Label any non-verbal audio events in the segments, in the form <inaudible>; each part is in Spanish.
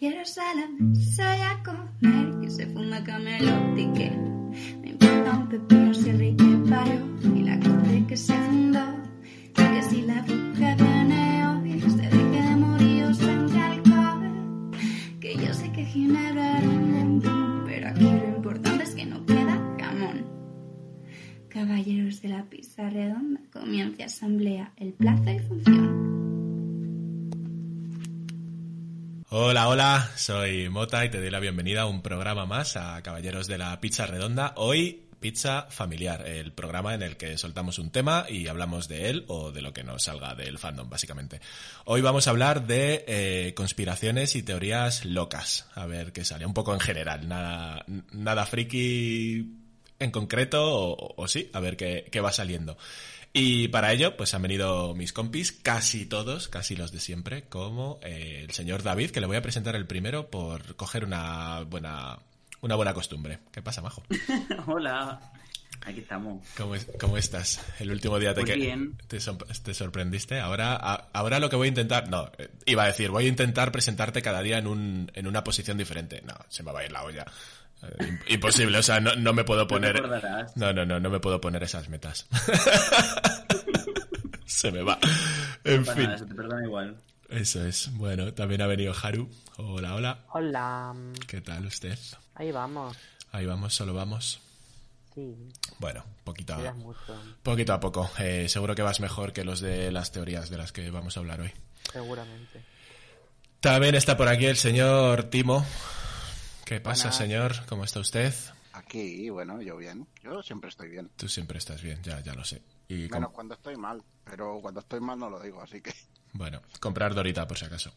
caballeros a la mesa y a comer, que se fuma camelote y que me importa un pepino si el rey parió y la corte que se fundó, y que si la bruja viene hoy se deje de morir sangre alcohol, que yo sé que Ginebra era un montón, pero aquí lo importante es que no queda jamón. Caballeros de la pizza redonda, comienza asamblea, el plazo y función. Hola, hola, soy Mota y te doy la bienvenida a un programa más a Caballeros de la Pizza Redonda. Hoy Pizza Familiar, el programa en el que soltamos un tema y hablamos de él o de lo que nos salga del fandom, básicamente. Hoy vamos a hablar de eh, conspiraciones y teorías locas. A ver qué sale, un poco en general, nada, nada friki en concreto o, o sí, a ver qué, qué va saliendo. Y para ello, pues han venido mis compis, casi todos, casi los de siempre, como eh, el señor David, que le voy a presentar el primero por coger una buena, una buena costumbre. ¿Qué pasa, Majo? <laughs> Hola, aquí estamos. ¿Cómo, es- cómo estás? El último día te, que- bien. te, sor- te sorprendiste. Ahora, a- ahora lo que voy a intentar, no, eh, iba a decir, voy a intentar presentarte cada día en, un, en una posición diferente. No, se me va a ir la olla. Eh, im- Imposible, o sea, no, no me puedo poner... No, no, no, no me puedo poner esas metas. <laughs> Se me va. En fin, nada, se te perdona igual. eso es. Bueno, también ha venido Haru. Hola, hola. Hola, ¿Qué tal usted? ahí vamos. Ahí vamos, solo vamos. Sí, Bueno, poquito a, poquito a poco. Eh, seguro que vas mejor que los de las teorías de las que vamos a hablar hoy. seguramente. También está por aquí el señor Timo. ¿Qué pasa, Buenas. señor? ¿Cómo está usted? Aquí, bueno, yo bien. Yo siempre estoy bien. Tú siempre estás bien, ya, ya lo sé. Y com- cuando estoy mal. Pero cuando estoy mal no lo digo, así que, bueno, comprar Dorita por si acaso.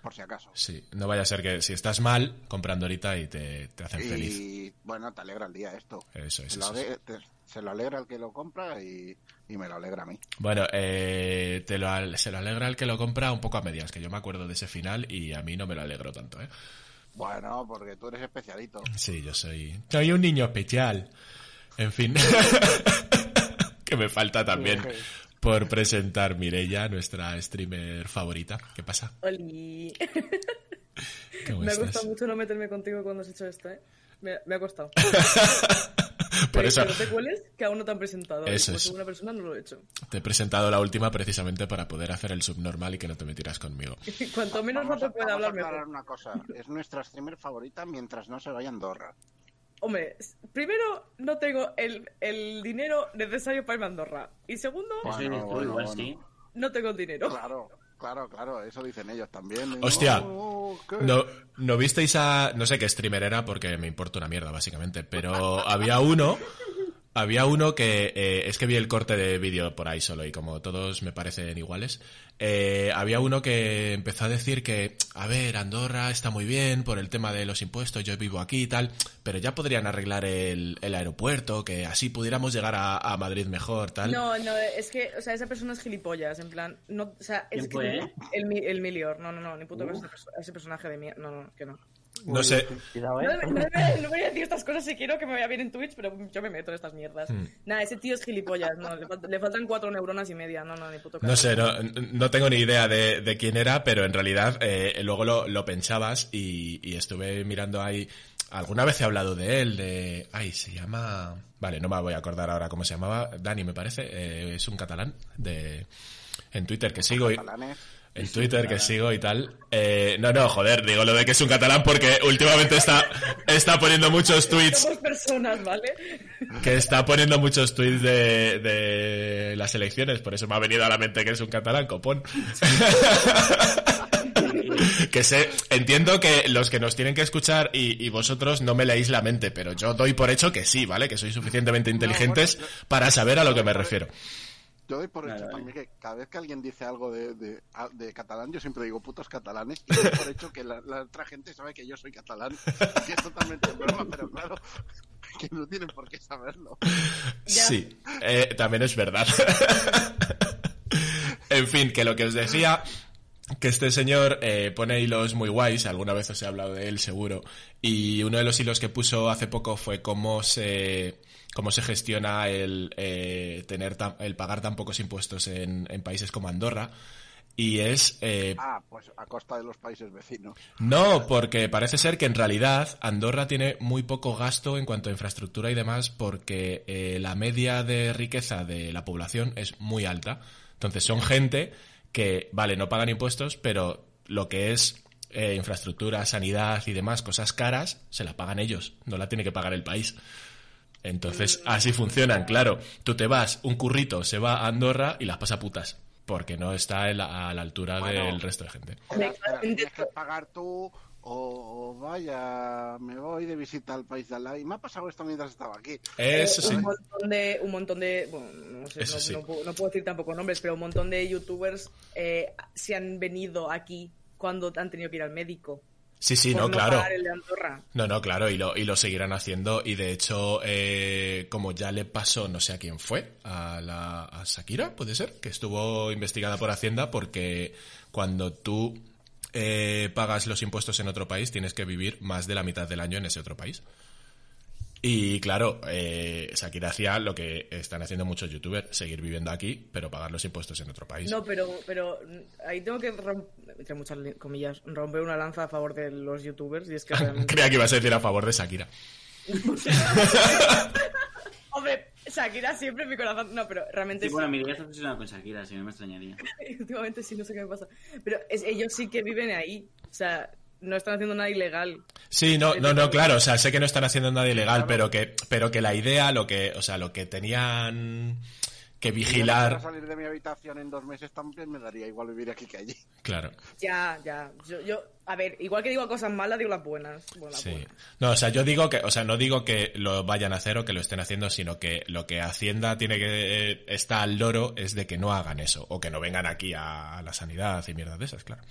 por si acaso. Sí, no vaya a ser que si estás mal, comprando ahorita y te, te hacen feliz. Y bueno, te alegra el día esto. Eso es, Se lo, eso es. ale- te- se lo alegra el que lo compra y, y me lo alegra a mí. Bueno, eh, te lo, al- se lo alegra el que lo compra un poco a medias, que yo me acuerdo de ese final y a mí no me lo alegro tanto, ¿eh? Bueno, porque tú eres especialito. Sí, yo soy... Soy un niño especial. En fin. <laughs> que me falta también por presentar Mirella, nuestra streamer favorita. ¿Qué pasa? Oli. ¿Cómo Me ha estás? costado mucho no meterme contigo cuando has hecho esto, ¿eh? Me, me ha costado. <laughs> <laughs> Por Pero eso no te cueles que aún no te han presentado. Eso es. una persona no lo he hecho. te he presentado la última precisamente para poder hacer el subnormal y que no te metieras conmigo. <laughs> Cuanto menos no te pueda vamos a hablar mejor. una cosa. Es nuestra streamer favorita mientras no se vaya a Andorra. Hombre, primero no tengo el, el dinero necesario para irme a Andorra. Y segundo, Eso Bueno, eres tú, bueno, igual bueno. sí. no tengo el dinero. Claro, claro, claro. Eso dicen ellos también. Hostia. Oh, ¿qué? No, no visteis a... No sé qué streamer era porque me importa una mierda, básicamente. Pero había uno... Había uno que... eh, es que vi el corte de vídeo por ahí solo y como todos me parecen iguales. eh, había uno que empezó a decir que... A ver, Andorra está muy bien por el tema de los impuestos, yo vivo aquí y tal. Pero ya podrían arreglar el, el aeropuerto, que así pudiéramos llegar a, a Madrid mejor, tal. No, no, es que, o sea, esa persona es gilipollas, en plan, no, o sea, es ¿Quién fue, que el, mi- el Milior, no, no, no, ni puto caso a ese ese personaje de mierda, no, no, que no. No Uy, sé. Cuidado, ¿eh? no, no, no voy a decir estas cosas si quiero que me vaya bien en Twitch, pero yo me meto en estas mierdas. Hmm. Nada, ese tío es gilipollas, no, le, falt- le faltan cuatro neuronas y media, no, no, ni puto caso. No sé, no, no tengo ni idea de, de quién era, pero en realidad eh, luego lo, lo pensabas y, y estuve mirando ahí. Alguna vez he hablado de él, de. Ay, se llama. Vale, no me voy a acordar ahora cómo se llamaba. Dani, me parece. eh, es un catalán de. En Twitter que sigo y. En Twitter que sigo y tal. Eh, no, no, joder, digo lo de que es un catalán porque últimamente está, está poniendo muchos tweets Somos personas, ¿vale? que está poniendo muchos tweets de, de las elecciones, por eso me ha venido a la mente que es un catalán, copón. que sé, entiendo que los que nos tienen que escuchar y, y vosotros no me leéis la mente, pero yo doy por hecho que sí, ¿vale? Que sois suficientemente inteligentes bueno, para saber a lo que me refiero. Yo doy por hecho también que cada vez que alguien dice algo de, de, catalán, yo siempre digo putos catalanes y doy por hecho que la, la otra gente sabe que yo soy catalán, que es totalmente broma, pero claro, <laughs> que no tienen por qué saberlo. Sí, eh, también es verdad. <laughs> en fin, que lo que os decía, que este señor eh, pone hilos muy guays, alguna vez os he hablado de él seguro, y uno de los hilos que puso hace poco fue cómo se cómo se gestiona el eh, tener tan- el pagar tan pocos impuestos en, en países como Andorra Y es... eh, Ah, pues a costa de los países vecinos. no, porque parece ser que en realidad Andorra tiene muy poco gasto en cuanto a infraestructura y demás porque eh, la media de riqueza de la población es muy alta. Entonces son gente que, vale, no pagan impuestos, pero lo que es eh, infraestructura, sanidad y demás, cosas caras, se la pagan ellos, no la tiene que pagar el país. Entonces, así funcionan, claro. Tú te vas, un currito se va a Andorra y las pasa putas, porque no está en la- a la altura Bueno. del resto de gente. Tienes que pagar tú o, o vaya, me voy de visita al país de al lado. Y me ha pasado esto mientras estaba aquí. Eso Eh, sí. Un montón de, un montón de, bueno, no sé, Eso no, sí. no puedo, no puedo decir tampoco nombres, pero un montón de youtubers eh, se han venido aquí cuando han tenido que ir al médico. Sí, sí, por no, claro. pagar el de Andorra. No, no, claro, y lo, y lo seguirán haciendo. Y de hecho, eh, como ya le pasó, no sé a quién fue, a, la, a Shakira, puede ser, que estuvo investigada por Hacienda porque cuando tú eh, pagas los impuestos en otro país, tienes que vivir más de la mitad del año en ese otro país. Y claro, eh, Shakira hacía lo que están haciendo muchos youtubers, seguir viviendo aquí, pero pagar los impuestos en otro país. No, pero, pero mm, ahí tengo que, rom- entre muchas comillas, romper una lanza a favor de los youtubers. Y es que <laughs> realmente... Creía que ibas a decir a favor de Shakira. <laughs> Hombre, Shakira siempre en mi corazón. No, pero realmente Sí, sí. bueno, mi idea está obsesionada con Shakira, si no me extrañaría. <laughs> últimamente sí, no sé qué me pasa. Pero es- ellos sí que viven ahí. O sea, no están haciendo nada ilegal. Sí, no, no, no, claro, o sea, sé que no están haciendo nada ilegal, Claro. pero que, pero que la idea, lo que, o sea, lo que tenían que Si vigilar, quisiera salir de mi habitación en dos meses también me daría igual vivir aquí que allí. claro, Ya, ya. Yo, yo, a ver, igual que digo cosas malas, digo las buenas. Bueno, las sí. buenas. No, o sea, yo digo que, o sea, no digo que lo vayan a hacer o que lo estén haciendo, sino que lo que Hacienda tiene que eh, está al loro es de que no hagan eso o que no vengan aquí a, a la sanidad y mierdas de esas, claro.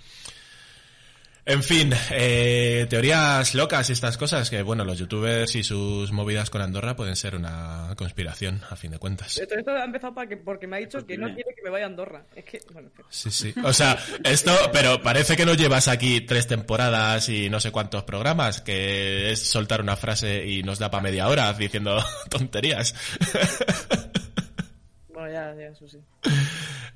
En fin, eh, teorías locas y estas cosas que, bueno, los youtubers y sus movidas con Andorra pueden ser una conspiración, a fin de cuentas. Esto, esto ha empezado para que, porque me ha dicho Pues que no quiere que me vaya a Andorra. Es que, bueno, Sí, sí. O sea, esto, pero parece que no llevas aquí tres temporadas y no sé cuántos programas, que es soltar una frase y nos da para media hora diciendo <laughs> tonterías. <laughs> bueno, ya, ya, eso sí.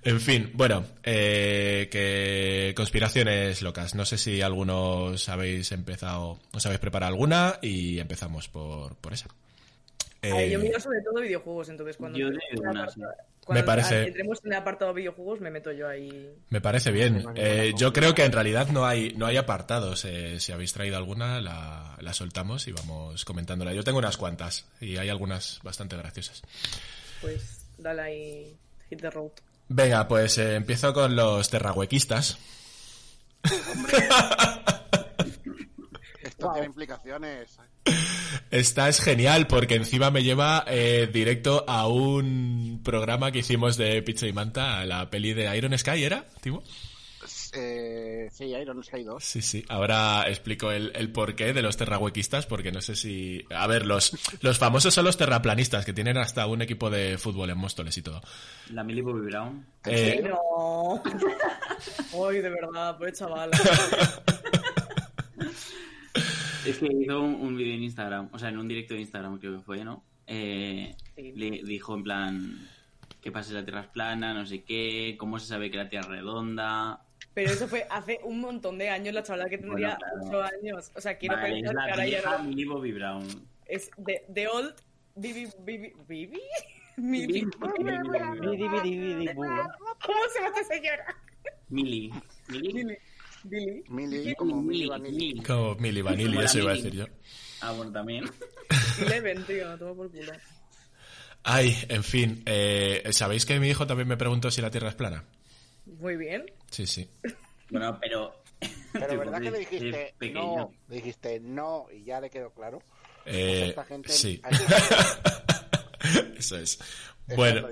En fin, bueno, eh, que conspiraciones locas. No sé si algunos habéis empezado, os habéis preparado alguna y empezamos por, por esa. A ver, yo Eh, miro sobre todo videojuegos, entonces cuando, Yo entremos de en el una, apartado- sí. cuando Me parece- entremos en el apartado videojuegos, me meto yo ahí. Me parece bien. Eh, yo creo que en realidad no hay, no hay apartados. Eh, si habéis traído alguna, la, la soltamos y vamos comentándola. Yo tengo unas cuantas y hay algunas bastante graciosas. Pues dale ahí, hit the road. Venga, pues eh, empiezo con los terrahuequistas. Esto Wow. tiene implicaciones. Esta es genial porque encima me lleva eh, directo a un programa que hicimos de Pizza y Manta, a la peli de Iron Sky, ¿era, Timo? Eh, sí, Iron Sky 2. Sí, sí. Ahora explico el, el porqué de los terrahuequistas, porque no sé si... A ver, los, los famosos son los terraplanistas, que tienen hasta un equipo de fútbol en Móstoles y todo. La Millie Bobby Brown. Eh, No. <laughs> Ay, de verdad, pues chaval. <laughs> Es que hizo un, un vídeo en Instagram, o sea, en un directo de Instagram creo que fue, ¿no? Eh, Sí. Le dijo en plan, ¿qué pasa si la Tierra es plana? No sé qué, ¿cómo se sabe que la Tierra es redonda? Pero eso fue hace un montón de años, la chavala que tendría Bueno, claro. 8 años. O sea, quiero Vale, es pensar que ahora ya no. Bobby Brown. Es de, de old Bibi. Bibi. Bibi. <laughs> Bu. ¿Cómo se llama esta señora? Millie. Billy. Billy. Millie, como Millie Millie. Vanilli. Millie. como Milli Vanilli, Como la eso iba a Milli. decir yo. Ah, bueno, también. <laughs> Eleven, tío, toma por culo. Ay, en fin. eh, ¿Sabéis que mi hijo también me preguntó si la Tierra es plana? Muy bien. Sí, sí. Bueno, pero... Pero <laughs> verdad que le dijiste no, le dijiste no y ya le quedó claro. Eh, Esta gente sí. <laughs> Eso es. Bueno.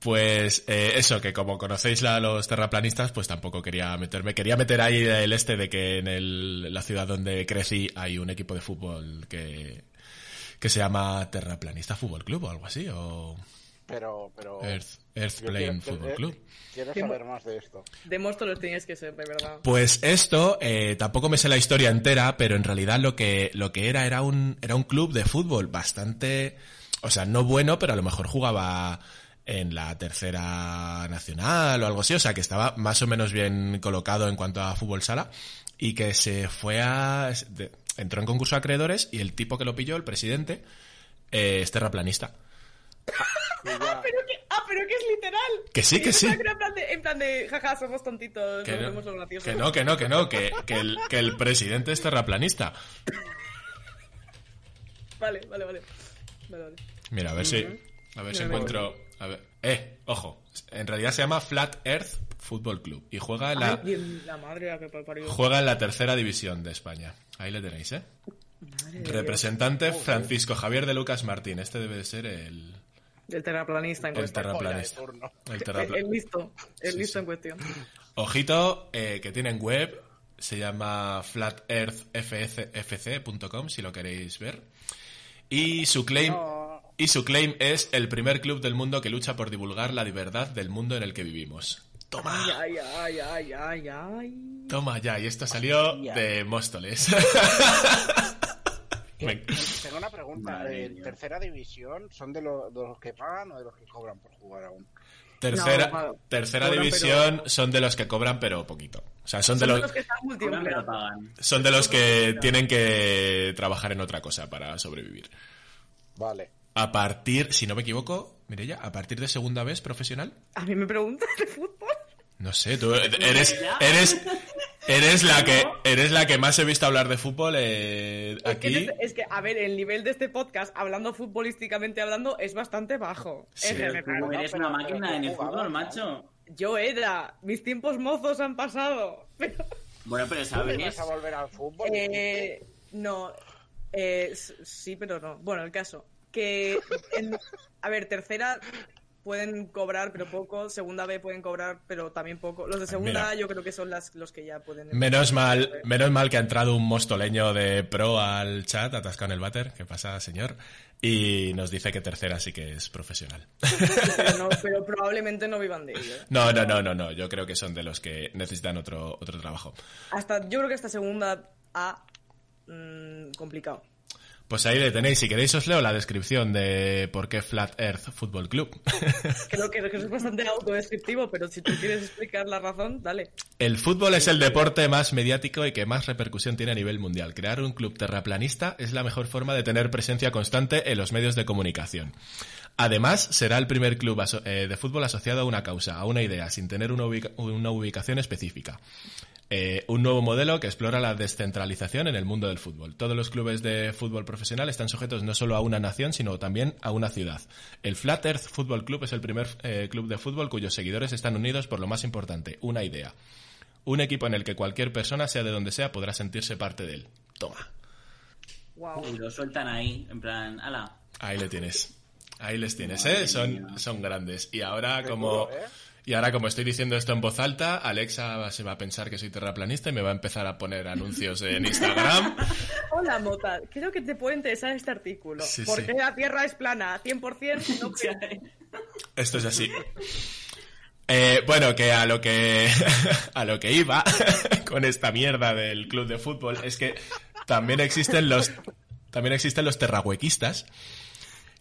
Pues eh, eso, que como conocéis a los terraplanistas, pues tampoco quería meterme. Quería meter ahí el este de que en el- la ciudad donde crecí hay un equipo de fútbol que, que se llama Terraplanista Fútbol Club o algo así, o Pero, pero Earth, Earth Plane Fútbol eh, Club. Quiero ¿Qué saber más de esto. De Móstoles tenías que ser, de verdad. Pues esto, eh, tampoco me sé la historia entera, pero en realidad lo que, lo que era era un, era un club de fútbol bastante, o sea, no bueno, pero a lo mejor jugaba en la tercera nacional o algo así, o sea que estaba más o menos bien colocado en cuanto a fútbol sala y que se fue a... de- entró en concurso de acreedores y el tipo que lo pilló, el presidente, eh, es terraplanista. <laughs> Pero que, ah, pero que es literal. Que sí, que sí. en plan de, en plan de jaja, somos tontitos, Que no, lo gracioso. que no, que no, que no, que, que el, que el presidente es terraplanista. Vale, vale, vale. Vale, vale. Mira, a ver si, a ver si encuentro, a ver, eh, ojo, en realidad se llama Flat Earth Football Club y juega en la, Ay, bien, la madre la que parió. juega en la tercera división de España. Ahí le tenéis, ¿eh? Madre Representante Francisco Javier de Lucas Martín. Este debe de ser el. El terraplanista en el cuestión. terraplanista. El El, terrapla- el listo, el Sí, listo sí. en cuestión. Ojito, eh, que tienen web, se llama flatearthfc.com si lo queréis ver. Y su claim y su claim es el primer club del mundo que lucha por divulgar la verdad del mundo en el que vivimos. Toma, Ay, ay, ay, ay, ay. toma ya, y esto salió de Móstoles. <laughs> Me- Tengo una pregunta. Madre eh, mía. ¿Tercera división son de, lo- de los que pagan o de los que cobran por jugar aún? Tercera, No, tercera Cobran, división pero- son de los que cobran pero poquito. O sea, son de los, los que están Cobran, pero pagan. son de los que tienen que trabajar en otra cosa para sobrevivir. Vale. A partir, si no me equivoco, Mireya, a partir de segunda vez profesional. A mí me preguntas de fútbol. No sé, tú eres, eres, eres la que, eres la que más he visto hablar de fútbol eh, Es que, aquí. es que, a ver, el nivel de este podcast, hablando futbolísticamente hablando, es bastante bajo. Sí. En general. Tú eres una máquina pero en el fútbol, macho. Yo era, mis tiempos mozos han pasado. <laughs> Pero, Bueno, pero ¿Tú ¿sabes? vas a volver al fútbol? eh, no, eh, sí, pero no. Bueno, el caso, que, en- a ver, tercera pueden cobrar, pero poco. Segunda B pueden cobrar, pero también poco. Los de segunda Mira. A yo creo que son las, los que ya pueden... Menos mal, menos mal que ha entrado un mostoleño de pro al chat, atascado en el váter. ¿Qué pasa, señor? Y nos dice que tercera sí que es profesional. <laughs> Pero, no- pero probablemente no vivan de ello. ¿eh? No, no, no, no, no. Yo creo que son de los que necesitan otro, otro trabajo. Hasta, yo creo que hasta segunda A, mm, complicado. Pues ahí le tenéis. Si queréis os leo la descripción de por qué Flat Earth Football Club. <laughs> Creo que, es bastante autodescriptivo, pero si tú quieres explicar la razón, dale. El fútbol es el deporte más mediático y que más repercusión tiene a nivel mundial. Crear un club terraplanista es la mejor forma de tener presencia constante en los medios de comunicación. Además, será el primer club eh, de fútbol asociado a una causa, a una idea, sin tener una, ubica- una ubicación específica. Eh, un nuevo modelo que explora la descentralización en el mundo del fútbol. Todos los clubes de fútbol profesional están sujetos no solo a una nación, sino también a una ciudad. El Flat Earth Football Club es el primer eh, club de fútbol cuyos seguidores están unidos por lo más importante, una idea. Un equipo en el que cualquier persona, sea de donde sea, podrá sentirse parte de él. Toma. Wow. Y lo sueltan ahí, en plan, ala. Ahí le tienes. Ahí les tienes, ¿eh? Son, son grandes. Y ahora, como... ¿eh? Y ahora, como estoy diciendo esto en voz alta, Alexa se va a pensar que soy terraplanista y me va a empezar a poner anuncios en Instagram. <laughs> Hola, Mota. Creo que te puede interesar este artículo. Sí, ¿Por sí. qué la Tierra es plana? 100% no <laughs> creo. Esto es así. Eh, bueno, que a lo que <laughs> a lo que iba con esta mierda del club de fútbol es que también existen los también existen los terrahuequistas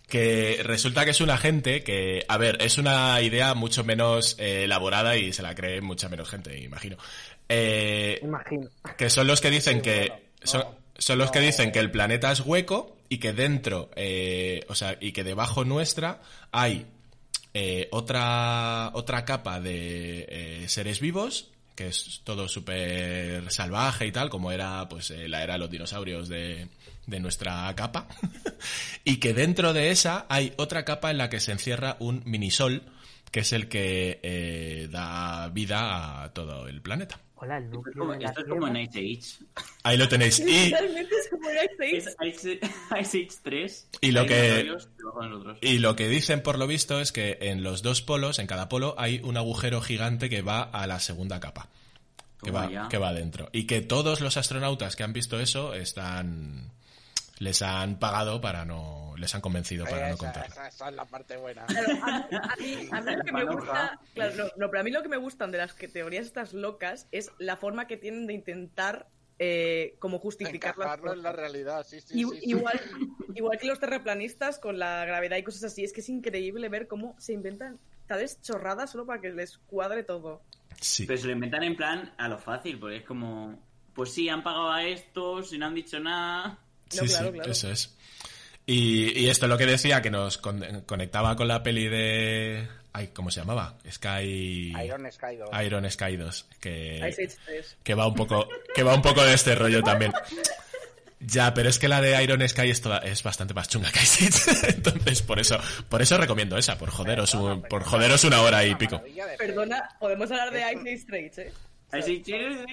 que resulta que es una gente que, a ver, es una idea mucho menos eh, elaborada y se la cree mucha menos gente, imagino. Eh, Imagino. que son los que dicen Sí, que son, no, son los que no. dicen que el planeta es hueco y que dentro, eh, o sea, y que debajo nuestra hay eh, otra otra capa de eh, seres vivos que es todo súper salvaje y tal, como era pues eh, la era de los dinosaurios de, de nuestra capa, <laughs> y que dentro de esa hay otra capa en la que se encierra un minisol, que es el que eh, da vida a todo el planeta. Hola, el Esto es núcleo como, esto es como Tierra. en Ice Ahí lo tenéis. <laughs> Y, Realmente es como Age. Ice Es Ice, <laughs> Ice Age 3. Y lo que-. Y lo que dicen por lo visto es que en los dos polos, en cada polo, hay un agujero gigante que va a la segunda capa. Que va, ya. que va dentro. Y que todos los astronautas que han visto eso están. Les han pagado para no. Les han convencido para no esa, contarlo. esa- esa es la parte buena. Claro, a, a mí, a mí lo que me gusta, claro, no, no, pero a mí lo que me gustan de las que teorías estas locas es la forma que tienen de intentar eh, como justificar las Encajarlo en la realidad, sí, sí, I- sí, sí. igual, igual que los terraplanistas con la gravedad y cosas así. Es que es increíble ver cómo se inventan tales chorradas solo para que les cuadre todo. Sí. Pero se lo inventan en plan a lo fácil, porque es como, pues sí, han pagado a estos y no han dicho nada. No, Sí, claro, sí, claro. eso es. Y, y esto es lo que decía, que nos con- conectaba con la peli de... Ay, ¿Cómo se llamaba? Sky... Iron Sky 2. Iron Sky 2. Que, Ice Age 3. que va un poco que va un poco de este rollo también. Ya, pero es que la de Iron Sky es, toda- es bastante más chunga que Ice Age. <laughs> Entonces, por eso, por eso recomiendo esa, por joderos, un- por joderos una hora y pico. Perdona, podemos hablar de Ice Age 3, ¿eh? Así que-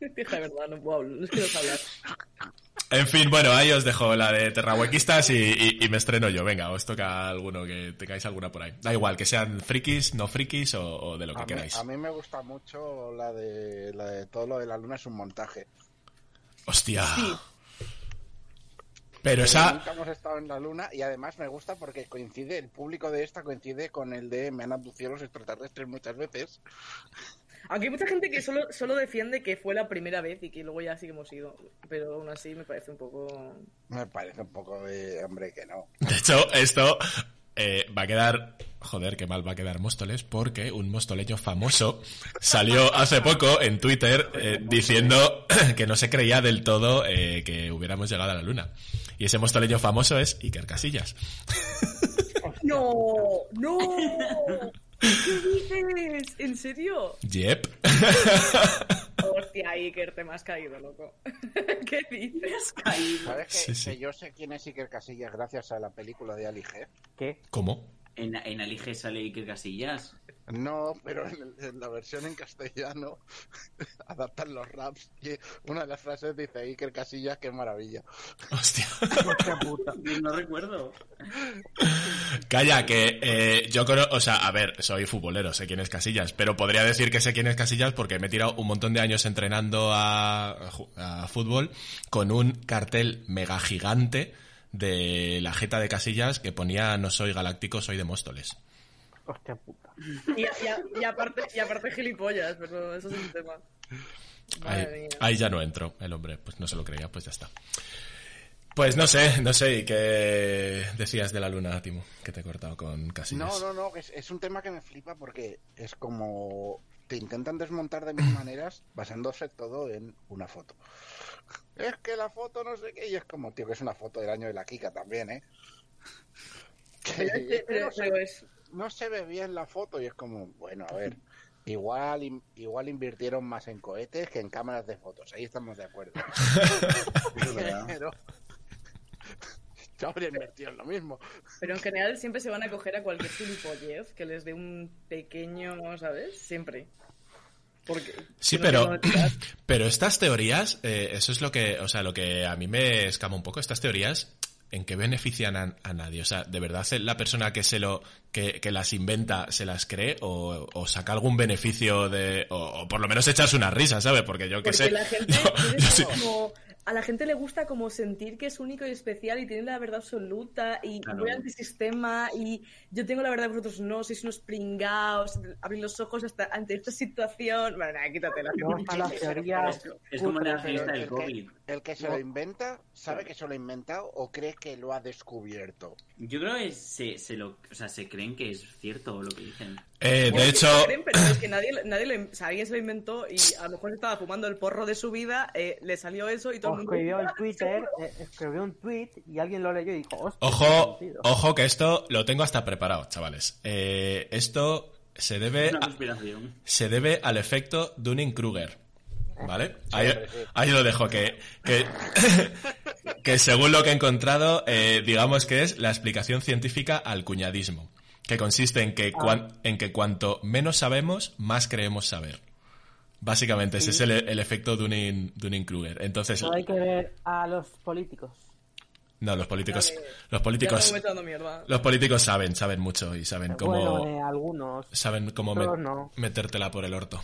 De verdad, no puedo hablar, no hablar. En fin, bueno, ahí os dejo la de Terrahuequistas y, y- y me estreno yo. Venga, os toca alguno que tengáis alguna por ahí. Da igual, que sean frikis, no frikis o, o de lo que A mí, queráis. a mí me gusta mucho la de, la de todo lo de la luna es un montaje. Hostia. Sí. Pero esa... Nunca hemos estado en la luna y además me gusta porque coincide, el público de esta coincide con el de me han abducido los extraterrestres muchas veces. Aunque hay mucha gente que solo, solo defiende que fue la primera vez y que luego ya sí que hemos ido. Pero aún así me parece un poco. Me parece un poco de hombre que no. <laughs> De hecho, esto eh, va a quedar... Joder, qué mal va a quedar Móstoles, porque un mostoleño famoso salió hace poco en Twitter eh, diciendo que no se creía del todo eh, que hubiéramos llegado a la luna. Y ese mostoleño famoso es Iker Casillas. ¡No! ¡No! <laughs> ¿Qué dices? ¿En serio? Yep. Hostia, Iker, te me has caído, loco. <laughs> ¿Qué dices? ¿Sabes que, Sí, sí. que yo sé quién es Iker Casillas gracias a la película de Ali G? ¿Qué? ¿Cómo? En, en Alige sale Iker Casillas. No, pero en, el- en la versión en castellano <laughs> adaptan los raps y una de las frases dice Iker Casillas, qué maravilla. Hostia. Hostia puta. <laughs> No recuerdo. Calla, que eh, yo conozco, o sea, a ver, soy futbolero, sé quién es Casillas, pero podría decir que sé quién es Casillas porque me he tirado un montón de años entrenando a, a fútbol con un cartel mega gigante de la jeta de Casillas que ponía no soy galáctico, soy de Móstoles. Hostia puta. Y, y- y aparte, y aparte gilipollas, pero eso es un tema. Ahí, ya no entro, el hombre, pues no se lo creía, pues ya está. Pues no sé, no sé, ¿y qué decías de la luna, Timo? Que te he cortado con Casillas. No, no, no, es, es un tema que me flipa porque es como te intentan desmontar de mil maneras basándose todo en una foto. Es que la foto no sé qué, y es como, tío, que es una foto del año de la Kika también, ¿eh? Que- Pero, pero- no, se, pero es. No se ve bien la foto y es como, bueno, a ver, igual, igual invirtieron más en cohetes que en cámaras de fotos, ahí estamos de acuerdo. <laughs> Pero <laughs> yo habría invertido en lo mismo. Pero en general siempre se van a coger a cualquier gilipollez que les dé un pequeño, ¿sabes? Siempre. Porque, Sí, pero, <clears throat> pero estas teorías, eh, eso es lo que, o sea, lo que a mí me escama un poco, estas teorías, ¿en qué benefician a, a nadie? O sea, ¿de verdad la persona que se lo, que, que las inventa se las cree o, o saca algún beneficio de, o, o por lo menos echarse una risa, ¿sabes? Porque yo qué sé. la gente <laughs> yo- tiene yo sí- como- a la gente le gusta como sentir que es único y especial y tiene la verdad absoluta y Claro. voy antisistema y yo tengo la verdad vosotros no, sois unos pringaos, abrir los ojos hasta ante esta situación. Bueno, nada. No están las teorías. Es, es como la cutres, fiesta del el que- COVID. El que se lo inventa, ¿sabe que se lo ha inventado o cree que lo ha descubierto? Yo creo que se, se lo, o sea, se creen que es cierto lo que dicen. Eh, de Bueno, hecho, creen, pero es que nadie, nadie lo, o sea, alguien se lo inventó y a lo mejor estaba fumando el porro de su vida, eh, le salió eso y todo el mundo. Escribió en "Ah, Twitter, eh, escribió un tweet y alguien lo leyó y dijo, hostia, ojo, tiene sentido". ojo que esto lo tengo hasta preparado, chavales. Eh, esto se debe Es una a- se debe al efecto Dunning-Kruger. ¿Vale? Ahí, ahí lo dejo, que, que, <coughs> que según lo que he encontrado, eh, digamos que es la explicación científica al cuñadismo, que consiste en que, cuan- en que cuanto menos sabemos, más creemos saber. Básicamente, ese es el, el efecto Dunning- Dunning-Kruger. Entonces, Solo hay que ver a los políticos. no, los políticos, Dale. los políticos, los políticos saben, saben mucho y saben cómo, Bueno, eh, algunos. saben cómo no. metértela por el orto.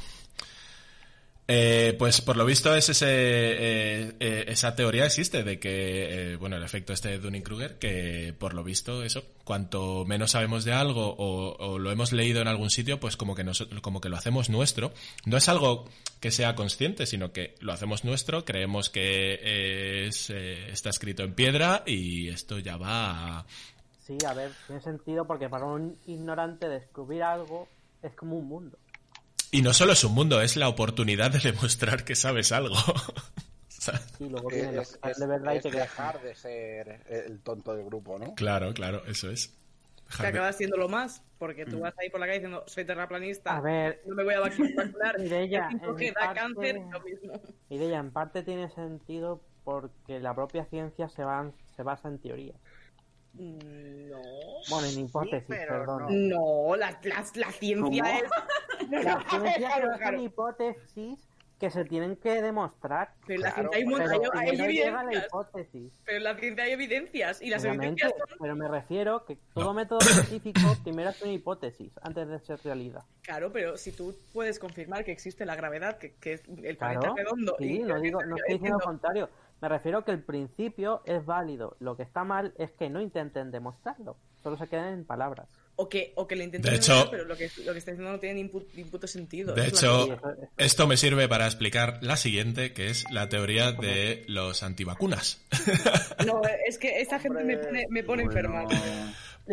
Eh, pues por lo visto es ese, eh, eh, esa teoría existe de que, eh, bueno, el efecto este de Dunning-Kruger, que por lo visto eso, cuanto menos sabemos de algo o, lo hemos leído en algún sitio, pues como que, nos, como que lo hacemos nuestro. No es algo que sea consciente, sino que lo hacemos nuestro, creemos que es, está escrito en piedra y esto ya va a... Sí, a ver, tiene sentido porque para un ignorante descubrir algo es como un mundo. Y no solo es un mundo, es la oportunidad de demostrar que sabes algo. <laughs> Y luego Eh, vienen los es, que es- de verdad y te dejar de ser el tonto del grupo, ¿no? claro, claro, eso es. Que Dejarme- acabas siendo más, porque tú vas ahí por la calle diciendo, soy terraplanista, A ver, no me voy a vacunar, Y de ella, el 5G en da parte- cáncer, lo mismo. y de ella en parte tiene sentido porque la propia ciencia se, va, se basa en teorías. No. Bueno, en hipótesis, perdón. No, la, la, la ciencia ¿Cómo? es... <laughs> La ciencia Claro, claro. en hipótesis que se tienen que demostrar. Pero en la Claro, ciencia hay, Pero la evidencias. hipótesis. Pero la ciencia hay evidencias. Y las Obviamente, evidencias son... pero me refiero que todo método científico <coughs> primero es una hipótesis antes de ser realidad. Claro, pero si tú puedes confirmar que existe la gravedad, que, que es el planeta Claro, redondo... sí, y no, digo, no estoy diciendo lo diciendo- contrario. Me refiero que el principio es válido. Lo que está mal es que no intenten demostrarlo. Solo se queden en palabras. O que, o que le intenten De demostrar, hecho- pero lo que, lo que está diciendo no tiene ni, pu- ni puto sentido. De hecho, esto me sirve para explicar la siguiente, que es la teoría de los antivacunas. No, es que esta gente me pone, me pone enferma.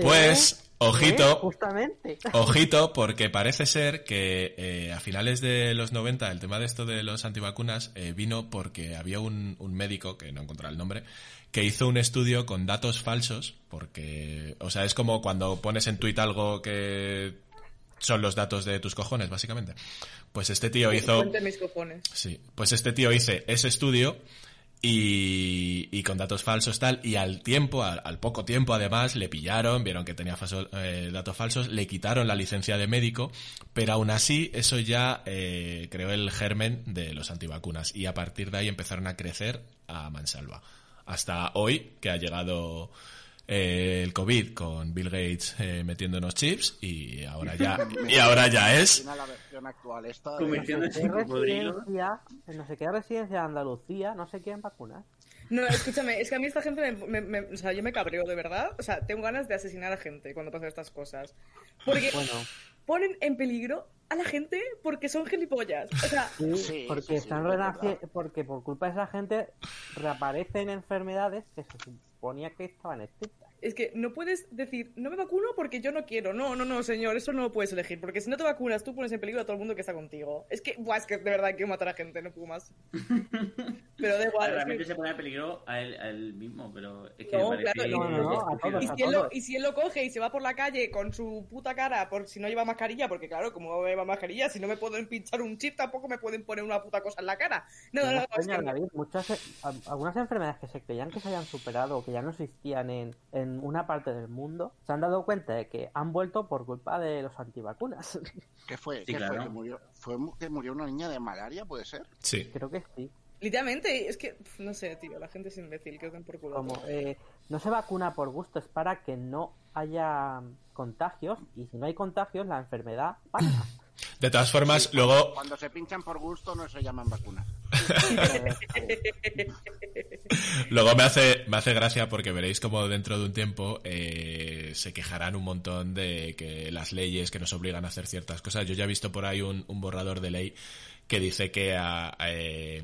Pues, ¿Eh? ojito, ¿Eh? Justamente. <laughs> Ojito, porque parece ser que eh, a finales de los 90 el tema de esto de los antivacunas eh, vino porque había un, un médico, que no encontré el nombre, que hizo un estudio con datos falsos, porque, o sea, es como cuando pones en Twitter algo que son los datos de tus cojones, básicamente. Pues este tío hizo... Cuente mis cojones. Sí, pues este tío hizo ese estudio y, y con datos falsos tal, y al tiempo, al, poco tiempo además, le pillaron, vieron que tenía eh, datos falsos, le quitaron la licencia de médico, pero aún así eso ya eh, creó el germen de los antivacunas y a partir de ahí empezaron a crecer a mansalva. Hasta hoy, que ha llegado eh, el COVID con Bill Gates eh, metiéndonos chips y ahora ya, <laughs> y ahora ya es la versión actual esta. de- Convirtiéndose en ¿Qué cocodrilo. residencia, en no sé qué residencia de Andalucía no se quieren vacunar? No, escúchame, es que a mí esta gente me, me- me- o sea, yo me cabreo de verdad. O sea, tengo ganas de asesinar a gente cuando pasan estas cosas. Porque Bueno, ponen en peligro a la gente porque son gilipollas. O sea, sí, Sí, porque sí, están es renaci- porque por culpa de esa gente reaparecen enfermedades que se suponía que estaban extintas. Es que no puedes decir, no me vacuno porque yo no quiero. No, no, no, señor, eso no lo puedes elegir. Porque si no te vacunas, tú pones en peligro a todo el mundo que está contigo. Es que, buah, es que de verdad quiero matar a gente, no puedo más. <laughs> Pero da igual. es Realmente que- se pone en peligro a él, a él mismo, pero es que No, me claro, no, no, no, a todos, Y a si, él lo, todos. y si él lo coge y se va por la calle con su puta cara por si no lleva mascarilla, porque claro, como no lleva mascarilla, si no me pueden pinchar un chip, tampoco me pueden poner una puta cosa en la cara. No, no, no, es que. David, muchas, eh, algunas enfermedades que se creían que se habían superado o que ya no existían en, en una parte del mundo, se han dado cuenta de que han vuelto por culpa de los antivacunas. <laughs> ¿Qué fue? Sí, ¿Qué claro. fue? ¿Que murió? ¿Fue que murió una niña de malaria, puede ser? Sí. Creo que sí. Literalmente, es que, no sé, tío, la gente es imbécil, que por culo. Como eh, no se vacuna por gusto, es para que no haya contagios y si no hay contagios, la enfermedad pasa. De todas formas, luego Cuando se pinchan por gusto no se llaman vacunas. <laughs> Luego me hace, me hace gracia porque veréis como dentro de un tiempo eh, se quejarán un montón de que las leyes que nos obligan a hacer ciertas cosas. Yo ya he visto por ahí un, un borrador de ley que dice que a, eh,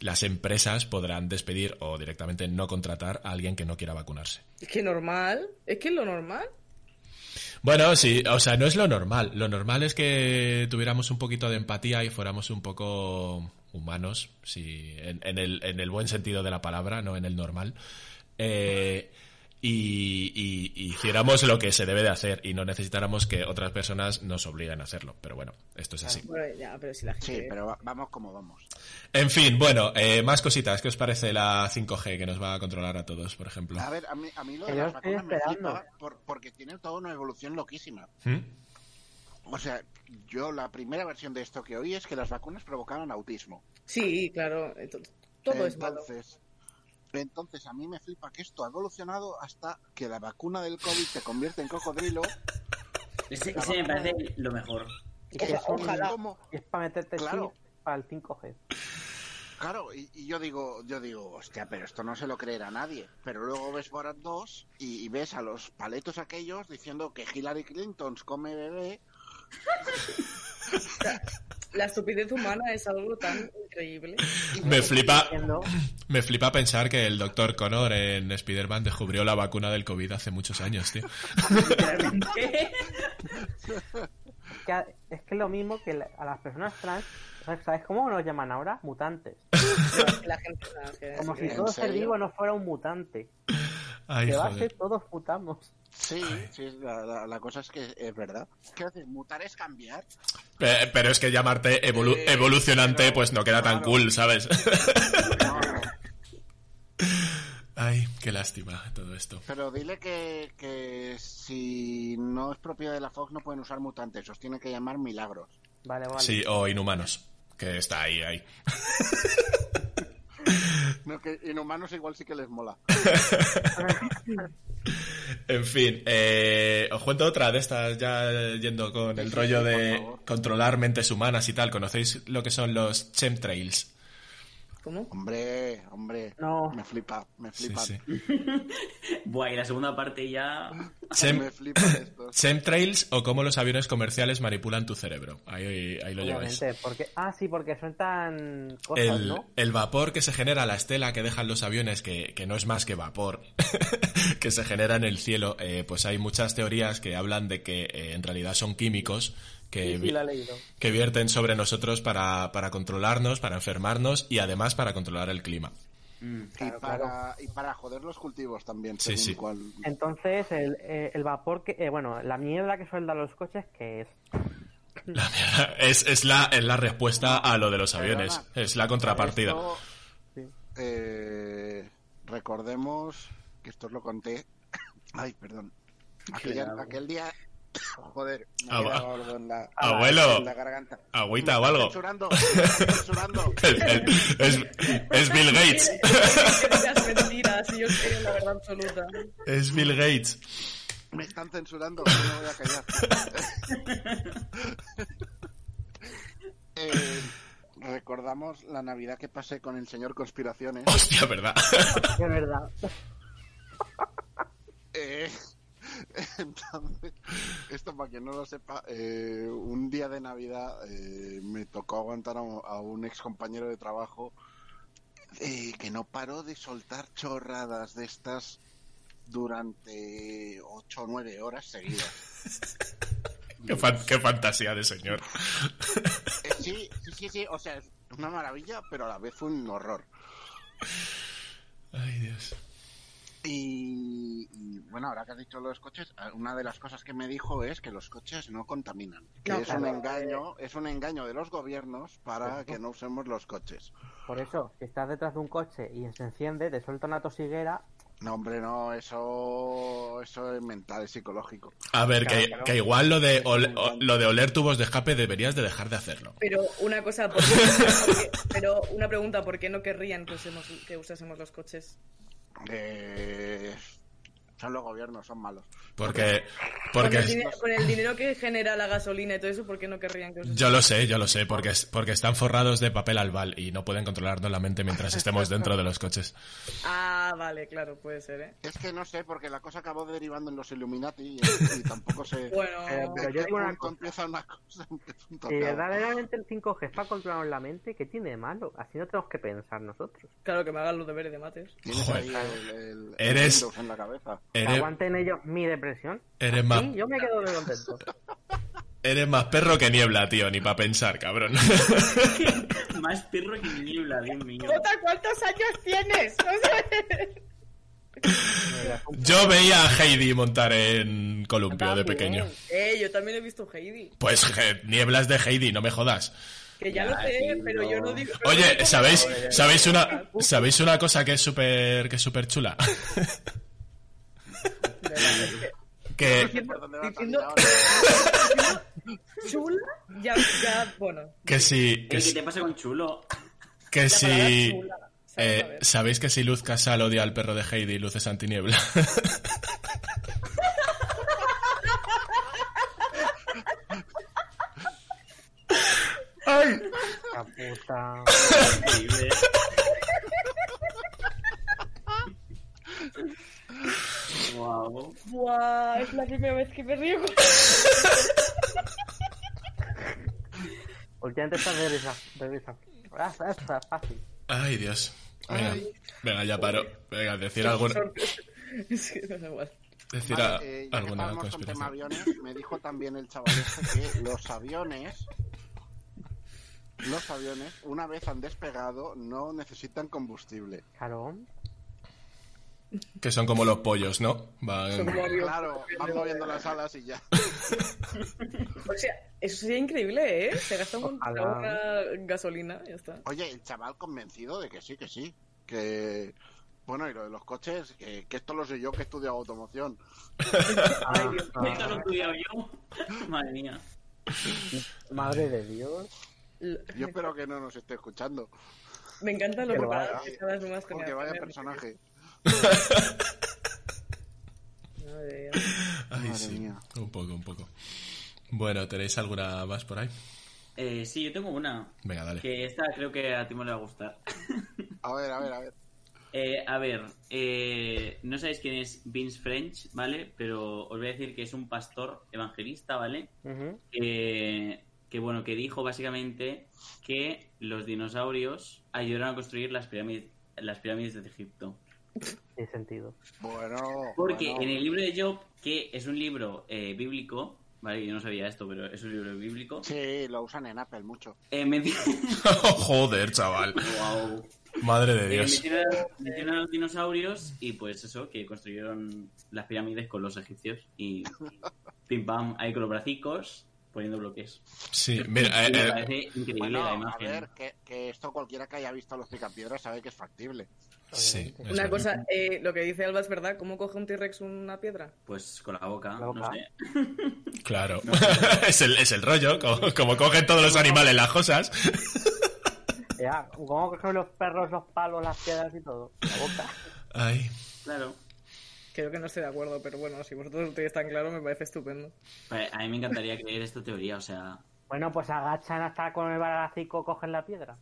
las empresas podrán despedir o directamente no contratar a alguien que no quiera vacunarse. Es que normal, es que es lo normal. Bueno, sí, o sea, no es lo normal. Lo normal es que tuviéramos un poquito de empatía y fuéramos un poco humanos, sí, en, en el, en el buen sentido de la palabra, no en el normal. Eh, y, y- y hiciéramos lo que se debe de hacer y no necesitáramos que otras personas nos obliguen a hacerlo. Pero bueno, esto es así. Bueno, ya, pero si la gente... Sí, pero va- vamos como vamos. En fin, bueno, eh, más cositas. ¿Qué os parece la 5G que nos va a controlar a todos, por ejemplo? A ver, a mí, a mí lo de las vacunas me flipa por- porque tiene toda una evolución loquísima. ¿Mm? O sea, yo la primera versión de esto que oí es que las vacunas provocaban autismo. Sí, claro, eh, to- todo es malo. Entonces, a mí me flipa que esto ha evolucionado hasta que la vacuna del COVID te convierte en cocodrilo. Ese, ese me parece lo mejor. Y que ojalá. como, es para meterte Claro. para el 5G. Claro, y, y yo digo, yo digo, hostia, pero esto no se lo creerá nadie. Pero luego ves Borat 2 y, y ves a los paletos aquellos diciendo que Hillary Clinton come bebé. <laughs> La estupidez humana es algo tan increíble. <laughs> Me flipa, me flipa pensar que el doctor Connor en Spider-Man descubrió la vacuna del COVID hace muchos años, tío. <laughs> Es que es lo mismo que la- a las personas trans, ¿sabes, ¿sabes cómo nos llaman ahora? Mutantes. <laughs> La gente Como si ¿En todo ser vivo no fuera un mutante. Ay, De joder. base todos mutamos. Sí, sí, la, la- la cosa es que es verdad. ¿Qué haces? ¿Mutar es cambiar? Pe- Pero es que llamarte evolu- Eh, evolucionante pero- pues no queda tan claro. cool, ¿sabes? No. <laughs> Ay, qué lástima todo esto. Pero dile que, que si no es propiedad de la Fox no pueden usar mutantes, os tienen que llamar milagros. Vale, vale. Sí, o inhumanos, que está ahí, ahí. <laughs> <laughs> No, que inhumanos igual sí que les mola. <laughs> En fin, eh, os cuento otra de estas, ya yendo con el rollo de controlar mentes humanas y tal. ¿Conocéis lo que son los chemtrails? ¿Cómo? Hombre, hombre. No. Me flipa, me flipa. sí. <laughs> Buah, y la segunda parte ya. Chem- Me flipan estos. <laughs> chemtrails o cómo los aviones comerciales manipulan tu cerebro. Ahí, ahí lo lleváis. Porque, ah, sí, porque sueltan cosas, El, ¿no? el vapor que se genera, la estela que dejan los aviones, que, que no es más que vapor, <laughs> que se genera en el cielo, eh, pues hay muchas teorías que hablan de que eh, en realidad son químicos que, Sí, sí, vierten sobre nosotros para, para controlarnos, para enfermarnos y además para controlar el clima. Mm. Y Claro, para, y para joder los cultivos también, Sí, según sí. cuál. Entonces, el, eh, el vapor que, eh, bueno, la mierda que sueldan los coches, que es La mierda, es, es, la, es la respuesta a lo de los aviones, Perdona. es la contrapartida. Esto, eh, recordemos que esto os lo conté. <coughs> Ay, perdón. Aquel día. Joder, me Ah, algo en la, Abuelo. en la garganta. Agüita o algo. Censurando, me <laughs> están censurando. El- el- es, es Bill Gates. Que digas mentiras yo quiero la verdad absoluta. Es Bill Gates. Me están censurando, no me voy a callar. <laughs> Eh, recordamos la Navidad que pasé con el señor Conspiraciones. Hostia, ¿verdad? de verdad. Eh, <laughs> entonces, esto para quien no lo sepa, eh, un día de Navidad eh, me tocó aguantar a, un- a un ex compañero de trabajo eh, que no paró de soltar chorradas de estas durante 8 o 9 horas seguidas. <laughs> Qué, fan- qué fantasía de señor. Sí, sí, sí, sí, o sea, es una maravilla, pero a la vez fue un horror. Ay, Dios. Y, y, bueno, ahora que has dicho los coches, eh, una de las cosas que me dijo es que los coches no contaminan. Que No, es un engaño, es un engaño de los gobiernos para que no usemos los coches. Por eso, si estás detrás de un coche y se enciende, te suelta una tosiguera, No, hombre, no, eso, eso es mental, es psicológico. A ver, Claro, que, claro. que igual lo de, ol- o- lo de oler tubos de escape deberías de dejar de hacerlo. Pero una cosa, ¿por qué- por qué- pero una pregunta, ¿por qué no querrían que, usemos, que usásemos los coches? Eh, son los gobiernos, son malos. Porque, Con el, porque dinero, con el dinero que genera la gasolina y todo eso, ¿por qué no querrían que usásemos? yo lo sé, yo lo sé, porque, es- porque están forrados de papel albal y no pueden controlarnos la mente mientras estemos dentro de los coches. Ah, vale, claro, puede ser, ¿eh? Es que no sé, porque la cosa acabó derivando en los Illuminati y, y tampoco sé <laughs> Bueno, Eh, pero yo digo una cosa. empieza una cosa, si acaba. verdaderamente el 5G es para controlar la mente, ¿qué tiene de malo? Así no tenemos que pensar nosotros. claro que me hagan los deberes de mates. Tienes Joder. ahí el, el- el Eres- Windows en la cabeza. Eres, Aguanten ellos mi depresión. eres, más, yo me quedo muy contento. eres más perro que niebla, tío, ni para pensar, cabrón. <laughs> Más perro que niebla, Dios mío. Jota, ¿cuántos años tienes? <laughs> Yo veía a Heidi montar en columpio de pequeño. eh, yo también he visto Heidi. Pues je, nieblas de Heidi, no me jodas. Que ya, Ya, lo sé, sí, pero no. yo no digo... Oye, ¿sabéis, ¿sabéis una, ¿sabéis una cosa que es súper, que es súper chula? <laughs> que. ¿Chula? Ya, ya, bueno. que si, que ¿Qué si, te pasa con chulo? que La si, chula, eh. ¿sabéis que si Luz Casal odia al perro de Heidi, Luz es antiniebla? <laughs> ¡Ay! La puta. Wow. Buah, es la primera vez que me río. Últimamente está de risa. De risa. Ah, es fácil. Ay, Dios. Venga, venga ya paro. Venga, decir alguna, Es que no da igual. decir Vale, a- eh, ya que alguna estábamos con tema aviones, me dijo también el chaval este que los aviones, los aviones, una vez han despegado, no necesitan combustible. Claro. Que son como los pollos, ¿no? Van-. Claro, van moviendo las alas y ya. <laughs> O sea, eso sería increíble, ¿eh? Se gasta un Ojalá. ahorra gasolina, ya está. Oye, el chaval convencido de que sí, que sí. Que. Bueno, y lo de los coches, que, que esto lo sé yo que he estudiado automoción. <laughs> Ah, Esto lo he estudiado yo. Madre mía. madre de Dios. Yo espero que no nos esté escuchando. Me encanta lo Que que Porque vaya personaje. Madre mía. Ay, Madre sí. mía. Un poco, un poco. Bueno, ¿tenéis alguna más por ahí? Eh, sí, yo tengo una. Venga, dale. Que esta creo que a Timo le va a gustar. A ver, a ver, a ver. Eh, a ver, eh, no sabéis quién es Vince French, ¿vale? Pero os voy a decir que es un pastor evangelista, ¿vale? Que bueno, que dijo básicamente que los dinosaurios ayudaron a construir las pirámides, las pirámides de Egipto. Tiene sentido. Bueno. Porque bueno. en el libro de Job, que es un libro eh, bíblico, ¿vale? Yo no sabía esto, pero es un libro bíblico. Sí, lo usan en Apple mucho. Eh, menciona... <laughs> Joder, chaval. Wow. Madre de Eh, Dios. menciona, menciona a los dinosaurios y pues eso, que construyeron las pirámides con los egipcios y <laughs> pim pam, ahí con los bracicos poniendo bloques. Sí, mira, me eh, eh, parece increíble Bueno, la a imagen. ver, que, que esto cualquiera que haya visto los picapiedras sabe que es factible. Sí. Una cosa, eh, lo que dice Alba es verdad. ¿Cómo coge un T-Rex una piedra? Pues con la boca, La no sé. <laughs> Claro. <laughs> es, el, es el rollo, como, como cogen todos los animales las cosas. <laughs> Ya, ¿cómo cogen los perros los palos, las piedras y todo? La boca. Ay. Claro. Creo que no estoy de acuerdo, pero bueno, si vosotros lo tenéis tan claro, me parece estupendo. Pues a mí me encantaría creer esta teoría, o sea... Bueno, pues agachan hasta con el balacico, cogen la piedra.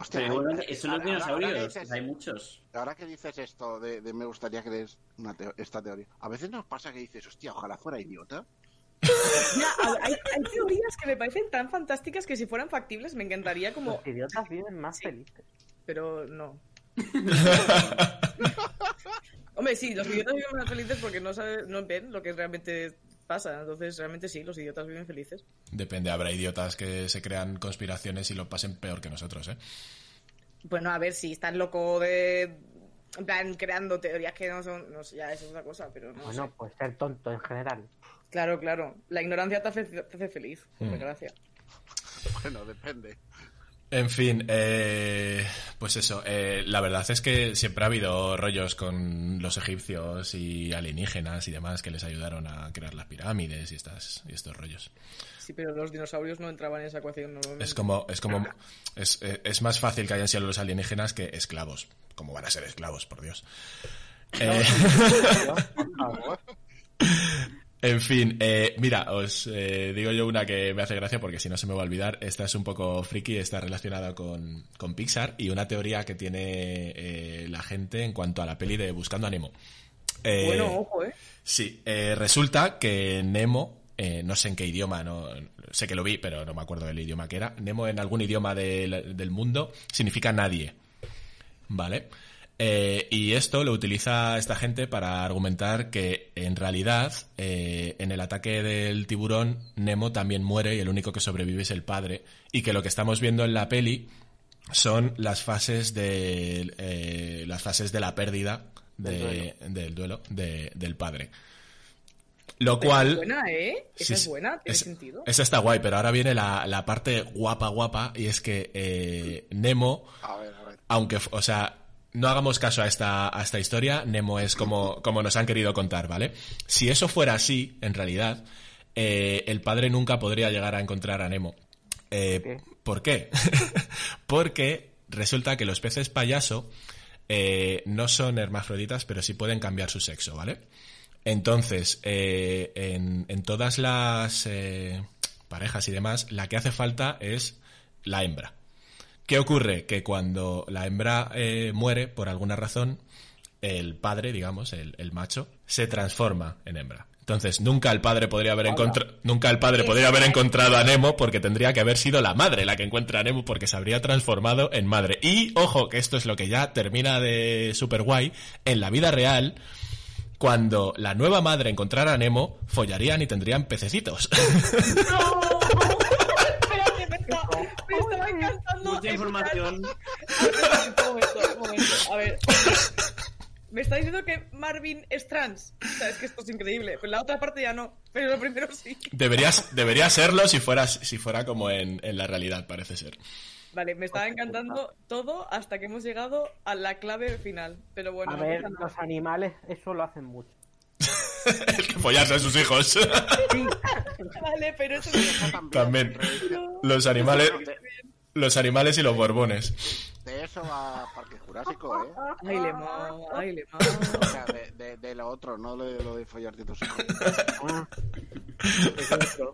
Hostia, hay- son los ahora- ahora que dinosaurios, dices- hay muchos. Ahora que dices esto de, de me gustaría que des una teo- esta teoría, a veces nos pasa que dices, hostia, ojalá fuera idiota. Ya, hay, hay teorías que me parecen tan fantásticas que si fueran factibles me encantaría como... Los idiotas viven más felices. Pero no. <laughs> Hombre, sí, los idiotas viven más felices porque no, saben, no ven lo que realmente pasa. Entonces, realmente sí, los idiotas viven felices. Depende, habrá idiotas que se crean conspiraciones y lo pasen peor que nosotros, ¿eh? Bueno, a ver, si estás loco de... En plan, creando teorías que no son... No sé, ya eso es otra cosa, pero no Bueno, sé. pues ser tonto en general. Claro, claro. La ignorancia te hace, te hace feliz, por Mm. desgracia. Bueno, depende. En fin, eh, pues eso, eh, la verdad es que siempre ha habido rollos con los egipcios y alienígenas y demás que les ayudaron a crear las pirámides y, estas, y estos rollos. Sí, pero los dinosaurios no entraban en esa ecuación normalmente. Es como, es como, es, eh, es más fácil que hayan sido los alienígenas que esclavos. ¿Cómo van a ser esclavos, por Dios? Eh, Por favor. En fin, eh, mira, os eh, digo yo una que me hace gracia porque si no se me va a olvidar. Esta es un poco friki, está relacionada con, con Pixar y una teoría que tiene eh, la gente en cuanto a la peli de Buscando a Nemo. Eh, Bueno, ojo, ¿eh? Sí, eh, resulta que Nemo, eh, no sé en qué idioma, no sé que lo vi, pero no me acuerdo del idioma que era. Nemo en algún idioma del, del mundo significa nadie. ¿Vale? Eh, y esto lo utiliza esta gente para argumentar que en realidad eh, en el ataque del tiburón Nemo también muere y el único que sobrevive es el padre y que lo que estamos viendo en la peli son las fases de eh, las fases de la pérdida de- del duelo de- del padre. Lo Pero cual Es buena, ¿eh? Esa Sí, es buena, tiene Es- sentido. Esa está guay, pero ahora viene la, la parte guapa, guapa, y es que eh, Nemo, A ver, a ver. aunque, o sea, no hagamos caso a esta, a esta historia, Nemo es como, como nos han querido contar, ¿vale? Si eso fuera así, en realidad, eh, el padre nunca podría llegar a encontrar a Nemo. Eh, ¿Qué? ¿Por qué? <laughs> Porque resulta que los peces payaso eh, no son hermafroditas, pero sí pueden cambiar su sexo, ¿vale? Entonces, en, en todas las parejas y demás, la que hace falta es la hembra. ¿Qué ocurre? Que cuando la hembra eh, muere, por alguna razón, el padre, digamos, el, el macho, se transforma en hembra. Entonces, nunca el padre podría haber encontrado, nunca el padre podría haber encontrado a Nemo porque tendría que haber sido la madre la que encuentra a Nemo porque se habría transformado en madre. Y ojo, que esto es lo que ya termina de super guay, en la vida real, cuando la nueva madre encontrara a Nemo, follarían y tendrían pececitos. <laughs> Está- me estaba encantando. Mucha escuchar- información. A ver, un momento, un momento. A ver. Me está diciendo que Marvin es trans. O sea, es que esto es increíble. Pues la otra parte ya no. Pero lo primero sí. Deberías, debería serlo si fuera, si fuera como en, en la realidad, parece ser. Vale, me estaba encantando todo hasta que hemos llegado a la clave final. Pero bueno, A ver, los animales eso lo hacen mucho. <laughs> Follarse a sus hijos. Vale, pero eso También. Los animales, los animales y los borbones. De eso a Parque Jurásico, ¿eh? Ay, le mo, ay, le mo. O sea, de, de, de lo otro, no de lo de follarte a tus hijos.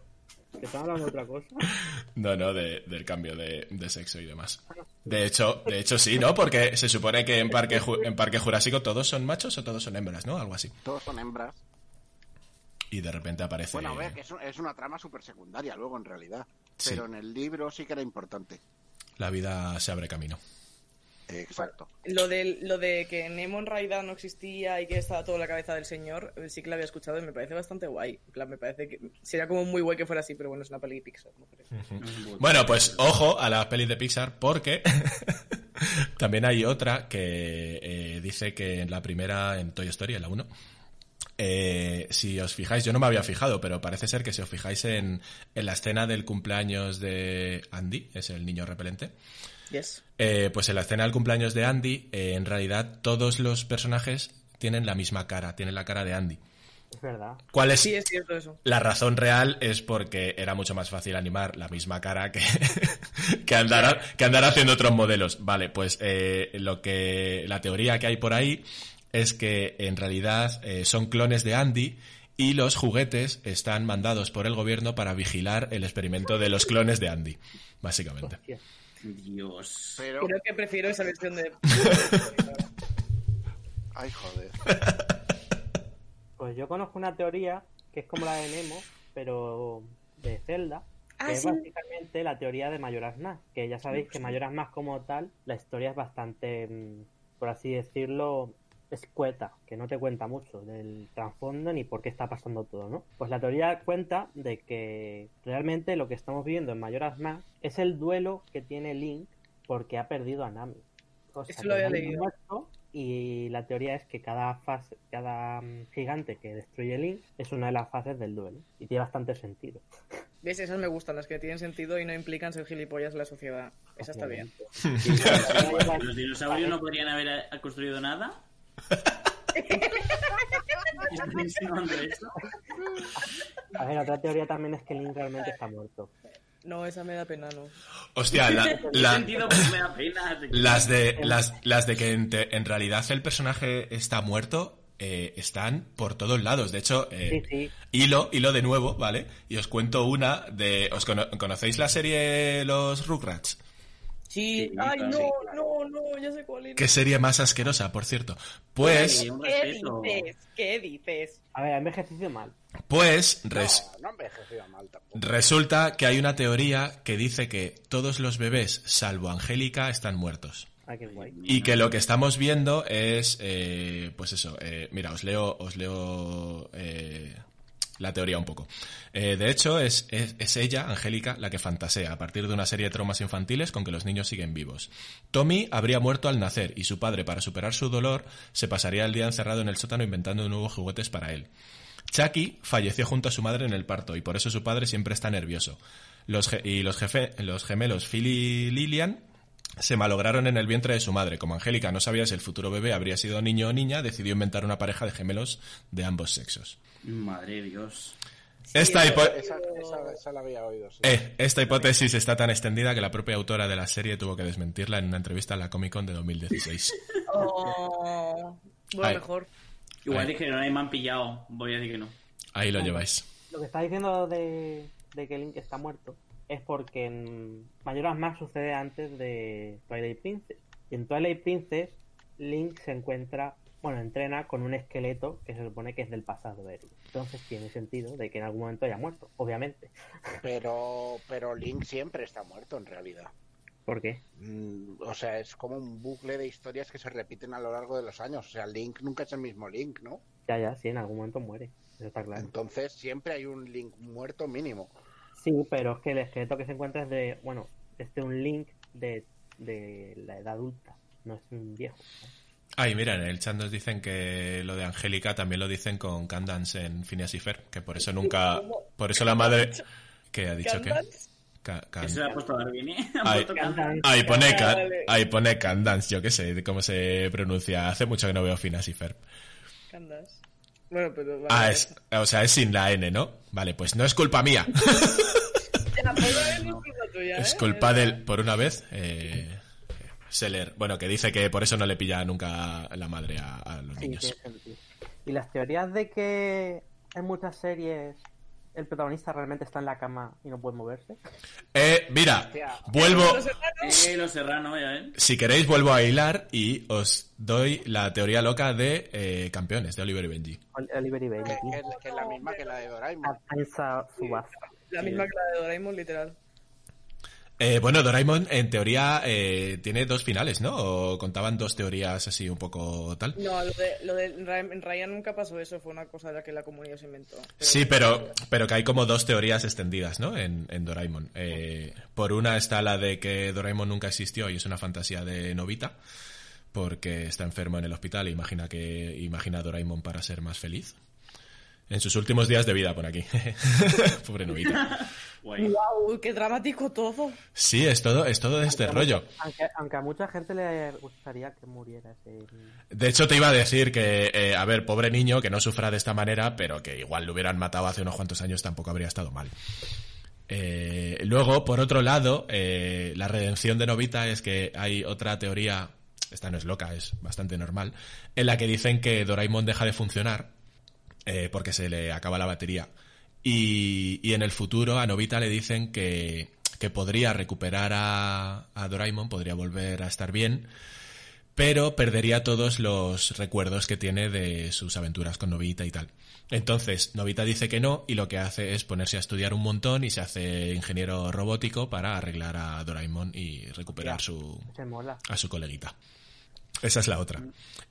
<laughs> Ah, es esto. ¿Que están hablando de otra cosa? <laughs> No, no, de- del cambio de, de sexo y demás. De hecho, de hecho sí, ¿no? Porque se supone que en Parque, en Parque Jurásico todos son machos o todos son hembras, ¿no? Algo así. Todos son hembras. Y de repente aparece... Bueno, a ver, que es, un- es una trama súper secundaria luego, en realidad. Sí. Pero en el libro sí que era importante. La vida se abre camino. Exacto. Lo de, lo de que Nemo en realidad no existía y que estaba todo en la cabeza del señor, eh, sí que lo había escuchado y me parece bastante guay. En plan, me parece que sería como muy guay que fuera así, pero bueno, es una peli de Pixar. Bueno, pues ojo a las pelis de Pixar porque <laughs> también hay otra que eh, dice que en la primera, en Toy Story, en la 1, eh, si os fijáis, yo no me había fijado, pero parece ser que si os fijáis en, en la escena del cumpleaños de Andy, es el niño repelente, Yes. eh, pues en la escena del cumpleaños de Andy, eh, en realidad todos los personajes tienen la misma cara, tienen la cara de Andy. Es verdad. ¿Cuál es, Sí, es cierto eso. la razón real es porque era mucho más fácil animar la misma cara que, <laughs> que, andar, que andar haciendo otros modelos. Vale, pues eh, lo que la teoría que hay por ahí es que en realidad eh, son clones de Andy y los juguetes están mandados por el gobierno para vigilar el experimento de los clones de Andy, básicamente. Hostia. Dios. Pero, Creo que prefiero esa versión de... <laughs> ay, joder. <laughs> Pues yo conozco una teoría que es como la de Nemo, pero de Zelda. Ah, que es sí. básicamente la teoría de Mayoras Más. Que ya sabéis que Mayoras Más como tal, la historia es bastante, mm, por así decirlo, escueta, que no te cuenta mucho del trasfondo ni por qué está pasando todo, ¿no? Pues la teoría cuenta de que realmente lo que estamos viendo en Mayoras Más es el duelo que tiene Link porque ha perdido a Nami. O sea, Eso lo había leído. muerto y la teoría es que cada fase, cada mm, gigante que destruye Link es una de las fases del duelo y tiene bastante sentido. <laughs> ¿Ves? Esas me gustan, las que tienen sentido y no implican ser gilipollas en la sociedad. Esa está bien. <laughs> ¿Los dinosaurios no podrían haber construido nada? <laughs> A ver, otra teoría también es que Link realmente está muerto. No, esa me da pena, no. Hostia, la- ¿Qué <laughs> la- sentido? Me da pena. las, de, las, las de que en, te- en realidad el personaje está muerto eh, están por todos lados. De hecho, eh, Sí, sí. hilo, hilo de nuevo, ¿vale? Y os cuento una de... ¿Os cono- ¿Conocéis la serie Los Rugrats? Sí, Sí, ay, no, Sí, no, no, ya sé cuál es. Qué serie más asquerosa, por cierto. Pues, ¿Qué dices? ¿Qué dices? A ver, ha envejecido mal. pues, res- No, no envejecido mal tampoco. resulta que hay una teoría que dice que todos los bebés, salvo Angélica, están muertos. Ah, qué guay. Y que lo que estamos viendo es, eh, pues eso, eh, mira, os leo, os leo eh, la teoría un poco. Eh, de hecho, es, es, ella, Angélica, la que fantasea a partir de una serie de traumas infantiles con que los niños siguen vivos. Tommy habría muerto al nacer y su padre, para superar su dolor, se pasaría el día encerrado en el sótano inventando nuevos juguetes para él. Chucky falleció junto a su madre en el parto y por eso su padre siempre está nervioso. Los y los, jefe, los gemelos Phil y Lillian se malograron en el vientre de su madre. Como Angélica no sabía si el futuro bebé habría sido niño o niña, decidió inventar una pareja de gemelos de ambos sexos. Madre de Dios. esta, hipo- Esa, esa, esa la había oído, sí. eh, esta hipótesis está tan extendida que la propia autora de la serie tuvo que desmentirla en una entrevista en la Comic Con de 2016. <laughs> Oh, bueno, mejor. Igual dije que no me han pillado. Voy a decir que no. Ahí lo lleváis. Lo que está diciendo de, de que Link está muerto es porque en Majora's Mask sucede antes de Twilight Princess. Y en Twilight Princess, Link se encuentra, bueno, entrena con un esqueleto que se supone que es del pasado de él. Entonces tiene sentido de que en algún momento haya muerto, obviamente. Pero, pero Link siempre está muerto en realidad. ¿Por qué? Mm, O sea, es como un bucle de historias que se repiten a lo largo de los años. O sea, Link nunca es el mismo Link, ¿no? Ya, ya, sí, en algún momento muere. Eso está claro. Entonces siempre hay un Link muerto mínimo. Sí, pero es que el esqueleto que se encuentra es de, bueno, es de un Link de, de la edad adulta, no es un viejo. ¿no? Ay, mira, en el chat nos dicen que lo de Angélica también lo dicen con Candance en Phineas y Ferb, que por eso nunca... Por eso la madre... ¿Qué ha dicho que? ¿Candance? Ca- can- Eso le ha puesto Darwin, ¿eh? <laughs> Candance. Ahí pone, Ah, ca- vale. ahí pone Candance, yo qué sé de cómo se pronuncia. Hace mucho que no veo Phineas y Ferb. Candas. Bueno, pero... vale, Ah, es, o sea, es sin la N, ¿no? Vale, pues no es culpa mía. <laughs> Ya, pues, <laughs> no es culpa tuya, Es ¿eh? culpa del, por una vez, eh, Seller. Bueno, que dice que por eso no le pilla nunca la madre a, a los Sí, niños. Y las teorías de que en muchas series el protagonista realmente está en la cama y no puede moverse. Eh, mira, Hostia. vuelvo. Eh, los serrano, ya, ¿eh? Si queréis, vuelvo a hilar y os doy la teoría loca de eh, campeones, de Oliver y Benji. Ol- Oliver y Benji. Que, que es, que es la misma que la de Doraemon. Esa subasta. La misma que la de Doraemon, literal. Eh, bueno, Doraemon en teoría eh, tiene dos finales, ¿no? O contaban dos teorías así un poco tal. No, lo de, lo de Ryan- en nunca pasó eso, fue una cosa de la que la comunidad se inventó. Pero- Sí, pero, pero que hay como dos teorías extendidas, ¿no? En, en Doraemon. Eh, por una está la de que Doraemon nunca existió y es una fantasía de Novita, porque está enfermo en el hospital e imagina que imagina a Doraemon para ser más feliz. En sus últimos días de vida, por aquí. <laughs> Pobre Novita. Guay. ¡Guau! ¡Qué dramático todo! Sí, es todo, es todo de este rollo. Aunque, aunque a mucha gente le gustaría que muriera ese niño. De hecho, te iba a decir que, eh, a ver, pobre niño, que no sufra de esta manera, pero que igual lo hubieran matado hace unos cuantos años tampoco habría estado mal. Eh, luego, por otro lado, eh, la redención de Novita es que hay otra teoría, esta no es loca, es bastante normal, en la que dicen que Doraemon deja de funcionar eh, porque se le acaba la batería. Y, y en el futuro a Novita le dicen que, que podría recuperar a, a Doraemon, podría volver a estar bien, pero perdería todos los recuerdos que tiene de sus aventuras con Novita y tal. Entonces, Novita dice que no y lo que hace es ponerse a estudiar un montón y se hace ingeniero robótico para arreglar a Doraemon y recuperar su, a su coleguita. Esa es la otra.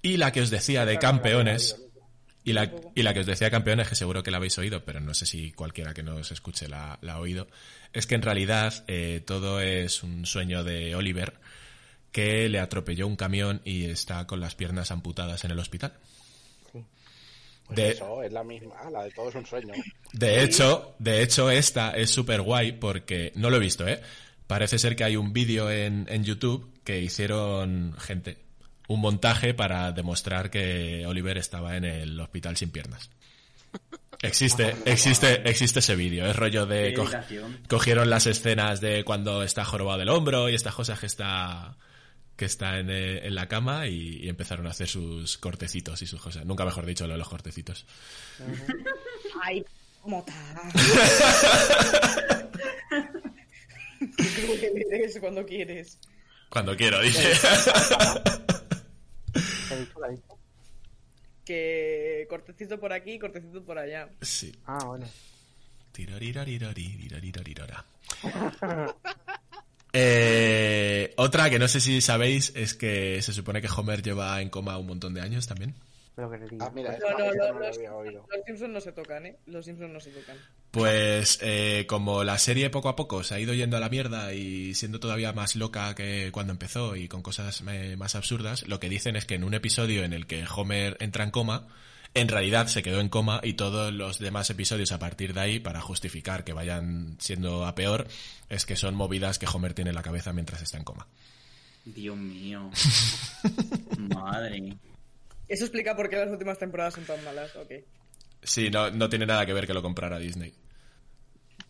Y la que os decía de campeones, y la, y la que os decía campeones, que seguro que la habéis oído, pero no sé si cualquiera que nos escuche la, la ha oído, es que en realidad eh, todo es un sueño de Oliver que le atropelló un camión y está con las piernas amputadas en el hospital. Sí. Pues De- eso, es la misma. Ah, la de todo es un sueño. De hecho, de hecho esta es súper guay porque no lo he visto, ¿eh? Parece ser que hay un vídeo en, en YouTube que hicieron gente, un montaje para demostrar que Oliver estaba en el hospital sin piernas. Existe, existe, existe ese vídeo, es rollo de co- cogieron las escenas de cuando está jorobado del hombro y estas cosas que está que está en, eh, en la cama y, y empezaron a hacer sus cortecitos y sus cosas. Nunca mejor dicho lo de los cortecitos. ¡Ay, mota! <laughs> Cuando quieres. Cuando quiero, dice. ¿Qué ha dicho? ¿Qué ha dicho? Que cortecito por aquí, cortecito por allá. Sí. Ah, bueno. <laughs> Eh, otra que no sé si sabéis es que se supone que Homer lleva en coma un montón de años también. Que. Ah, mira, No, esta, no, no, no había oído. los Simpsons no se tocan, ¿eh? Los Simpsons no se tocan. Pues eh, como la serie poco a poco se ha ido yendo a la mierda y siendo todavía más loca que cuando empezó y con cosas eh, más absurdas, lo que dicen es que en un episodio en el que Homer entra en coma, en realidad se quedó en coma y todos los demás episodios a partir de ahí, para justificar que vayan siendo a peor, es que son movidas que Homer tiene en la cabeza mientras está en coma. Dios mío. <laughs> Madre. Eso explica por qué las últimas temporadas son tan malas, ok. Sí, no, no tiene nada que ver que lo comprara Disney.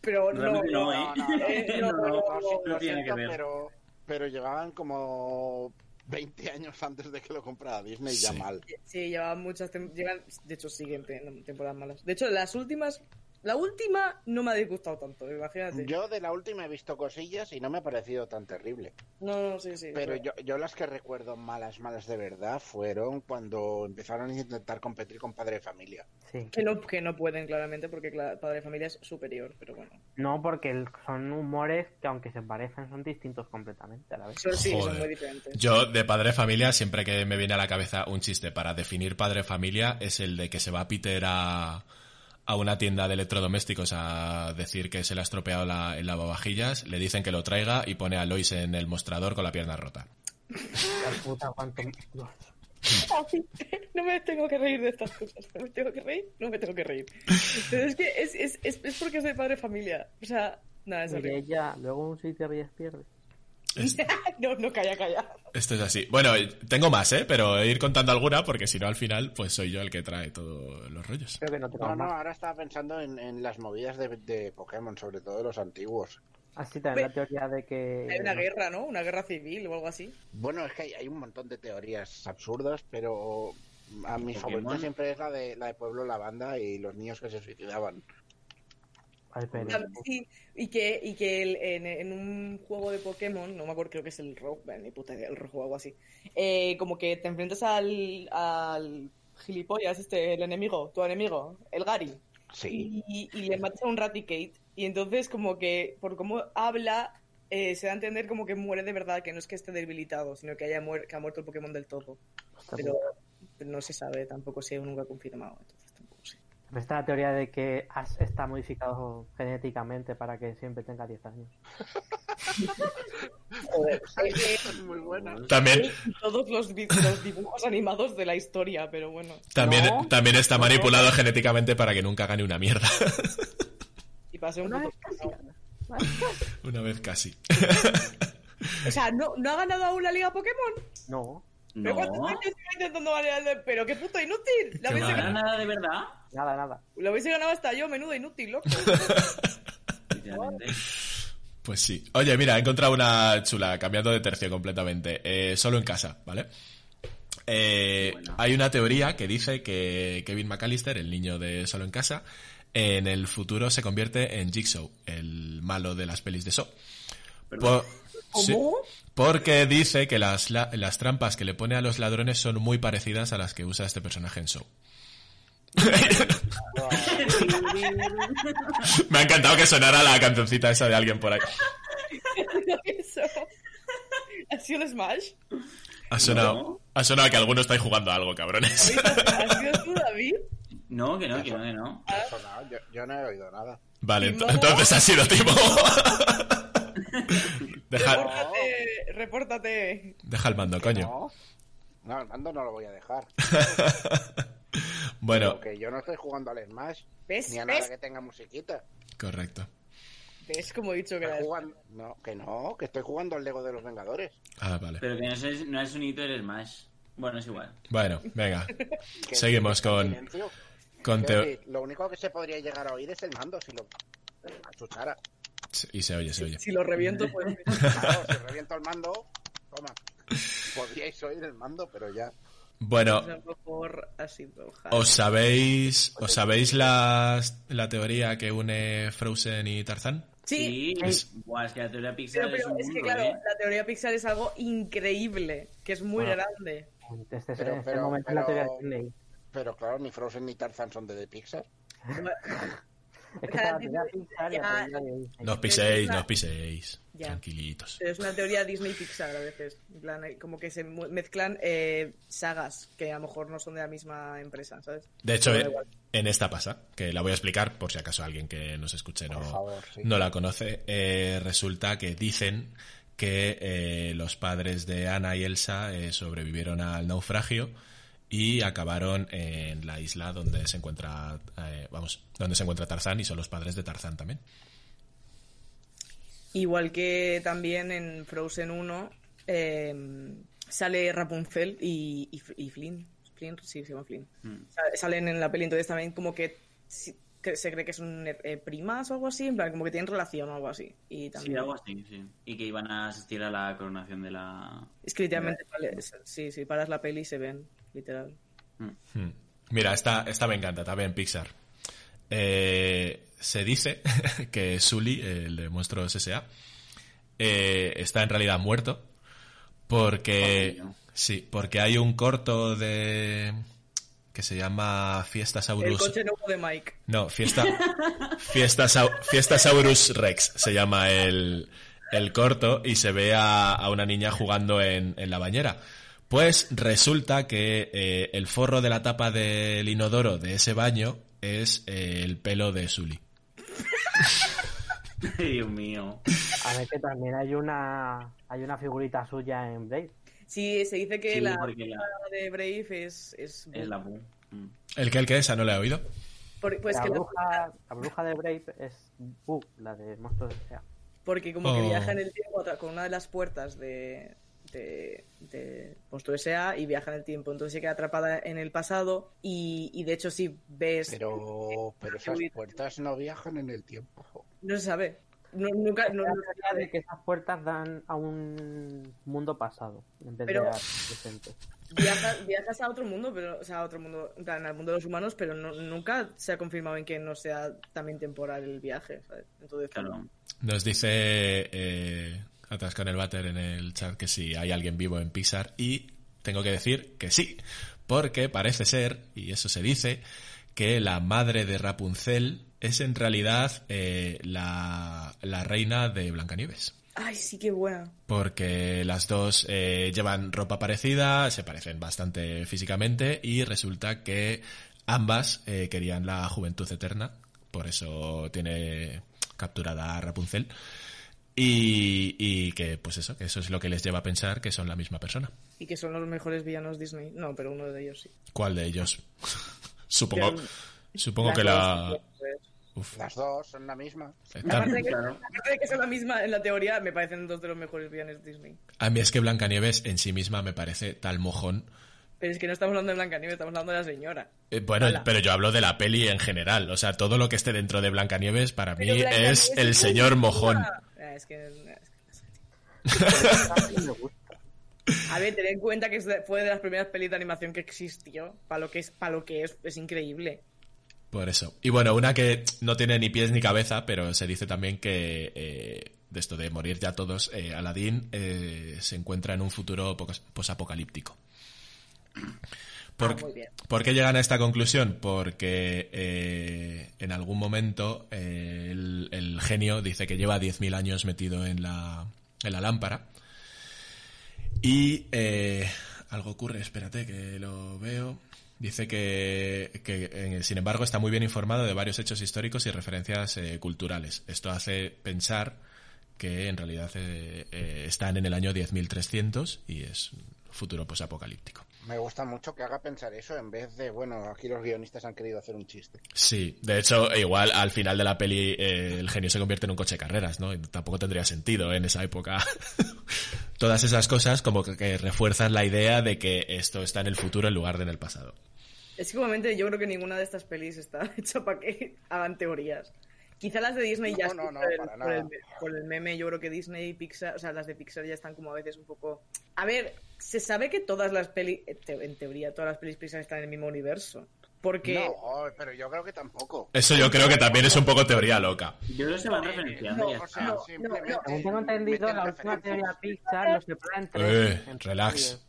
Pero no, <laughs> no, no, no, No, no, no, no, no Lo tiene que ver. Pero, pero llevaban como 20 años antes de que lo comprara Disney ya Sí. mal. Sí, llevan muchas llevan, de hecho siguen teniendo temporadas malas. De hecho, las últimas La última no me ha disgustado tanto, imagínate. Yo de la última he visto cosillas y no me ha parecido tan terrible. No, no, sí, sí. Pero yo, yo las que recuerdo malas, malas de verdad fueron cuando empezaron a intentar competir con Padre de Familia. Sí. Que no, que no pueden, claramente, porque Padre de Familia es superior, pero bueno. No, porque son humores que aunque se parecen son distintos completamente a la vez. Sí, son muy diferentes. Yo, de padre de familia, siempre que me viene a la cabeza un chiste para definir padre de familia es el de que se va Peter a, a una tienda de electrodomésticos a decir que se le ha estropeado la, el lavavajillas, le dicen que lo traiga y pone a Lois en el mostrador con la pierna rota. Puta. No me tengo que reír de estas cosas. No me tengo que reír, no me tengo que reír. Pero es que es, es, es, es porque soy padre de familia. O sea, nada, es Y horrible. ella, luego un si te ríes pierde. Es- <laughs> No, no, calla, calla. esto es así. Bueno, tengo más, ¿eh? Pero ir contando alguna porque si no al final pues soy yo el que trae todos los rollos. Creo que no tengo No, ahora estaba pensando en, en las movidas de, de Pokémon, sobre todo de los antiguos. Así también la teoría de que... Hay una guerra, ¿no? Una guerra civil o algo así. Bueno, es que hay, hay un montón de teorías absurdas, pero a mi favorita siempre es la de, la de Pueblo Lavanda y los niños que se suicidaban. Ay, pero- Sí, y que, y que el- en, en un juego de Pokémon, no me acuerdo, creo que es el rojo, ni puta idea, el rojo o algo así, eh, como que te enfrentas al, al gilipollas, este, el enemigo, tu enemigo, el Gary, Sí. y, y le matas a un Raticate, y entonces como que por cómo habla, eh, se da a entender como que muere de verdad, que no es que esté debilitado, sino que haya muer- que ha muerto el Pokémon del todo. Pero, pero no se sabe, tampoco se ha nunca confirmado, entonces Está la teoría de que Ash está modificado genéticamente para que siempre tenga 10 años. <laughs> es muy buena. También, todos los, dibujos animados de la historia, pero bueno. también, No. también está manipulado genéticamente para que nunca gane una mierda. <laughs> Y pasé un <laughs> Una vez casi. una vez casi. O sea, ¿no, ¿no ha ganado aún la Liga Pokémon? No, ¿Pero No, cuántos años intentando ganar? Pero qué puto inútil. La que habéis, no gana ganado, nada de verdad. nada, nada. la habéis ganado hasta yo, menudo inútil, loco. <laughs> Pues sí. Oye, mira, he encontrado una chula, cambiando de tercio completamente. Eh, solo en casa, ¿vale? Eh, Bueno. Hay una teoría que dice que Kevin McAllister, el niño de Solo en casa, en el futuro se convierte en Jigsaw, el malo de las pelis de Saw. Por- sí, ¿Cómo? Porque dice que las, la- las trampas que le pone a los ladrones son muy parecidas a las que usa este personaje en Saw. <laughs> Me ha encantado que sonara la cancioncita esa de alguien por ahí. Eso. ¿Ha sido un Smash? Ha sonado, No. ha sonado que alguno estáis jugando a algo, cabrones. ¿Ha sido tú, David? No, que no, que no, que no. Yo, yo no he oído nada. Vale, entonces ha sido Timo. <laughs> deja, Repórtate, repórtate. deja el mando, coño. No, no, el mando no lo voy a dejar. <laughs> Bueno, Porque yo no estoy jugando al Smash, ¿Ves? ni a nada ¿Ves? que tenga musiquita. correcto. ¿Ves como he dicho que era Estoy jugando... No, que no, que estoy jugando al Lego de los Vengadores. Ah, vale. Pero que no es, no es un hito del Smash. Bueno, es igual. Bueno, venga. <laughs> <laughs> Seguimos con, con Lo único que se podría llegar a oír es el mando, si lo achuchara. Y se oye, se oye. Si lo reviento, pues... <laughs> Claro, si reviento el mando, toma. Podríais oír el mando, pero ya. Bueno, A lo mejor ha sido ¿os sabéis, os sabéis las- la teoría que une Frozen y Tarzán? Sí, Es- Buah, es que la teoría Pixar pero, es pero un es que mundo, claro, ¿eh? la teoría Pixar es algo increíble, que es muy grande. Este es Pero- el pero- momento en la teoría pero- de Disney. Pero claro, ni Frozen ni Tarzan son de, de Pixar. Es que la Pixar Ya. No os piséis, no os piséis. Ya. Tranquilitos. Pero es una teoría Disney-Pixar a veces. En plan, hay como que se mezclan eh, sagas que a lo mejor no son de la misma empresa, ¿sabes? De hecho, da en, esta pasa, que la voy a explicar por si acaso alguien que nos escuche no, favor, sí. no la conoce. Eh, resulta que dicen que eh, los padres de Ana y Elsa eh, sobrevivieron al naufragio y acabaron en la isla donde se encuentra, eh, vamos, donde se encuentra Tarzán y son los padres de Tarzán también. Igual que también en Frozen 1 eh, sale Rapunzel y, y, y Flynn. Flynn, sí, se llama Flynn. Mm. Sa- Salen en la peli, entonces también como que, se cree que son eh, primas o algo así, en plan, como que tienen relación o algo así. Y Sí, también, algo así, sí. Y que iban a asistir a la coronación de la... es que literalmente, vale, sí, sí, paras la peli y se ven, literal. Hmm. Mira, esta, esta me encanta, también Pixar. eh, se dice <laughs> que Sully, el de Monstruos S.A., eh, está en realidad muerto porque sí, porque hay un corto de que se llama Fiesta El Saurus. coche nuevo de Mike. No, Fiesta Fiesta, Sau- Fiesta Saurus Rex se llama el, el corto y se ve a, a una niña jugando en, en la bañera. Pues resulta que eh, el forro de la tapa del inodoro de ese baño es eh, el pelo de Sully. <laughs> Dios mío. A ver que también hay una hay una figurita suya en Blade. Sí, se dice que Sí, la la- de Brave es... es, Es la bu. Mm. ¿El que el que esa no la he oído? por- pues la, que bruja, la bruja de Brave es Boo, la de Monstruos S.A. porque como que Oh. viaja en el tiempo con una de las puertas de, de, de Monstruo S.A. y viaja en el tiempo. Entonces se queda atrapada en el pasado y, y de hecho si ves... Pero, pero esas puertas no viajan en el tiempo. No se sabe. No, nunca... No, no- teoría de que esas puertas dan a un mundo pasado en vez Pero- de al presente. viajas, viajas a otro mundo, pero, o sea, a otro mundo, en plan, al mundo de los humanos, pero no- nunca se ha confirmado en que no sea también temporal el viaje, ¿sabes? Entonces, Claro. Nos dice eh, Atascan el Váter en el chat que si hay alguien vivo en Pixar y tengo que decir que sí, porque parece ser, y eso se dice, que la madre de Rapunzel es en realidad eh, la, la reina de Blancanieves. Ay, sí, qué buena. Porque las dos eh, llevan ropa parecida, se parecen bastante físicamente y resulta que ambas eh, querían la juventud eterna, por eso tiene capturada a Rapunzel. Y, y que, pues eso, que eso es lo que les lleva a pensar que son la misma persona. Y que son los mejores villanos Disney. No, pero uno de ellos sí. ¿Cuál de ellos? <laughs> supongo supongo que la... Uf, Las dos son la misma. Aparte de, que, Claro. aparte de que son la misma en la teoría, me parecen dos de los mejores villanos Disney. A mí es que Blancanieves en sí misma me parece tal mojón. Pero es que no estamos hablando de Blancanieves, estamos hablando de la señora. Eh, bueno, Hola. pero yo hablo de la peli en general. O sea, todo lo que esté dentro de Blancanieves para mí Blancanieves es el señor mojón. Es que, es que- <laughs> A ver, ten en cuenta que fue de las primeras pelis de animación que existió. Para lo que es, para lo que es, es increíble. Por eso. Y bueno, una que no tiene ni pies ni cabeza, pero se dice también que eh, de esto de morir ya todos, eh, Aladdin eh, se encuentra en un futuro posapocalíptico. ¿Por, Ah. ¿Por qué llegan a esta conclusión? Porque eh, en algún momento eh, el, el genio dice que lleva 10.000 años metido en la, en la lámpara. Y eh, algo ocurre, espérate que lo veo. Dice que, que, sin embargo, está muy bien informado de varios hechos históricos y referencias culturales. Esto hace pensar que en realidad están en el año 10.300 y es un futuro posapocalíptico. Me gusta mucho que haga pensar eso en vez de, bueno, aquí los guionistas han querido hacer un chiste. Sí, de hecho, igual al final de la peli eh, el genio se convierte en un coche de carreras, ¿no? Y tampoco tendría sentido en esa época. <laughs> Todas esas cosas como que, que refuerzan la idea de que esto está en el futuro en lugar de en el pasado. Es que igualmente yo creo que ninguna de estas pelis está <laughs> hecha para que hagan teorías. Quizá las de Disney ya No, no, no, por, el, para por, el, por el meme, yo creo que Disney y Pixar, o sea, las de Pixar ya están como a veces un poco... A ver, se sabe que todas las pelis, en teoría, todas las pelis Pixar están en el mismo universo. Porque... No, pero yo creo que tampoco. Eso yo creo que también es un poco teoría loca. Yo creo que se van referenciando No, o sea, No, no, no. Según tengo entendido, la última teoría Pixar los separa en tres. Eh, relax.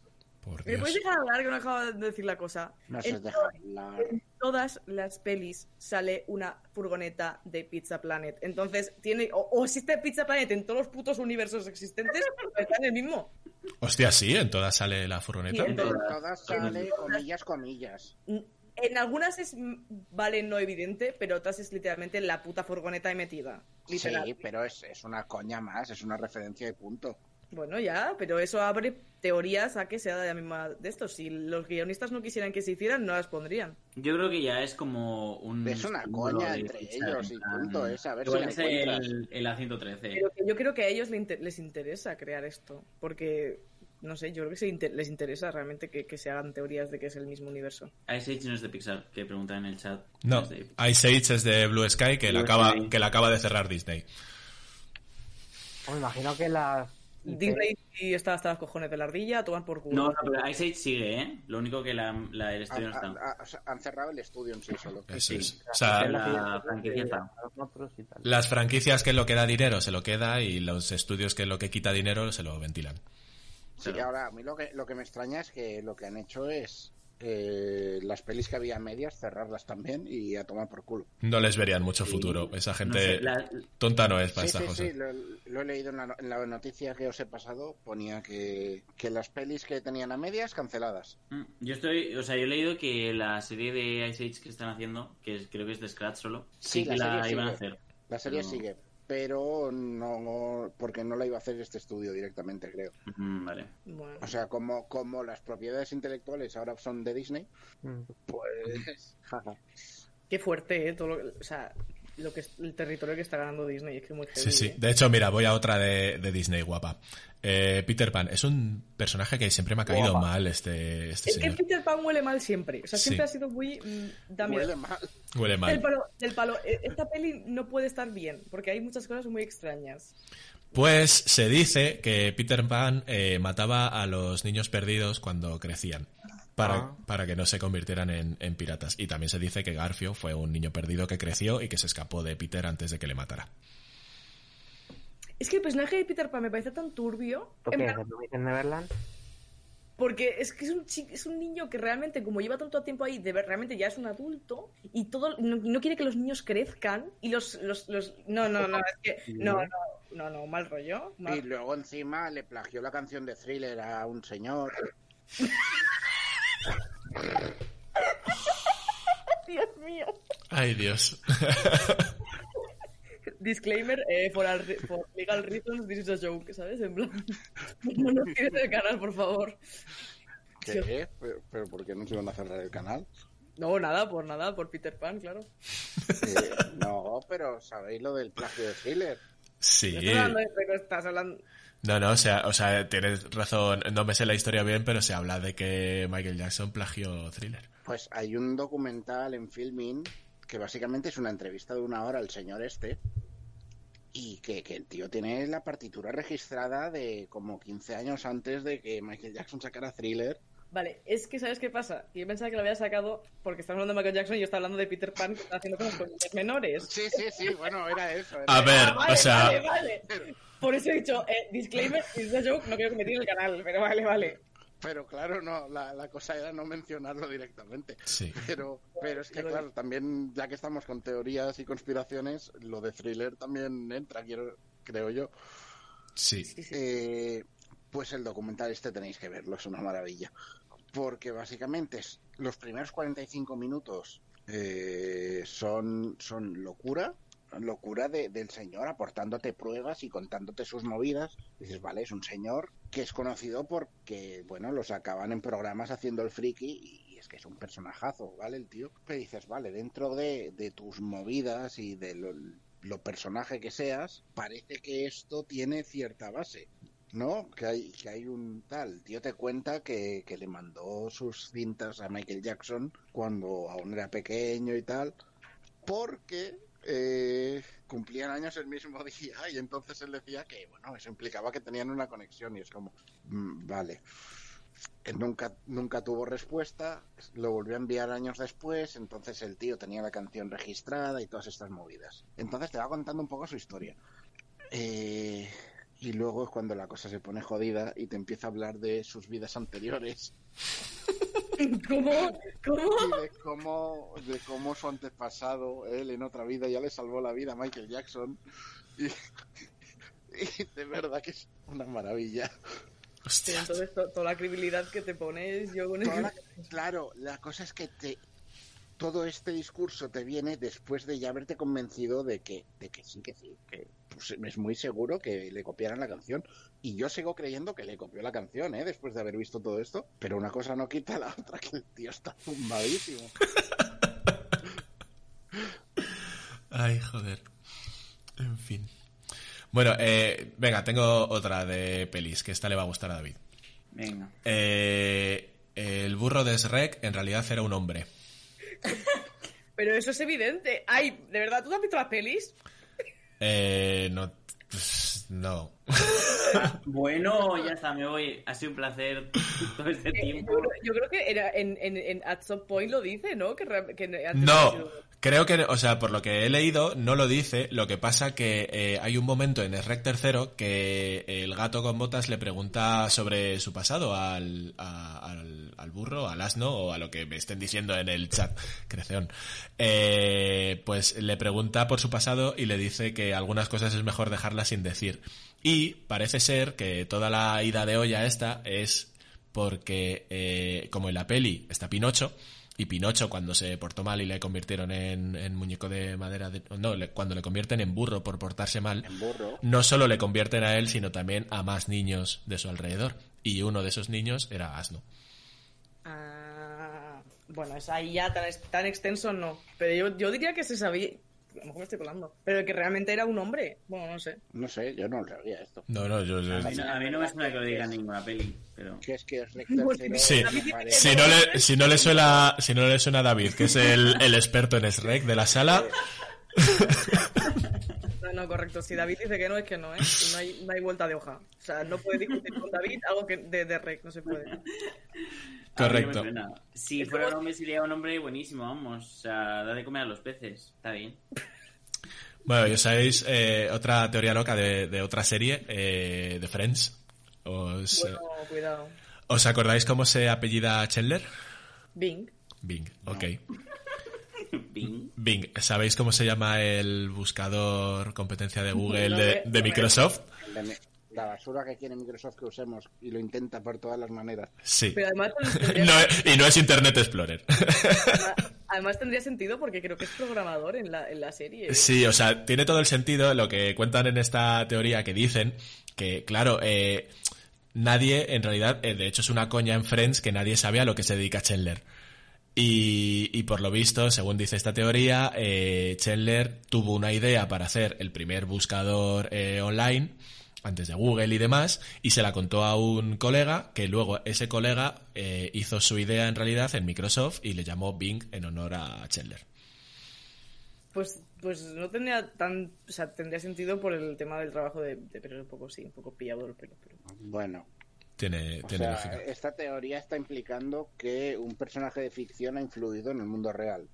¿Me puedes dejar hablar que no acabo de decir la cosa? No En hablar. en todas las pelis sale una furgoneta de Pizza Planet. Entonces, tiene. O, o existe Pizza Planet en todos los putos universos existentes, o está en el mismo. Hostia, sí, en todas sale la furgoneta. Sí, En todas. todas sale comillas, comillas. En algunas es mm, vale no evidente, pero otras es literalmente la puta furgoneta metida. Literal. Sí, pero es, es una coña más, es una referencia y punto. Bueno, ya, pero eso abre teorías a que sea de la misma de estos. Si los guionistas no quisieran que se hicieran, no las pondrían. Yo creo que ya es como un. Es una coña entre ellos y punto, es a ver si es el, el A113. Pero que yo creo que a ellos les interesa crear esto. Porque, no sé, yo creo que se inter- les interesa realmente que, que se hagan teorías de que es el mismo universo. Ice Age no es de Pixar, que preguntan en el chat. No, Ice Age es de Blue Sky que la acaba, Sky. que la acaba de cerrar Disney. Me imagino que las Disney está hasta las cojones de la ardilla, a tomar por culo. No, no, pero Ice Age sigue, ¿eh? Lo único que la, la- el estudio no Han, está. han- han- han cerrado el estudio en sí solo. Eso Sí. O sea, La franquicia está. Los las franquicias que es lo que da dinero se lo queda y los estudios que es lo que quita dinero se lo ventilan. Sí, Claro. ahora a mí lo que, lo que me extraña es que lo que han hecho es eh, las pelis que había a medias cerrarlas también y a tomar por culo. No les verían mucho futuro. Esa No gente sé, la- tonta no es para Sí, estas sí, cosas. sí, lo, lo he leído en la, no- en la noticia que os he pasado, ponía que, que las pelis que tenían a medias canceladas. Mm, Yo estoy, o sea, yo he leído que la serie de Ice Age que están haciendo, que creo que es de Scratch solo, sí, Sí, que la la serie iban a sigue. hacer. La serie Pero- sigue, pero no porque no la iba a hacer este estudio directamente, creo. Mm, vale. Bueno, O sea, como, como las propiedades intelectuales ahora son de Disney, Mm. pues... <laughs> jaja. qué fuerte, ¿eh? Todo lo, o sea, lo que es- el territorio que está ganando Disney es que es muy heavy. Sí, sí. ¿eh? De hecho, mira, voy a otra de, de Disney guapa. Eh, Peter Pan es un personaje que siempre me ha caído Guapa. mal este, este Es que. Peter Pan huele mal siempre. O sea, Sí. siempre ha sido muy. mm. Huele mal. Huele Del mal. palo, del palo. eh, Esta peli no puede estar bien, porque hay muchas cosas muy extrañas. Pues se dice que Peter Pan eh, mataba a los niños perdidos cuando crecían. Para, Ah. para que no se convirtieran en, en piratas. Y también se dice que Garfio fue un niño perdido que creció y que se escapó de Peter antes de que le matara. Es que el personaje de Peter Pan me parece tan turbio. ¿Por qué? Porque es que es un, chi- es un niño que realmente, como lleva tanto tiempo ahí, de ver- realmente ya es un adulto y todo no, y no quiere que los niños crezcan y los, los, los- no, no, no, es que no, no, no, no, mal rollo. mal- Y luego encima le plagió la canción de Thriller a un señor. <laughs> Dios mío. Ay, Dios. Disclaimer, eh, for, al- for legal reasons, this is a joke, ¿sabes? En plan, no nos tires el canal, por favor. ¿Qué? ¿Pero, pero por qué no se iban a cerrar el canal? No, nada, por nada, por Peter Pan, claro. Eh, no, pero ¿sabéis lo del plagio de Thriller? Sí. No estás hablando de pero estás hablando... No, no, o sea, o sea, tienes razón. No me sé la historia bien, pero se habla de que Michael Jackson plagió Thriller. Pues hay un documental en Filming que básicamente es una entrevista de una hora al señor este y que, que el tío tiene la partitura registrada de como 15 años antes de que Michael Jackson sacara Thriller. Vale, es que ¿sabes qué pasa? Yo pensaba que lo había sacado porque estamos hablando de Michael Jackson y yo estaba hablando de Peter Pan que está haciendo cosas con menores. Sí, sí, sí, bueno, era eso. era A ver, Ah, vale, o sea, vale, vale. Por eso he dicho, eh, disclaimer, is a joke, no quiero que me tire el canal, pero vale, vale. Pero claro, no, la, la cosa era no mencionarlo directamente. sí. Pero, pero es que, claro, también, ya que estamos con teorías y conspiraciones, lo de thriller también entra, quiero, creo yo. Sí. Eh, pues el documental este tenéis que verlo, es una maravilla. Porque básicamente es- los primeros 45 minutos eh, son, son locura, locura de- del señor aportándote pruebas y contándote sus movidas. Dices, vale, es un señor que es conocido porque, bueno, lo sacaban en programas haciendo el friki y es que es un personajazo, ¿vale? El tío. Pero dices, vale, dentro de, tus movidas y de lo, lo personaje que seas, parece que esto tiene cierta base. ¿No? Que hay, que hay un tal. El tío te cuenta que, que le mandó sus cintas a Michael Jackson cuando aún era pequeño y tal. Porque eh, cumplían años el mismo <laughs> día y entonces él decía que, bueno, eso implicaba que tenían una conexión y es como, mm, vale. Nunca, nunca tuvo respuesta, lo volvió a enviar años después, entonces el tío tenía la canción registrada y todas estas movidas. Entonces te va contando un poco su historia. Eh, y luego es cuando la cosa se pone jodida y te empieza a hablar de sus vidas anteriores <laughs> ¿Cómo? ¿Cómo? y de cómo, de cómo su antepasado, él en otra vida ya le salvó la vida a Michael Jackson. Y, <laughs> y de verdad que es una maravilla. Hostia. entonces to- toda la credibilidad que te pones yo con el... la- <laughs> claro, la cosa es que te, todo este discurso te viene después de ya haberte convencido de que, de que sí, que sí, que pues, es muy seguro que le copiaran la canción. Y yo sigo creyendo que le copió la canción, ¿eh? Después de haber visto todo esto. Pero una cosa no quita la otra, que el tío está zumbadísimo. <laughs> Ay, joder. En fin. Bueno, eh, venga, tengo otra de pelis, que esta le va a gustar a David. Venga. Eh, el burro de Shrek en realidad era un hombre. <laughs> Pero eso es evidente. Ay, ¿de verdad tú te has visto las pelis? Eh, no, pues, no. <laughs> Bueno, ya está, me voy. Ha sido un placer todo este Eh, tiempo. Yo, creo- yo creo que era en, en, en At Some Point lo dice, ¿no? Que, que No, sido- creo que, o sea, por lo que he leído, no lo dice. Lo que pasa que eh, hay un momento en Shrek tercero que el gato con botas le pregunta sobre su pasado al, al, al burro, al asno o a lo que me estén diciendo en el chat, creción. Eh, pues le pregunta por su pasado y le dice que algunas cosas es mejor dejarlas sin decir. Y parece ser que toda la ida de olla esta es porque, eh, como en la peli está Pinocho, y Pinocho cuando se portó mal y le convirtieron en, en muñeco de madera, de- no, le- cuando le convierten en burro por portarse mal, En burro. no solo le convierten a él, sino también a más niños de su alrededor. Y uno de esos niños era Asno. Ah, bueno, es ahí ya tan, tan extenso no. Pero yo, yo diría que se sabía. A lo mejor me estoy colando. Pero que realmente era un hombre. Bueno, no sé. No sé, yo no lo sabía esto. No, no, yo... yo- A mí, no, a mí no me suena que lo diga ninguna peli, pero... Que es que es Sí, si no le, si no le suena, si no le suena a David, que es el, el experto en SREC de la sala, No, no, correcto. Si David dice que no, es que no, ¿eh? No hay, no hay vuelta de hoja. O sea, no puedes discutir con David algo que de, de rec, no se puede. Correcto. no. Si Es fuera un hombre, sería un hombre buenísimo, vamos. O sea, da de comer a los peces. Está bien. Bueno, ya sabéis eh, otra teoría loca de, de otra serie, eh, de Friends. ¿Os, Bueno, cuidado. ¿Os acordáis cómo se apellida Chandler? Bing. Bing, ok. Bing. Bing, ¿sabéis cómo se llama el buscador competencia de Google No de, Microsoft? La basura que quiere Microsoft que usemos y lo intenta por todas las maneras. Sí. Pero además <laughs> tendría, No, y no es Internet Explorer. <laughs> además tendría sentido porque creo que es programador en la, en la serie. ¿eh? Sí, o sea, tiene todo el sentido lo que cuentan en esta teoría que dicen que, claro, eh, nadie, en realidad, eh, de hecho es una coña en Friends que nadie sabe a lo que se dedica Chandler. Y, y por lo visto, según dice esta teoría, eh, Chandler tuvo una idea para hacer el primer buscador eh, online antes de Google y demás, y se la contó a un colega, que luego ese colega eh, hizo su idea en realidad en Microsoft y le llamó Bing en honor a Chandler. Pues, pues no tendría tan. O sea, tendría sentido por el tema del trabajo de. de- pero un poco sí, un poco pillado el pelo. Pero... Bueno, Tiene, o tiene sea, lógica. esta teoría está implicando que un personaje de ficción ha influido en el mundo real.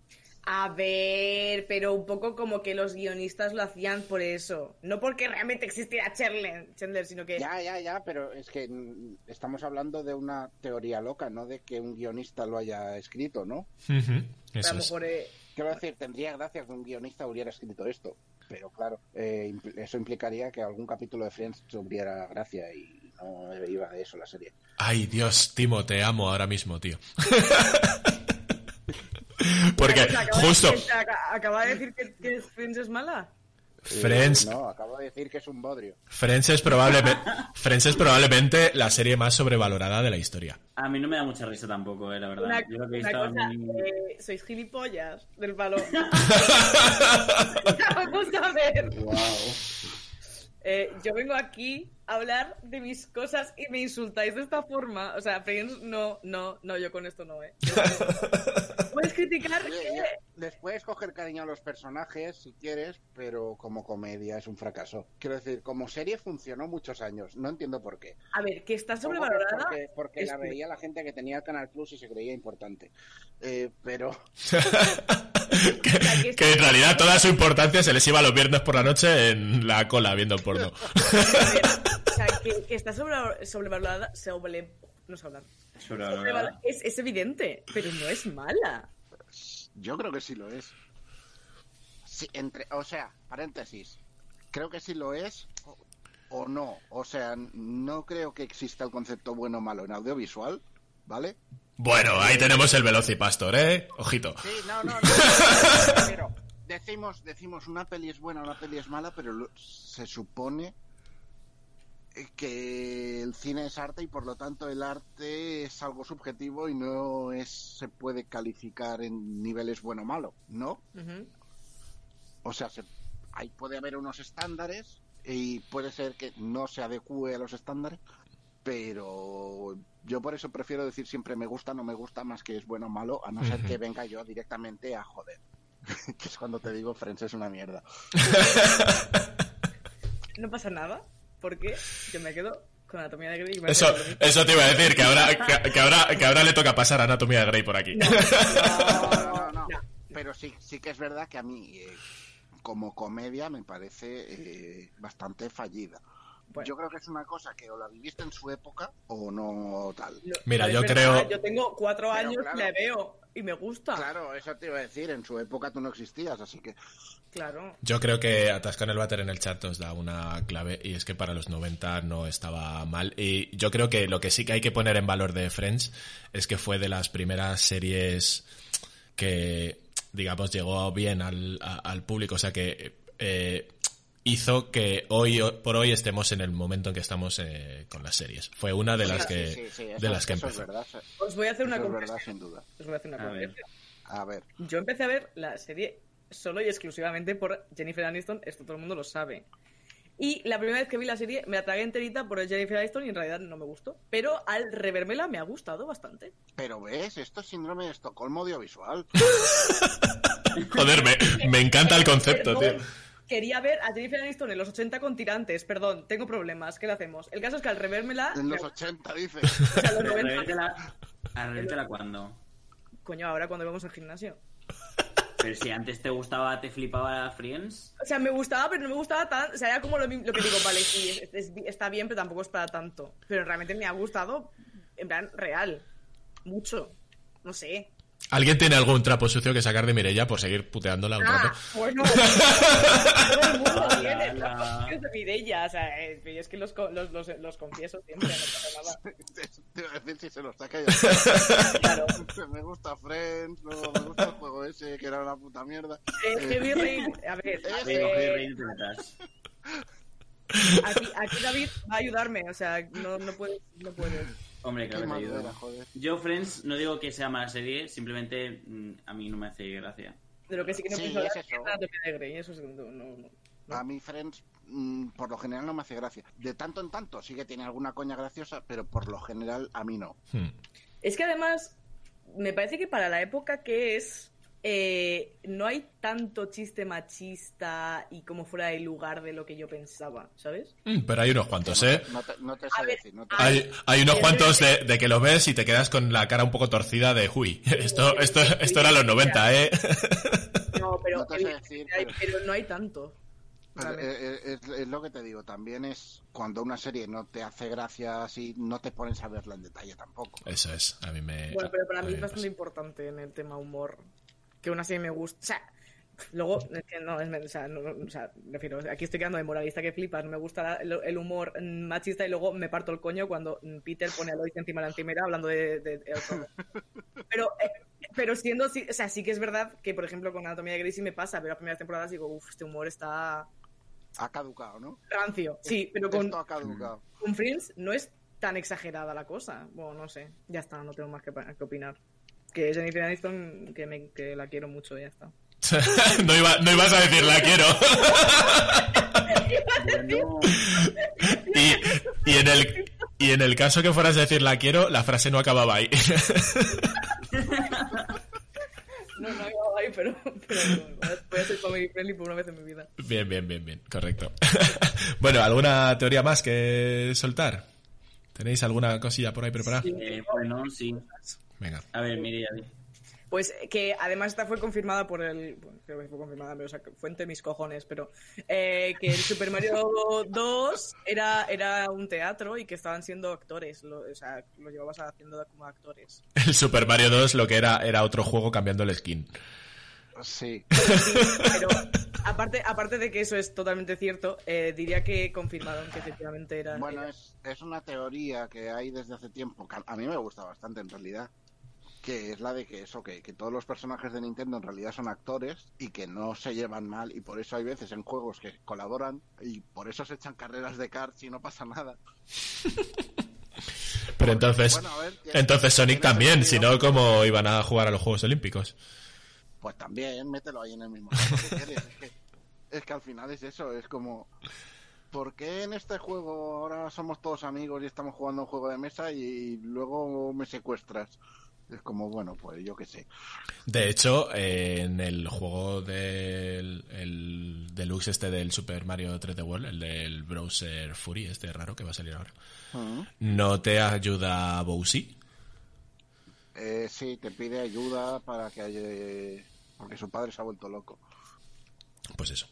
A ver, pero un poco como que los guionistas lo hacían por eso. No porque realmente existiera Chandler, Chandler sino que. Ya, ya, ya, pero es que estamos hablando de una teoría loca, no de que un guionista lo haya escrito, ¿no? Ujú, a Eso lo es. mejor. eh, Quiero decir, tendría gracia que un guionista hubiera escrito esto, pero claro, eh, impl- eso implicaría que algún capítulo de Friends tuviera gracia y no iba de eso la serie. Ay, Dios, Timo, te amo ahora mismo, tío. <laughs> Porque acaba de justo decir- aca- acaba de decir que, que Friends es mala. Friends, no, acabo de decir que es un bodrio. Friends es probablemente Friends es probablemente la serie más sobrevalorada de la historia. A mí no me da mucha risa tampoco, eh, la verdad. Una, Yo lo que he cosa, muy- eh, sois gilipollas del palo. <laughs> <laughs> Vamos a ver. Wow. Eh, yo vengo aquí hablar de mis cosas y me insultáis de esta forma. O sea, Friends, no, no, no, yo con esto no, ¿eh? <laughs> Puedes criticar Oye, que... Les puedes coger cariño a los personajes si quieres, pero como comedia es un fracaso. Quiero decir, como serie funcionó muchos años, no entiendo por qué. A ver, que está sobrevalorada. Porque, porque la veía la gente que tenía el Canal Plus y se creía importante. Eh, pero <laughs> <laughs> que, que en realidad toda su importancia se les iba los viernes por la noche en la cola viendo porno. O sea, que, que está sobre- sobrevalorada. Sobre, no sé hablar. Sobrevalorada. Es, es evidente, pero no es mala. Yo creo que sí lo es. sí, entre, o sea, paréntesis. Creo que sí lo es o, o no. O sea, no creo que exista el concepto bueno o malo en audiovisual, ¿vale? Bueno, ahí tenemos el Velocipastor, ¿eh? Ojito. Sí, no, no, no. pero decimos, decimos una peli es buena, una peli es mala, pero lo- se supone que el cine es arte y por lo tanto el arte es algo subjetivo y no es se puede calificar en niveles bueno o malo, ¿no? O sea, se- ahí puede haber unos estándares y puede ser que no se adecue a los estándares, pero yo por eso prefiero decir siempre me gusta, no me gusta, más que es bueno o malo, a no ser que venga yo directamente a joder. <laughs> que es cuando te digo Friends es una mierda. <laughs> No pasa nada. Porque yo me quedo con Anatomía de Grey. y me Eso, eso te iba a decir, que ahora, que, que ahora, que ahora le toca pasar a Anatomía de Grey por aquí. No, No, no, <laughs> no. no. Pero sí, sí que es verdad que a mí, eh, como comedia, me parece eh, bastante fallida. Bueno. Yo creo que es una cosa que o la viviste en su época o no tal. No, Mira, yo verdad, creo- Yo tengo cuatro Pero años claro. y la veo y me gusta. Claro. Claro, eso te iba a decir, en su época tú no existías, así que Yo creo que Atascan el Váter en el chat os da una clave y es que para los 90 no estaba mal. Y yo creo que lo que sí que hay que poner en valor de Friends es que fue de las primeras series que, digamos, llegó bien al, a- al público. O sea que eh, hizo que hoy por hoy estemos en el momento en que estamos eh, con las series. Fue una de las Sí, que, sí, sí, de eso- las que empezó. verdad, Os voy a hacer una es verdad, sin duda. Os voy a hacer una A ver. A ver, Yo empecé a ver la serie solo y exclusivamente por Jennifer Aniston, esto todo el mundo lo sabe. Y la primera vez que vi la serie me la tragué enterita por Jennifer Aniston y en realidad no me gustó. Pero al revérmela me ha gustado bastante. pero ves, esto es síndrome de Estocolmo audiovisual. <laughs> Joder, me, me encanta el concepto, tío. Quería ver a Jennifer Aniston en los 80 con tirantes. Perdón, tengo problemas. ¿Qué le hacemos? El caso es que al revérmela... En los 80, dice. <laughs> o sea, los Pero 90 revértela, cuando. Coño, ahora cuando vamos al gimnasio. Pero si antes te gustaba, te flipaba Friends. O sea, me gustaba, pero no me gustaba tan. O sea, era como lo, que digo, vale, sí, es- es- está bien, pero tampoco es para tanto. Pero realmente me ha gustado, en plan, real. Mucho. No sé. ¿Alguien tiene algún trapo sucio que sacar de Mirella por seguir puteándola un rato? Ah, bueno. Todo el mundo <laughs> tiene ala. trapos sucios de Mireia. O sea, eh, es que los, co- los, los, los confieso siempre, no. <laughs> Te iba a decir si se los saca ya. Claro. <laughs> Me gusta Friends, no, me gusta el juego ese que era una puta mierda. Eh, Heavy Rain, a ver, Eh, eh, aquí, aquí David va a ayudarme, o sea, no, no puedes, no puedes. Hombre, Qué claro que joder. Yo, Friends, no digo que sea mala serie, simplemente mm, a mí no me hace gracia. De lo que sí que no Sí, pienso es hablar es eso. de Grey, eso no, no. ¿no? A mí Friends, mm, por lo general, no me hace gracia. De tanto en tanto sí que tiene alguna coña graciosa, pero por lo general a mí no. Hmm. Es que además, me parece que para la época que es, eh, no hay tanto chiste machista y como fuera de lugar de lo que yo pensaba, ¿sabes? Mm, Pero hay unos cuantos, ¿eh? No te, no te A sé ver, decir. No te Hay, hay unos cuantos de, de que lo ves y te quedas con la cara un poco torcida de, uy, <laughs> esto, esto, esto era los 90, ¿eh? No, pero, No te sé decir, hay- pero- pero no hay tanto. Eh, eh, es, es lo que te digo, también es cuando una serie no te hace gracia así, no te pones a verla en detalle tampoco. Eso es, a mí me... Bueno, pero para mí es bastante importante en el tema humor que una serie me gusta. O sea, luego, es que no, es, o sea, no, o sea, refiero, aquí estoy quedando de moralista que flipas. No me gusta la- el, el humor machista y luego me parto el coño cuando Peter pone a Lois encima de la encimera hablando de. de- de otro. <laughs> pero, eh, pero siendo así, o sea, sí que es verdad que, por ejemplo, con Anatomía de Grey sí me pasa, pero las primeras temporadas digo, uff, este humor está Ha caducado, ¿no? rancio. Sí, pero con, Esto ha caducado. con Friends no es tan exagerada la cosa. Bueno, no sé. Ya está, no tengo más que, que opinar. Que Jennifer Aniston, que, me, que la quiero mucho, ya está. <laughs> no, iba- no ibas a decir la quiero. Bueno, y, y, en el, y en el caso que fueras a decir la quiero, la frase no acababa ahí. No, no iba ahí, pero, pero voy a ser family friendly por una vez en mi vida. bien, bien, bien, bien, correcto. <laughs> bueno, ¿alguna teoría más que soltar? ¿Tenéis alguna cosilla por ahí preparada? eh, bueno, sí. Venga. A ver, mire, David. Pues que además esta fue confirmada por el. Bueno, creo que fue confirmada, pero o sea, fuente mis cojones, pero. eh, que el Super Mario 2 era, era un teatro y que estaban siendo actores. Lo, o sea, lo llevabas haciendo como actores. El Super Mario 2 lo que era era otro juego cambiando el skin. Sí. Sí, pero aparte, aparte de que eso es totalmente cierto, eh, diría que confirmaron que efectivamente era. Bueno, era- es, es una teoría que hay desde hace tiempo, que a- a mí me gusta bastante en realidad, que es la de que eso, que, que todos los personajes de Nintendo en realidad son actores y que no se llevan mal y por eso hay veces en juegos que colaboran y por eso se echan carreras de karts y no pasa nada. <laughs> Pero entonces, Bueno, ver, entonces Sonic también, si no, ¿cómo iban a jugar a los Juegos Olímpicos? Pues también, mételo ahí en el mismo quieres. Es que, es que al final es eso, es como... ¿Por qué en este juego ahora somos todos amigos y estamos jugando un juego de mesa y luego me secuestras? Es como, bueno, pues yo qué sé. De hecho, eh, en el juego del el deluxe este del Super Mario 3D World, el del Browser Fury, este raro que va a salir ahora. ¿no te ayuda Bowsy? Eh, sí, te pide ayuda para que haya... Porque su padre se ha vuelto loco. Pues eso.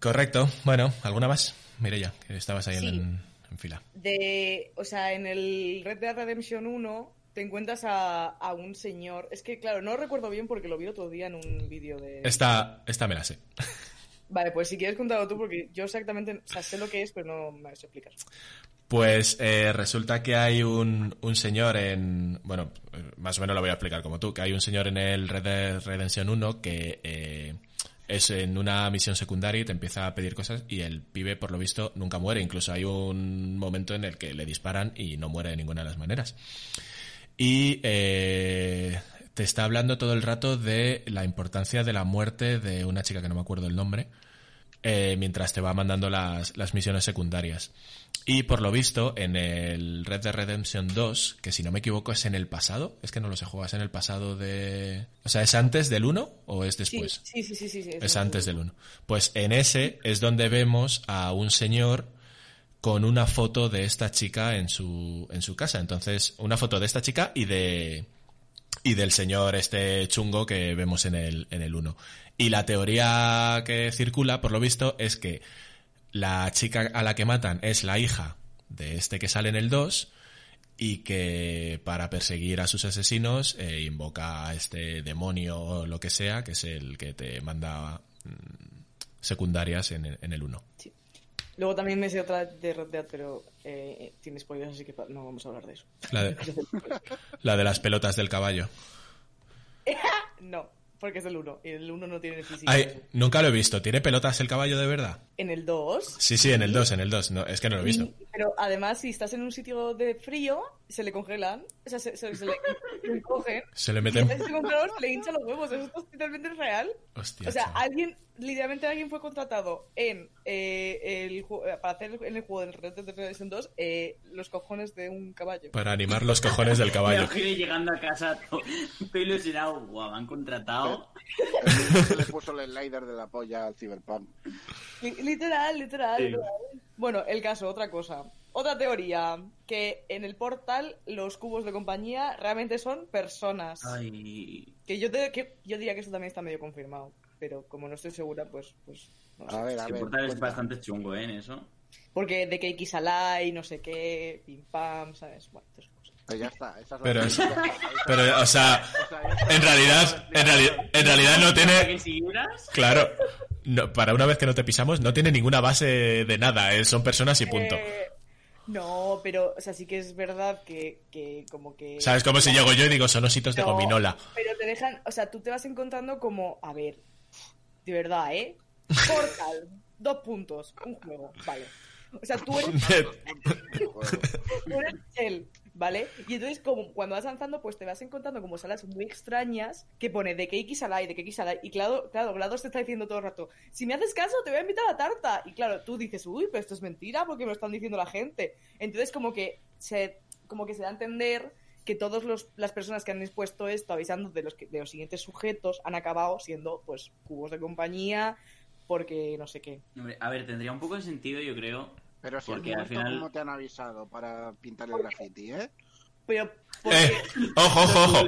Correcto. Bueno, ¿alguna más? Mireya, que estabas ahí Sí. en, en fila. De, o sea, en el Red Dead Redemption 1 te encuentras a, a un señor. Es que, claro, no recuerdo bien porque lo vi otro día en un vídeo de. Esta, esta me la sé. <laughs> Vale, pues si quieres contarlo tú, porque yo exactamente, o sea, sé lo que es, pero no me a explicar. Pues eh, resulta que hay un, un señor en... Bueno, más o menos lo voy a explicar como tú, que hay un señor en el Red Dead Redemption 1 que eh, es en una misión secundaria y te empieza a pedir cosas y el pibe, por lo visto, nunca muere. Incluso hay un momento en el que le disparan y no muere de ninguna de las maneras. Y eh, te está hablando todo el rato de la importancia de la muerte de una chica que no me acuerdo el nombre, eh, mientras te va mandando las, las misiones secundarias. Y por lo visto, en el Red Dead Redemption 2, que si no me equivoco es en el pasado, es que no lo sé, juegas en el pasado de... O sea, ¿es antes del 1 o es después? sí, sí, sí, sí, sí, Es eso. antes del 1. Pues en ese es donde vemos a un señor con una foto de esta chica en su, en su casa. Entonces, una foto de esta chica y de y del señor este chungo que vemos en el, en el 1. Y la teoría que circula, por lo visto, es que la chica a la que matan es la hija de este que sale en el 2 y que para perseguir a sus asesinos eh, invoca a este demonio o lo que sea, que es el que te manda mm, secundarias en, en el 1. Luego también me sé otra de Red Dead, pero eh, tiene spoilers, así que no vamos a hablar de eso. La de, la de las pelotas del caballo. <laughs> No, porque es el 1, y el 1 no tiene física. Ay, nunca lo he visto. ¿Tiene pelotas el caballo de verdad? En el 2. Sí, sí, en el 2, en el 2. No, es que no lo he visto. Pero además, si estás en un sitio de frío, se le congelan, o sea, se, se- se le se <laughs> le encogen. Se le Y meten... ese congelador se le hincha los huevos. Eso es totalmente real. Hostia, O sea, chaval. alguien, literalmente alguien fue contratado en eh, el ju- eh, para hacer en el juego del Red Dead Redemption 2 eh, los cojones de un caballo. Para animar los cojones del caballo. llegando a casa todo ilusionado. Guau, me han contratado. <laughs> Le puso el slider de la polla al Cyberpunk. Li- Literal, literal, Sí. literal. Bueno, el caso, otra cosa. Otra teoría, que en el portal los cubos de compañía realmente son personas. Ay. Que yo, te- que yo diría que eso también está medio confirmado. Pero como no estoy segura, pues, pues no sé. A ver, a ver. Portal es bastante chungo, ¿eh? En eso. Porque de que Xalai, no sé qué, pim pam, ¿sabes? Bueno, esas cosas. Pues ya está. esa es la Pero es-. Pero, o sea, en realidad, en realidad, en realidad no ¿Para tiene... Claro, no, para una vez que no te pisamos, no tiene ninguna base de nada, eh, son personas y punto. Eh, no, pero, o sea, sí que es verdad que, que como que... ¿Sabes cómo si llego yo y digo son ositos de No, gominola? Pero te dejan, o sea, tú te vas encontrando como, a ver, de verdad, ¿eh? Portal, <laughs> dos puntos, un juego, vale. O sea, tú eres, <laughs> <laughs> tú eres él, ¿vale? Y entonces, como cuando vas avanzando, pues te vas encontrando como salas muy extrañas que pone de que X y de que X Y claro, claro, GLaDOS te está diciendo todo el rato, si me haces caso, te voy a invitar a tarta. Y claro, tú dices, uy, pero esto es mentira porque me lo están diciendo la gente. Entonces, como que se, como que se da a entender que todas las personas que han expuesto esto avisando de los, que- de los siguientes sujetos han acabado siendo, pues, cubos de compañía porque no sé qué. Hombre, A ver, tendría un poco de sentido, yo creo. Pero si Porque al al final... ¿cómo te han avisado para pintar el graffiti, eh? Pero, porque... Eh, ojo, ojo, ojo.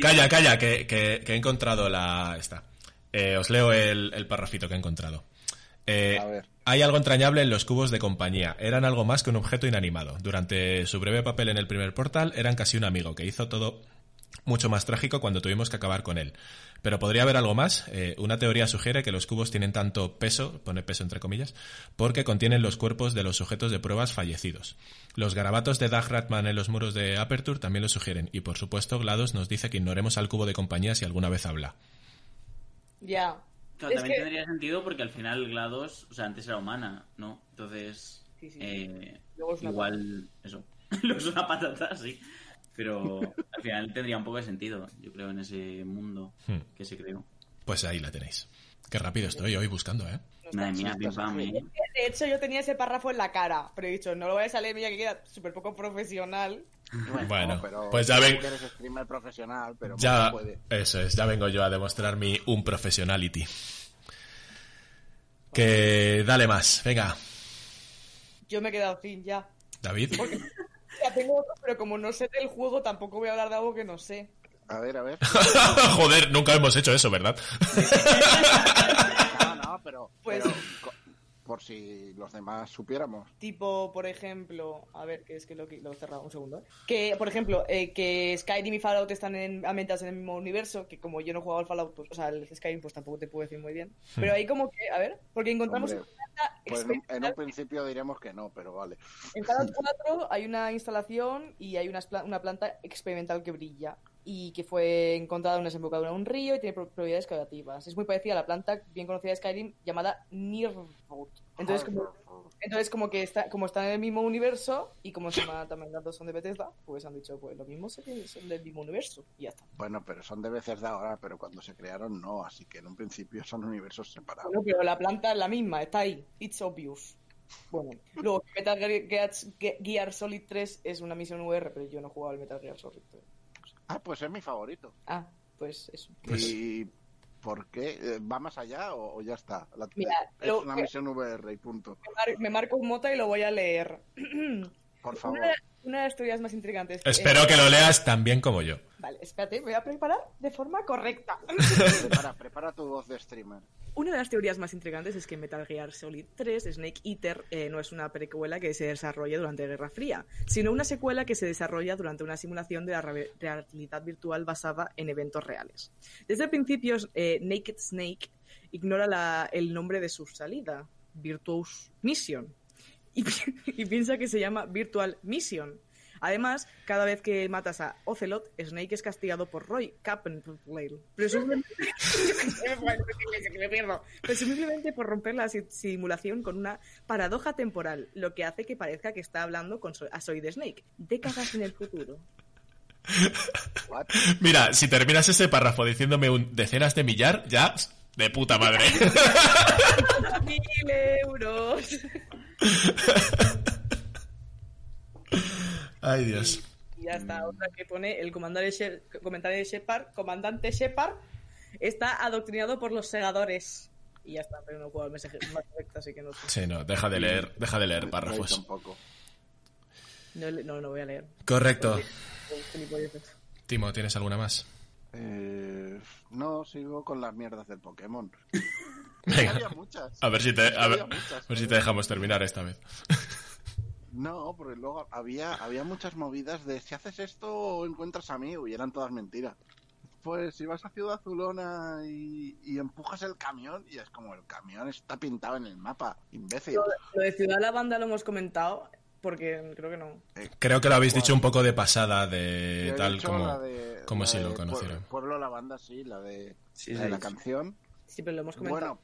Calla, calla, que, que- que he encontrado la... Esta. Eh, os leo el, el parrafito que he encontrado. Eh, A ver. hay algo entrañable en los cubos de compañía. Eran algo más que un objeto inanimado. Durante su breve papel en el primer portal, eran casi un amigo que hizo todo mucho más trágico cuando tuvimos que acabar con él. Pero podría haber algo más. Eh, una teoría sugiere que los cubos tienen tanto peso, pone peso entre comillas, porque contienen los cuerpos de los sujetos de pruebas fallecidos. Los garabatos de Doug Ratman en los muros de Aperture también lo sugieren. Y por supuesto, GLaDOS nos dice que ignoremos al cubo de compañía si alguna vez habla. Ya. Claro, también que- tendría sentido porque al final GLaDOS, o sea, antes era humana, ¿no? Entonces, Sí, sí. eh, Luego es una igual, eso. <laughs> Luego es una patata, sí. Pero al final tendría un poco de sentido, yo creo, en ese mundo Hmm. que se creó. Pues ahí la tenéis. Qué rápido estoy hoy buscando, ¿eh? Madre mía, eh. De hecho, yo tenía ese párrafo en la cara, pero he dicho, no lo voy a salir, mira que queda súper poco profesional. Bueno, pero pues ya ven- tú Eres streamer profesional, pero Ya, puede. eso es, ya vengo yo a demostrar mi un professionality. Que dale más, venga, Yo me he quedado sin ya. David. Ya tengo otro, pero como no sé del juego, tampoco voy a hablar de algo que no sé. A ver, a ver. <laughs> Joder, nunca hemos hecho eso, ¿verdad? No, no, pero, Pues- pero por si los demás supiéramos. Tipo, por ejemplo, a ver, que es que lo, lo he cerrado un segundo. ¿eh? Que, por ejemplo, eh, que Skyrim y Fallout están en, ambientados en el mismo universo, que como yo no he jugado al Fallout, pues, o sea, el Skyrim, pues tampoco te puedo decir muy bien. Pero ahí como que, a ver, porque encontramos Hombre, una planta Pues en, un- en un experimental. principio diremos que no, pero vale. En Fallout <laughs> 4 hay una instalación y hay una, una planta experimental que brilla y que fue encontrada en una desembocadura de un río y tiene pro- propiedades curativas. Es muy parecida a la planta bien conocida de Skyrim llamada Nirvolt. Entonces, como, entonces como que está, como están en el mismo universo y como se llama también las dos son de Bethesda, pues han dicho, pues lo mismo son del mismo universo y ya está. Bueno, pero son de veces de ahora, pero cuando se crearon no, así que en un principio son universos separados. Bueno, pero la planta es la misma, está ahí. It's obvious. Bueno, luego Metal Gear, Gear Solid 3 es una misión VR, pero yo no he jugado al Metal Gear Solid 3. Ah, pues es mi favorito. Ah, pues eso. Pues- ¿Y por qué? Eh, ¿Va más allá o, o ya está? La- Mira, es lo una que- misión VR y punto. Me, mar- me marco un mota y lo voy a leer. <clears throat> Por favor. Una, una de las teorías más intrigantes. Espero que lo leas tan bien como yo. Vale, espérate, me voy a preparar de forma correcta. <laughs> Prepara, prepara tu voz de streamer. Una de las teorías más intrigantes es que Metal Gear Solid 3, Snake Eater, eh, no es una precuela que se desarrolla durante Guerra Fría, sino una secuela que se desarrolla durante una simulación de la re- realidad virtual basada en eventos reales. Desde el principio, eh, Naked Snake ignora la- el nombre de su salida, Virtuous Mission, y <laughs> piensa que se llama Virtual Mission. Además, cada vez que matas a Ocelot, Snake es castigado por Roy Cappenflale. Presumiblemente, <laughs> me pierdo. Presumiblemente por romper la si- simulación con una paradoja temporal, lo que hace que parezca que está hablando con So- a Soy Snake, décadas en el futuro. What? Mira, si terminas ese párrafo diciéndome un decenas de millar, ya de puta madre. <laughs> ¡Mil euros! <laughs> Ay, Dios. Y ya está, otra que pone el comandante, She- comandante Shepard, comandante Shepard está adoctrinado por los segadores. Y ya está, pero no puedo el mensaje más directo, así que no sé. Sí, no, deja de leer, deja de leer párrafos. tampoco. No, no, no voy a leer. Correcto. Timo, ¿tienes alguna más? Eh, no, sigo con las mierdas del Pokémon. <laughs> Venga. Había muchas. A ver si te, a ver, muchas. a ver si te dejamos terminar esta vez. No, porque luego había, había muchas movidas de si haces esto encuentras amigo y eran todas mentiras. Pues si vas a Ciudad Azulona y, y empujas el camión y es como el camión está pintado en el mapa, imbécil. Lo de Ciudad Lavanda lo hemos comentado, porque creo que no. Creo que lo habéis dicho un poco de pasada, de tal como, la de- como la si lo conocieran. Pue- Pueblo La Banda, sí, la de, Sí, la, sí. de la canción. Sí, pero lo hemos comentado. Bueno,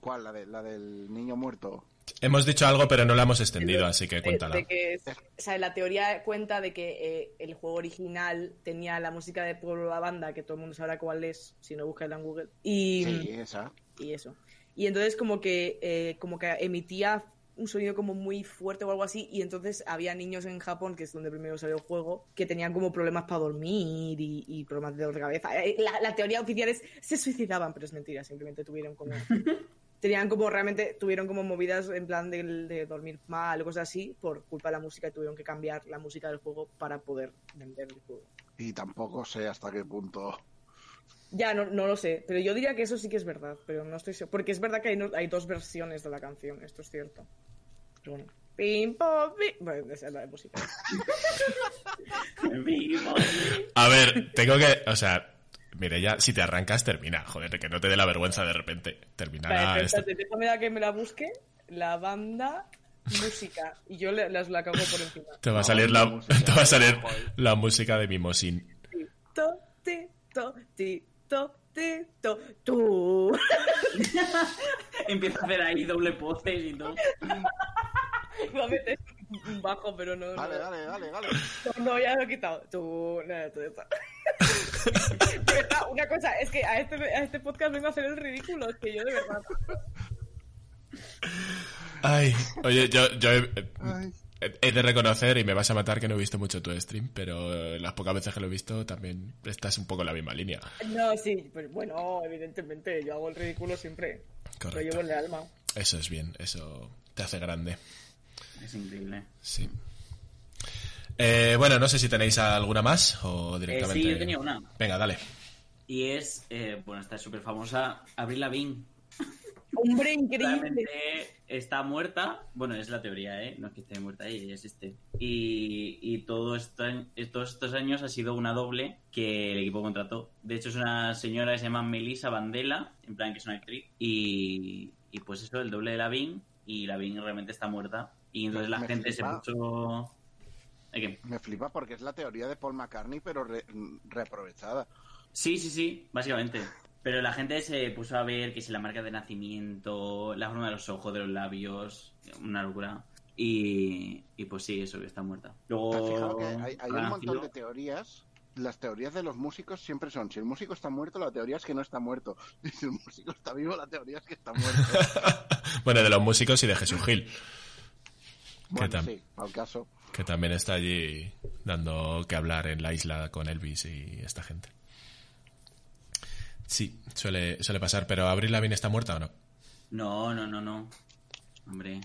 ¿cuál? La, de, la del niño muerto. Hemos dicho algo, pero no lo hemos extendido, así que cuéntala. de que o sea, la teoría cuenta de que eh, el juego original tenía la música de Pueblo La Banda, que todo el mundo sabrá cuál es, si no buscáis en Google. Y, Sí, esa. y eso. Y entonces como que, eh, como que emitía un sonido como muy fuerte o algo así, y entonces había niños en Japón, que es donde primero salió el juego, que tenían como problemas para dormir y, y problemas de dolor de cabeza. Eh, La, la teoría oficial es se suicidaban, pero es mentira, simplemente tuvieron como... <laughs> Tenían como realmente, tuvieron como movidas en plan de, de dormir mal o cosas así por culpa de la música y tuvieron que cambiar la música del juego para poder vender el juego. Y tampoco sé hasta qué punto. Ya, no, no lo sé, pero yo diría que eso sí que es verdad, pero no estoy seguro. Porque es verdad que hay, no- hay dos versiones de la canción, esto es cierto. Pero bueno. Pim, pom, pim. Bueno, esa es la de música. <laughs> A ver, tengo que, o sea, mire ya, si te arrancas, termina, joder, que no te dé la vergüenza de repente. Esto. espérate, déjame que me la busque. La banda, música. Y yo le- las la cago por encima. Te va a salir la la, música. <laughs> te va a salir la música de Mimosín. Tito, tito, tito, tito, tú. <laughs> Empieza a hacer ahí doble poses y todo. Iba <laughs> a meter un bajo, pero no. Dale, no. dale, dale, dale. No, no, ya lo he quitado. Tú, nada, tú está. <laughs> Una cosa, es que a este, a este podcast vengo a hacer el ridículo, es que yo de verdad. Ay, oye, yo, yo he, de reconocer, y me vas a matar que no he visto mucho tu stream, pero las pocas veces que lo he visto también estás un poco en la misma línea. No, sí, pero bueno, evidentemente, yo hago el ridículo siempre. Lo Correcto. llevo en el alma. Eso es bien, eso te hace grande. Es increíble. Sí. Eh, bueno, no sé si tenéis alguna más o Eh, directamente. sí, yo tenía una. Venga, dale. Y es, eh, bueno, esta es súper famosa, Avril Lavigne. <laughs> Hombre, increíble. Realmente está muerta. Bueno, es la teoría, ¿eh? No es que esté muerta, ella existe. Y, y todo esto, todos estos años ha sido una doble que el equipo contrató. De hecho, es una señora que se llama Melissa Vandela, en plan que es una actriz. Y, y pues eso, el doble de Lavigne. Y Lavigne realmente está muerta. Y entonces la Me gente se puso... Me flipa porque es la teoría de Paul McCartney, pero re- reaprovechada. Sí, sí, sí, básicamente. Pero la gente se puso a ver que si la marca de nacimiento, la forma de los ojos, de los labios, una locura. Y, y pues sí, eso que está muerta. Luego. ¿Te has fijado que hay, hay un montón de teorías? Las teorías de los músicos siempre son, si el músico está muerto, la teoría es que no está muerto. Y <laughs> si el músico está vivo, la teoría es que está muerto. <laughs> Bueno, de los músicos y de Jesús Gil, Bueno, tal? sí, al caso. Que también está allí dando que hablar en la isla con Elvis y esta gente. Sí, suele, suele pasar, pero ¿Abril Lavigne está muerta o no? No, no, no, no. Hombre,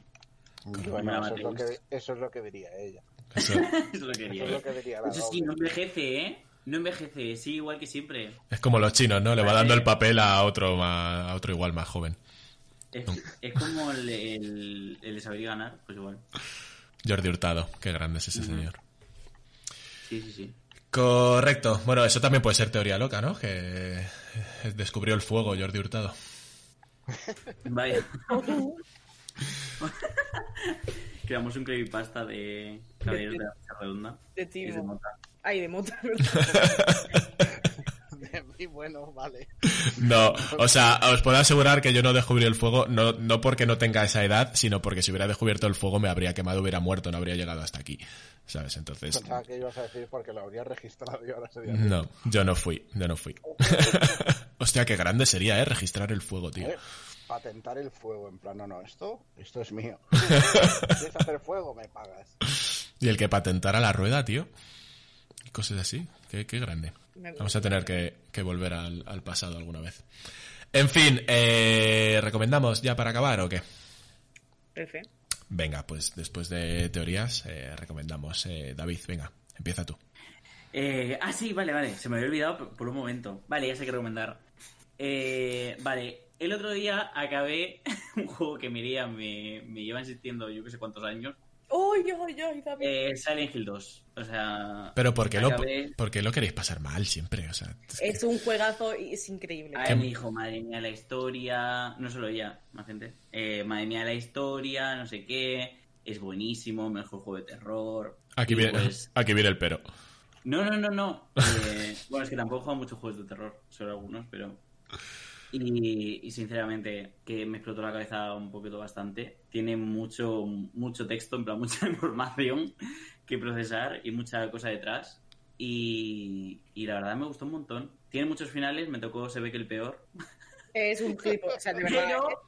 Bueno, eso es, lo que, eso es lo que diría ella. Eso- <laughs> eso lo Eso es lo que diría la Eso sí, no envejece, ¿eh? No envejece, sí, igual que siempre. es como los chinos, ¿no? Le va dando el papel a otro, ma- a otro igual más joven. Es, es como el, el, el de saber ganar, pues igual. Jordi Hurtado, qué grande es ese señor. Sí, sí, sí. Correcto. Bueno, eso también puede ser teoría loca, ¿no? Que descubrió el fuego Jordi Hurtado. <laughs> Vaya. <laughs> Creamos un creepypasta de Caballeros de la Mesa Redonda. De Timo. Ay, de mota. <laughs> <laughs> Bueno, vale. No, o sea, os puedo asegurar que yo no descubrí el fuego, no, no porque no tenga esa edad, sino porque si hubiera descubierto el fuego me habría quemado, hubiera muerto, no habría llegado hasta aquí. ¿Sabes? Entonces, Pensaba que ibas a decir porque lo habría registrado y ahora sería. no, yo no fui, yo no fui. <laughs> Hostia, qué grande sería, ¿eh? Registrar el fuego, tío. Eh, Patentar el fuego, en plan, no, no, esto, esto es mío. <laughs> ¿Quieres hacer fuego? Me pagas. Y el que patentara la rueda, tío. Cosas así, qué, qué grande. Vamos a tener que, que volver al, al pasado alguna vez. En fin, eh, ¿recomendamos ya para acabar o qué? F. Venga, pues después de teorías, eh, recomendamos. Eh, David, venga, empieza tú. Eh, ah, sí, vale, vale. Se me había olvidado por, un momento. Vale, ya sé qué recomendar. Eh, vale, el otro día acabé <laughs> un juego que Miria me, me lleva insistiendo yo que sé cuántos años. ¡Ay, ay, ay, David! Eh, Silent Hill 2. O sea... Pero ¿por qué, lo, acabé- por qué lo queréis pasar mal siempre? O sea, es que- un juegazo y es increíble. A me dijo, madre mía, la historia. No solo ella, más gente. Eh, madre mía, la historia, no sé qué. Es buenísimo, mejor juego de terror. aquí, viene, pues, <laughs> aquí viene el pero. No, no, no, no. Eh, <laughs> bueno, es que tampoco he jugado muchos juegos de terror, solo algunos, pero. Y, y sinceramente, que me explotó la cabeza un poquito bastante. Tiene mucho, mucho texto, en plan, <laughs> mucha información que procesar y mucha cosa detrás. Y, y la verdad me gustó un montón. Tiene muchos finales, me tocó, se ve que el peor. <laughs> Es un clip, o sea, de verdad. Pero,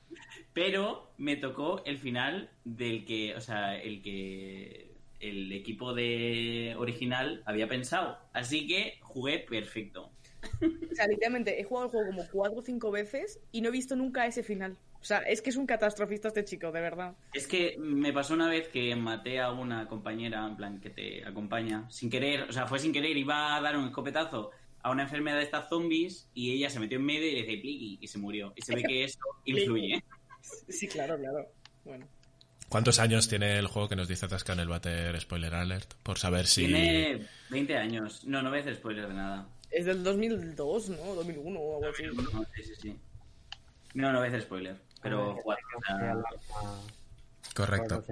pero me tocó el final del que, o sea, el que el equipo de original había pensado. Así que jugué perfecto. O sea, literalmente he jugado el juego como cuatro o cinco veces y no he visto nunca ese final. O sea, es que es un catastrofista este chico, de verdad. Es que me pasó una vez que maté a una compañera, en plan, que te acompaña, sin querer, o sea, fue sin querer, iba a dar un escopetazo a una enfermedad de estas zombies y ella se metió en medio y le dice pliqui y se murió. Y se ve que eso <laughs> influye. Sí, claro, claro. Bueno. ¿Cuántos años tiene el juego que nos dice Atasca en el Bater Spoiler Alert? Por saber si... Tiene 20 años. No, no voy a hacer spoiler de nada. Es del 2002, ¿no? 2001 o algo así. No, sí, sí, sí. No, no voy a hacer spoiler. Pero jugar, o sea, Correcto.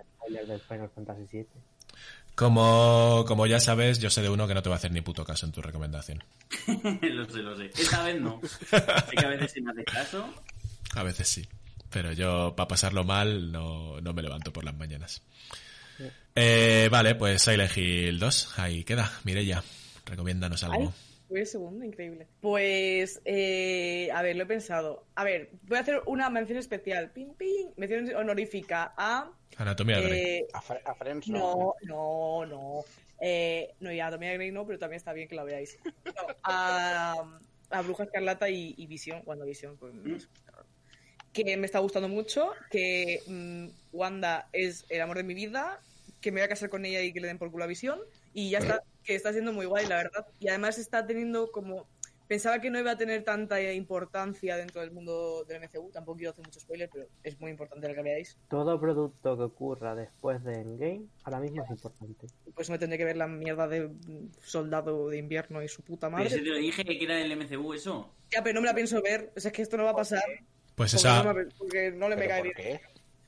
Como, como ya sabes, yo sé de uno que no te va a hacer ni puto caso en tu recomendación. <laughs> lo sé, lo sé. Esta vez no. Sé que a veces si me hace caso. <laughs> A veces sí. Pero yo, para pasarlo mal, no, no me levanto por las mañanas. Eh, vale, pues Silent Hill 2. Ahí queda. Mireya, recomiéndanos algo. Fue segundo, increíble. Pues, eh, a ver, lo he pensado. A ver, voy a hacer una mención especial. Pim, pim. Mención honorífica a. Anatomía de Grey. eh, A, Fre- a Friends no, no, no. Eh, no, y Anatomía de Grey no, pero también está bien que la veáis. No, a, a Bruja Escarlata y, y Visión, cuando Visión, pues no sé, que me está gustando mucho, que mm, Wanda es el amor de mi vida, que me voy a casar con ella y que le den por culo a Visión, y ya está, que está siendo muy guay, la verdad. Y además está teniendo como... Pensaba que no iba a tener tanta importancia dentro del mundo del MCU, tampoco quiero hacer mucho spoiler, pero es muy importante lo que veáis. Todo producto que ocurra después de Endgame ahora mismo es importante. Pues me tendré que ver la mierda de Soldado de Invierno y su puta Pero si madre. te lo dije que era del MCU eso. Ya, pero no me la pienso ver. O sea, es que esto no va a pasar. Pues Porque esa. porque no le me ¿Pero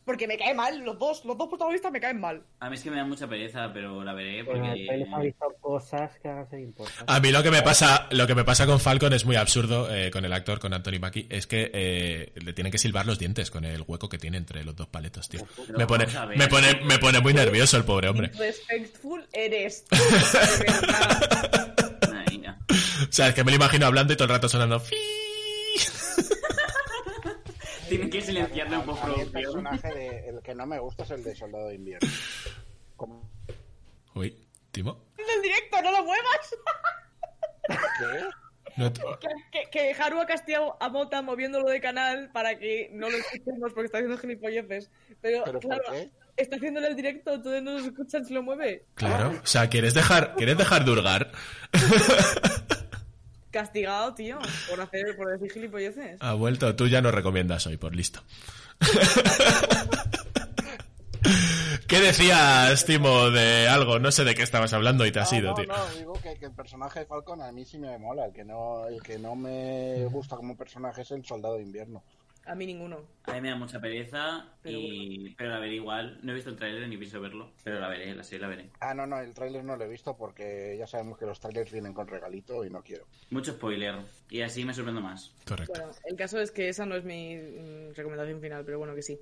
Porque me cae mal, los dos, los dos protagonistas me caen mal. A mí es que me da mucha pereza, pero la veré Pero porque... visto cosas que van a ser importantes. A mí lo que me pasa, lo que me pasa con Falcon es muy absurdo eh, con el actor, con Anthony Mackie, es que eh, le tienen que silbar los dientes con el hueco que tiene entre los dos paletos, tío. Pero Me pone, me pone, me pone muy nervioso el pobre hombre. Respectful eres. tú. <laughs> O sea, es que me lo imagino hablando y todo el rato sonando. Tienen que silenciarlo en mí el postproducción. personaje de, el que no me gusta es el de Soldado de Invierno. Como- Uy, Timo. En el directo, no lo muevas. ¿Qué? No te- Que, que, que Haru ha castigado a Mota moviéndolo de canal para que no lo escuchemos porque está haciendo gilipolleces. Pero, ¿Pero por claro, qué? está haciéndole el directo, entonces no nos escuchan si lo mueve. Claro, o sea, ¿quieres dejar, ¿quieres dejar de hurgar? <laughs> Castigado, tío, por hacer, por decir gilipolleces. Ha vuelto, tú ya no recomiendas hoy, por listo. <laughs> ¿Qué decías, Timo, de algo? No sé de qué estabas hablando y te has No, ido, no, tío. no, digo que, que el personaje de Falcon a mí sí me mola. El que no, el que no me gusta como personaje es el Soldado de Invierno. A mí ninguno. A mí me da mucha pereza, Pero y... pero la veré igual. No he visto el tráiler ni pienso verlo, pero la veré, la serie la veré. Ah, no, no, el tráiler no lo he visto porque ya sabemos que los trailers vienen con regalito y no quiero. Mucho spoiler, y así me sorprendo más. Correcto. Bueno, el caso es que esa no es mi mm, recomendación final, pero bueno, que sí.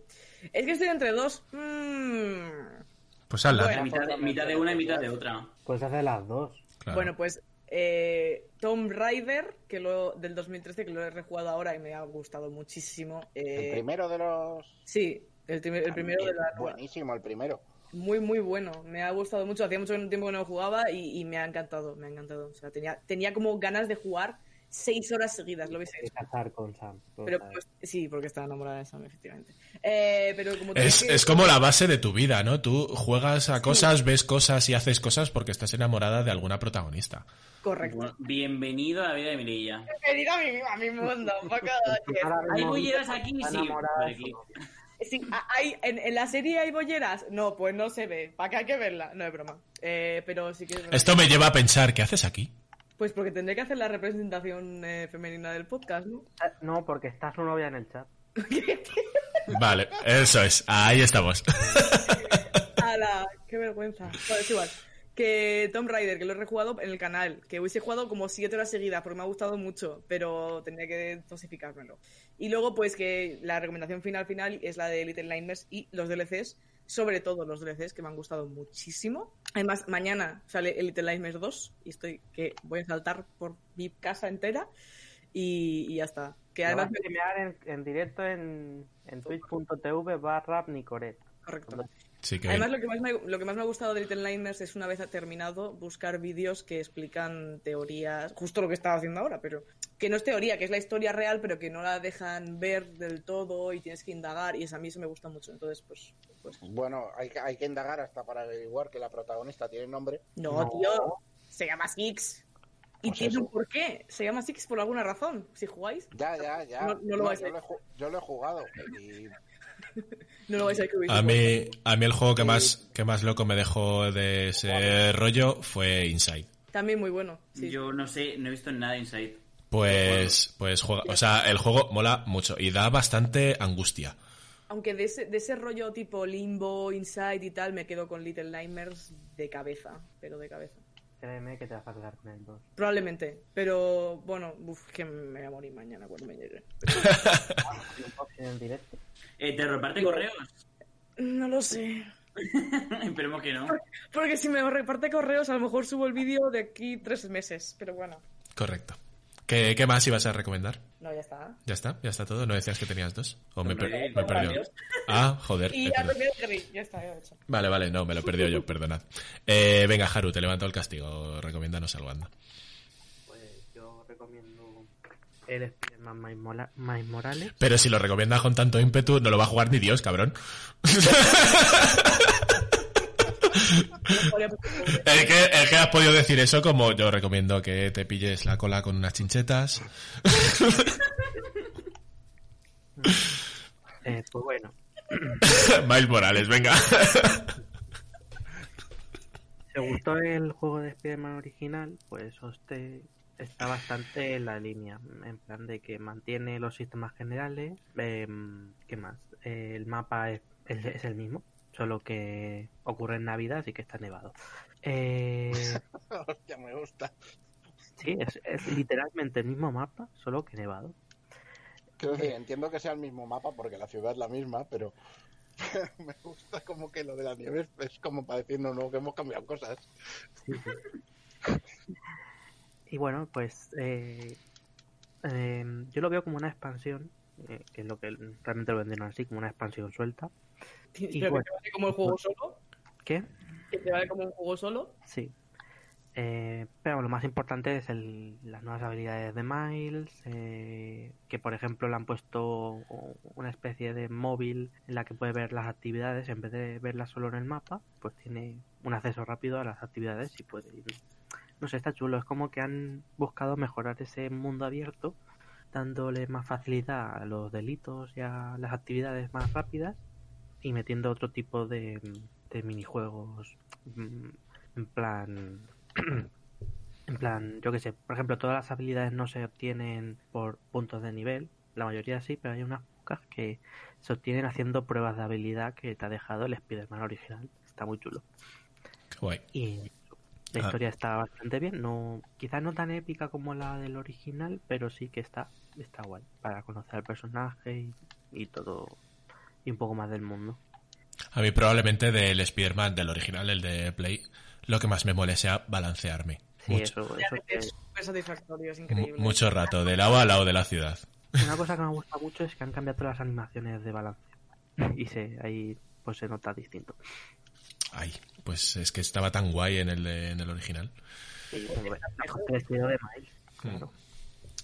Es que estoy entre dos. Mm. Pues hazla. Bueno. mitad, de, mitad de una y mitad de otra. Puedes hacer las dos. Claro. Bueno, pues eh, Tomb Raider, que lo, del 2013, que lo he rejugado ahora y me ha gustado muchísimo. eh, El primero de los... Sí, el, el primero de la. Buenísimo, el primero. Muy, muy bueno. Me ha gustado mucho. Hacía mucho tiempo que no jugaba y, y me ha encantado. Me ha encantado. O sea, tenía, tenía como ganas de jugar seis horas seguidas. Lo casar con Sam. Pues, Pero pues, sí, porque estaba enamorada de Sam, efectivamente. Eh, pero como Es, tenía que- es como la base de tu vida, ¿no? Tú juegas a cosas, ves cosas y haces cosas porque estás enamorada de alguna protagonista. Correcto. Bueno, bienvenido a la vida de Mirilla. Venid a mi, a mi mundo. <laughs> ¿Hay bolleras aquí? Sí. Sí, hay, en, en la serie hay bolleras. No, pues no se ve. ¿Para qué hay que verla? No es broma. Eh, pero sí que es verdad. Esto me lleva a pensar, ¿qué haces aquí? Pues porque tendré que hacer la representación eh, femenina del podcast, ¿no? Ah, No, porque está su novia en el chat. <laughs> Vale, eso es, ahí estamos. <laughs> ¡Hala! ¡Qué vergüenza! Bueno, es igual. Que Tomb Raider, que lo he rejugado en el canal, que hubiese jugado como siete horas seguidas porque me ha gustado mucho, pero tendría que dosificármelo. Y luego, pues que la recomendación final final es la de Little Nightmares y los DLCs, sobre todo los DLCs que me han gustado muchísimo. Además, mañana sale el Little Nightmares 2 y estoy que voy a saltar por mi casa entera y, y ya está. Que además streamear en, en directo en, en twitch.tv barra Nicoret. Correcto. Sí que Además, lo que, más me, lo que más me ha gustado de Little Nightmares es una vez terminado buscar vídeos que explican teorías, justo lo que estaba haciendo ahora, pero que no es teoría, que es la historia real, pero que no la dejan ver del todo y tienes que indagar y a mí eso me gusta mucho. Entonces, pues, pues Bueno, hay, que- hay que indagar hasta para averiguar que la protagonista tiene nombre. no, No. tío, se llama Six. Y Pues tiene un porqué. Se llama Six por alguna razón. Si jugáis, Ya, ya, ya. No- no lo vais a yo, lo he, yo lo he jugado. Y <laughs> no lo vais a descubrir. a mí, a mí el juego que más, que más loco me dejó de ese rollo fue Inside. También muy bueno. sí. Yo no sé, no he visto nada Inside. Pues, pues juega, o sea, el juego mola mucho y da bastante angustia. Aunque de ese, de ese rollo tipo limbo, inside y tal, me quedo con Little Nightmares de cabeza, pero de cabeza. Créeme que te vas a quedar con el 2. Probablemente, pero bueno, uf, que me voy a morir mañana cuando me llegue. <laughs> en directo. Eh, ¿Te reparte correos? No lo sé. <laughs> Esperemos que no. Porque si me reparte correos, a lo mejor subo el vídeo de aquí tres meses, pero bueno. Correcto. ¿Qué, qué más ibas a recomendar? No, ya está. ¿Ya está? ¿Ya está todo? ¿No decías que tenías dos? ¿O me, per- me varios. <laughs> Ah, joder. Y ya. Ya está, ya lo he hecho. Vale, vale, no, me lo he perdido yo, perdonad. Eh, venga, Haru, te levanto el castigo. Recomiéndanos algo, anda. Pues yo recomiendo el Spider-Man Miles Mola- Miles Morales. Pero si lo recomiendas con tanto ímpetu, no lo va a jugar ni Dios, cabrón. <laughs> El que, el que has podido decir eso como yo recomiendo que te pilles la cola con unas chinchetas. <laughs> Eh, pues bueno, <laughs> Miles Morales, venga. ¿te gustó el juego de Spider-Man original? Pues este está bastante en la línea, en plan de que mantiene los sistemas generales. em, ¿Qué más? Eh, el mapa es, es- es el mismo, solo que ocurre en Navidad y que está nevado. Eh, <laughs> Hostia, me gusta. sí, es, es literalmente el mismo mapa, solo que nevado. Decir, entiendo que sea el mismo mapa porque la ciudad es la misma, pero <laughs> me gusta como que lo de la nieve es, es como para decir, no, no, que hemos cambiado cosas. Sí, sí. <laughs> Y bueno, pues eh, eh, yo lo veo como una expansión, eh, que es lo que realmente lo vendieron así, como una expansión suelta. Y que bueno. te vale como el juego solo. ¿Qué? Que te vale como un juego solo. Sí. Eh, pero lo más importante es el- las nuevas habilidades de Miles, eh, que por ejemplo le han puesto una especie de móvil en la que puede ver las actividades, en vez de verlas solo en el mapa, pues tiene un acceso rápido a las actividades y puede ir. No sé, está chulo, es como que han buscado mejorar ese mundo abierto, dándole más facilidad a los delitos y a las actividades más rápidas y metiendo otro tipo de, de minijuegos mm, en plan <clears throat> en plan yo que sé. Por ejemplo todas las habilidades no se obtienen por puntos de nivel. La mayoría sí pero hay unas pocas que se obtienen haciendo pruebas de habilidad que te ha dejado el Spider-Man original. Está muy chulo. Qué guay. y la Ah. historia está bastante bien no quizás no tan épica como la del original pero sí que está está guay para conocer al personaje y, y todo y un poco más del mundo A mí probablemente del Spider-Man, del original, el de Play, lo que más me mole sea balancearme. sí mucho, eso, eso Realmente que- es súper satisfactorio, es increíble. mucho rato, de lado a lado de la ciudad. Una cosa que me gusta mucho es que han cambiado todas las animaciones de balance. Y se, ahí pues se nota distinto. Ay, pues es que estaba tan guay en el, de- en el original. Y, hombre, mejor que el estilo de Miles. Claro.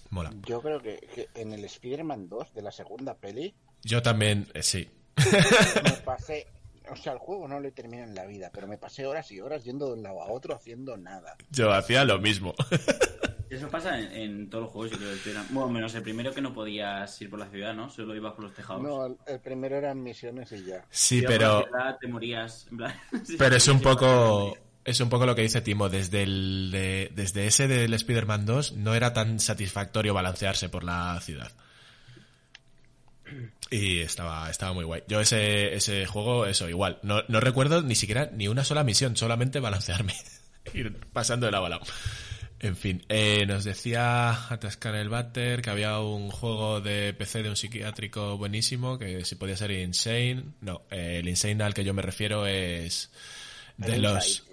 Mola. Yo creo que, que en el Spider-Man 2 de la segunda peli Yo también, eh, sí. <laughs> me pasé, o sea, el juego no lo terminé en la vida, pero me pasé horas y horas yendo de un lado a otro haciendo nada. Yo hacía lo mismo. <laughs> Eso pasa en, en todos los juegos, yo creo. que eran- Bueno, menos el primero que no podías ir por la ciudad, ¿no? Solo ibas por los tejados. No, el, el primero eran misiones y ya. Sí, por la pero, ciudad, te morías. en plan, <laughs> pero es un poco... Es un poco lo que dice Timo, desde el de- desde ese del Spider-Man 2 no era tan satisfactorio balancearse por la ciudad. Y estaba, estaba muy guay. Yo ese, ese juego, eso, igual. No, no recuerdo ni siquiera ni una sola misión, solamente balancearme. <laughs> Ir pasando de lado a lado. En fin, eh, nos decía Atascar el Batter que había un juego de PC de un psiquiátrico buenísimo, que si podía ser Insane. No, eh, el Insane al que yo me refiero es de El los...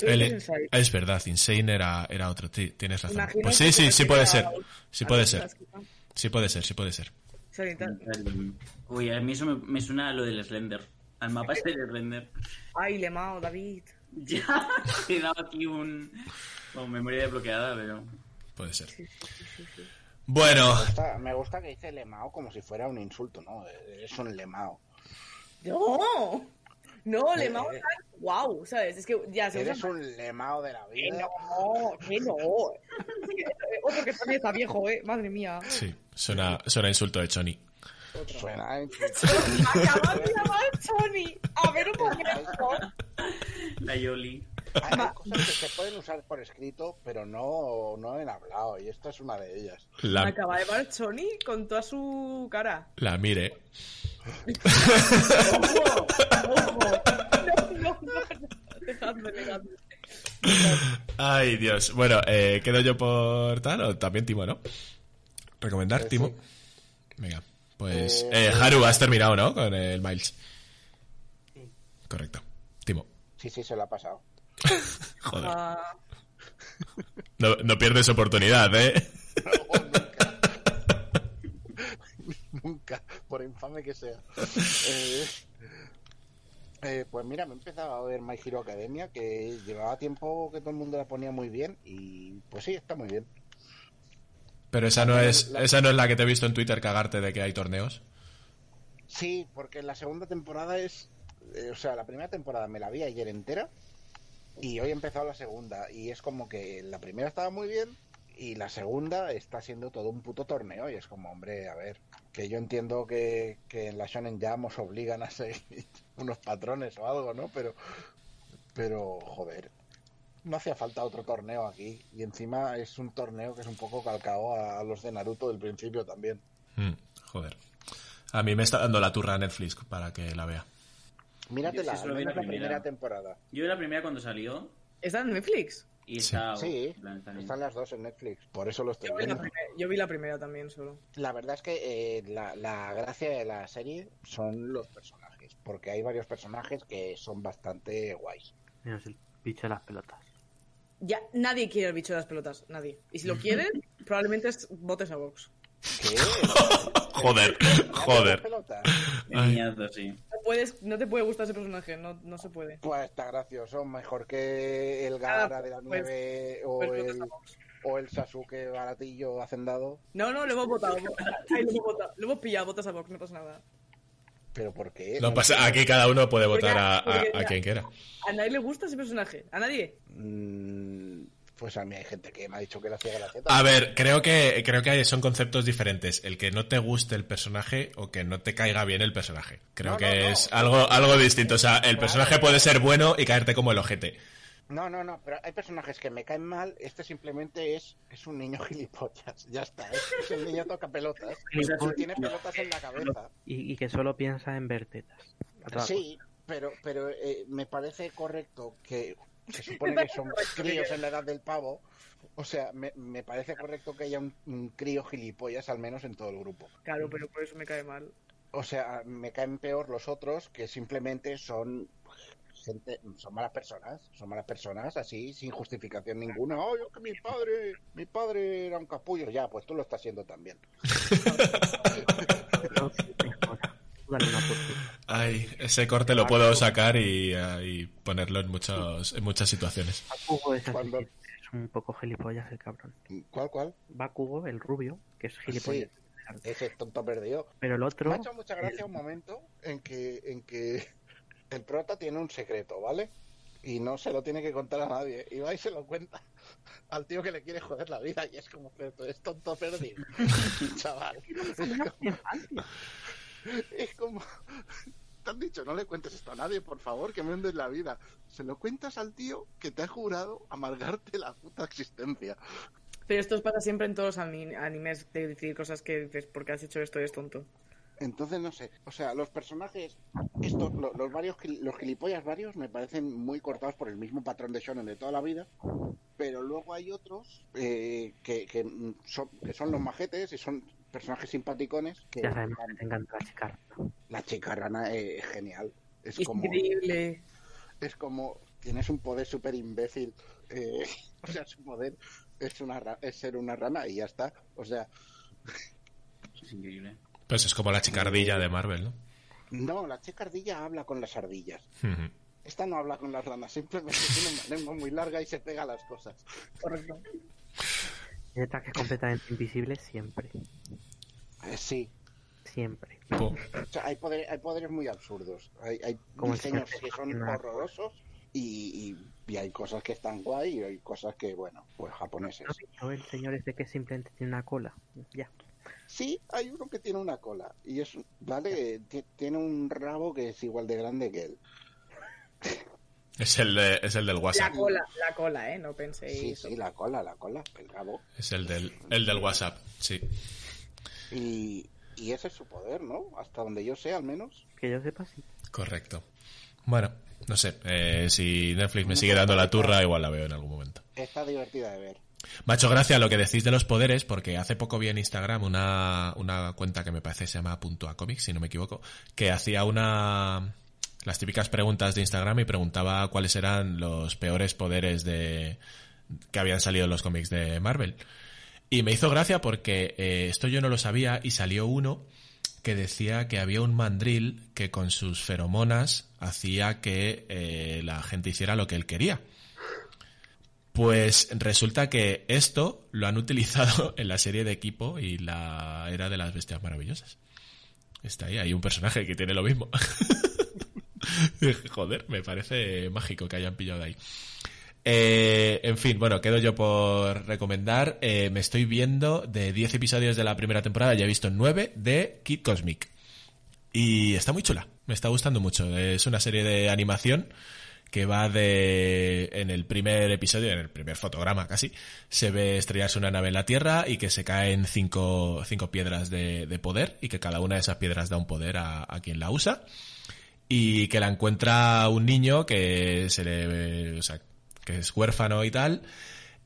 El- Inside. es verdad, Insane era, era otro, ti- tienes razón. Pues sí, sí, sí puede ser. Sí puede ser. Sí puede ser, sí puede ser. Uy, a mí eso me, me suena a lo del Slender. Al mapa este del Slender. Ay, Lemao, David. <laughs> Ya, he dado aquí un... Con memoria desbloqueada, pero... Puede ser. Sí, sí, sí. Bueno, Me gusta, me gusta que dice lemao como si fuera un insulto, ¿no? Es un lemao. No, no, Eh, Lemao eh. está wow, ¿sabes? Es que ya se usa Eres un lemao de la vida. no, que no. Que, <laughs> eh, Otro que también está viejo, ¿eh? Madre mía. sí, suena, suena insulto de Choni. Suena <laughs> a Acabas de llamar Tony. A ver un momento. La Yoli. Hay cosas que se pueden usar por escrito, pero no, no en hablado, y esta es una de ellas. La, Acaba de llamar Tony con toda su cara. la mire. ¡Ojo! ¡Ojo! No, no, no. no. Dejadme, dejadme. Ay, Dios. Bueno, eh, ¿quedo yo por tal o también Timo, no? ¿Recomendar, Eh, Timo? sí. Venga, pues... Eh, Eh, Haru, has terminado, ¿no? Con el Miles. Correcto. Timo. Sí, sí, se lo ha pasado. <laughs> Joder. No, no pierdes oportunidad, ¿eh? No, <laughs> nunca. nunca, por infame que sea. Eh, eh, pues mira, me he empezado a ver My Hero Academia, que llevaba tiempo que todo el mundo la ponía muy bien y pues sí, está muy bien. Pero esa no es, esa no es la que te he visto en Twitter cagarte de que hay torneos. Sí, porque la segunda temporada es, eh, o sea, la primera temporada me la vi ayer entera y hoy he empezado la segunda y es como que la primera estaba muy bien y la segunda está siendo todo un puto torneo y es como, hombre, a ver, que yo entiendo que, que en la Shonen Jam os obligan a seguir <laughs> unos patrones o algo, ¿no? Pero, pero, joder, no hacía falta otro torneo aquí y encima es un torneo que es un poco calcado a, a los de Naruto del principio también. Mm, joder. A mí me está dando la turra Netflix para que la vea. Míratela, sí la la primera. temporada. Yo vi la primera cuando salió ¿Está en Netflix? y Sí. está... Están las dos en Netflix, por eso lo estoy Yo vi, la primera, yo vi la primera también solo. La verdad es que eh, la, la gracia de la serie son los personajes, porque hay varios personajes que son bastante guays. Menos el bicho de las pelotas. Ya, nadie quiere el bicho de las pelotas, nadie. Y si lo quieren, <laughs> probablemente es votes a Vox. ¿Qué? Joder, joder. <laughs> Niñato, sí. No, puedes, no te puede gustar ese personaje, no, no se puede. Pues está gracioso, mejor que el Gara de la pues- nieve o, pues el, o el Sasuke baratillo hacendado. No, no, lo hemos votado. Lo hemos votado. Lo hemos pillado, votas a Vox, no pasa nada. ¿Pero por qué? No pasa, aquí cada uno puede votar a, quien quiera. ¿A nadie le gusta ese personaje? ¿A nadie? Mm, Pues a mí hay gente que me ha dicho que le hacía gracia. A ver, creo que creo que hay- son conceptos diferentes. El que no te guste el personaje o que no te caiga bien el personaje. Creo No, que no, no. es algo algo distinto. O sea, el personaje puede ser bueno y caerte como el ojete. No, no, no, pero hay personajes que me caen mal. Este simplemente es, es un niño <laughs> gilipollas. Ya está, es, es un niño toca pelotas. <laughs> Si tiene pelotas en la cabeza. Y, y que solo piensa en ver tetas. Sí, pero, pero eh, me parece correcto que se supone que son <laughs> críos en la edad del pavo. O sea, me, me parece correcto que haya un, un crío gilipollas al menos en todo el grupo. Claro, pero por eso me cae mal. O sea, me caen peor los otros que simplemente son gente, son malas personas, son malas personas así sin justificación ninguna. Oh, yo que mi padre, mi padre era un capullo, ya, pues tú lo estás siendo también. <laughs> <laughs> una oportunidad. Ay, ese corte lo puedo sacar y, eh, y ponerlo en muchos en muchas situaciones. Bakugo es así, es un poco gilipollas el cabrón. ¿Cuál, cuál? Bakugo, el rubio, que es gilipollas. Ese tonto perdido. Pero el otro, Me ha hecho mucha gracia un momento en que, en que el prota tiene un secreto, ¿vale? Y no se lo tiene que contar a nadie. Y va y se lo cuenta al tío que le quiere joder la vida. Y es como, eres tonto perdido. <laughs> Chaval. Es como... <laughs> Te han dicho, no le cuentes esto a nadie, por favor, que me hundes la vida. Se lo cuentas al tío que te ha jurado amargarte la puta existencia. Pero esto pasa siempre en todos los ani- animes de decir cosas que dices, porque has hecho esto, eres tonto. Entonces, no sé. O sea, los personajes, estos, lo- los, varios, los gilipollas varios me parecen muy cortados por el mismo patrón de shonen de toda la vida. Pero luego hay otros eh, que, que, son, que son los majetes y son personajes simpaticones. Que ya sabemos que te encanta la chica. la chica rana eh, es genial. Es Es como, increíble. es como, tienes un poder súper imbécil. eh, <laughs> o sea, su poder es, una, ra- es ser una rana y ya está. O sea, Es increíble. Pues es como la chicardilla de Marvel, ¿no? no, la chica ardilla habla con las ardillas. Esta no habla con las ranas, simplemente tiene una lengua muy larga y se pega a las cosas. Correcto. Otra que es completamente invisible siempre. Eh, sí, Siempre. Po. o sea, hay, poder- hay poderes muy absurdos. Hay, hay diseños que son horrorosos y, y- y hay cosas que están guay y hay cosas que, bueno, pues japoneses. ¿No el señor este que simplemente tiene una cola? Ya. Sí, hay uno que tiene una cola y es, vale, Ti- tiene un rabo que es igual de grande que él. Es el de, es el del La WhatsApp. cola, la cola, ¿eh? No Sí, penséis. sí, la cola, la cola, el rabo. Es el del, el del WhatsApp, sí. Y, y ese es su poder, ¿no? Hasta donde yo sé, al menos. Que yo sepa, sí. Correcto. Bueno, no sé. eh, si Netflix me sigue dando la turra, igual la veo en algún momento. Está divertida de ver. Me ha hecho gracia lo que decís de los poderes, porque hace poco vi en Instagram una, una cuenta que me parece se llama Punto a Comics, si no me equivoco, que hacía una las típicas preguntas de Instagram y preguntaba cuáles eran los peores poderes de, que habían salido en los cómics de Marvel. Y me hizo gracia porque eh, esto yo no lo sabía y salió uno que decía que había un mandril que con sus feromonas hacía que eh, la gente hiciera lo que él quería. Pues resulta que esto lo han <laughs> utilizado en la serie de equipo y la era de las bestias maravillosas. Está ahí, hay un personaje que tiene lo mismo. <laughs> <laughs> Joder, me parece mágico que hayan pillado ahí. Eh, en fin, bueno, quedo yo por recomendar. Eh, me estoy viendo de 10 episodios de la primera temporada, ya he visto 9 de Kid Cosmic. Y está muy chula, me está gustando mucho. Es una serie de animación que va de en el primer episodio, en el primer fotograma casi, se ve estrellarse una nave en la Tierra y que se caen cinco, cinco piedras de, de poder y que cada una de esas piedras da un poder a quien la usa y que la encuentra un niño que se le, o sea, que es huérfano y tal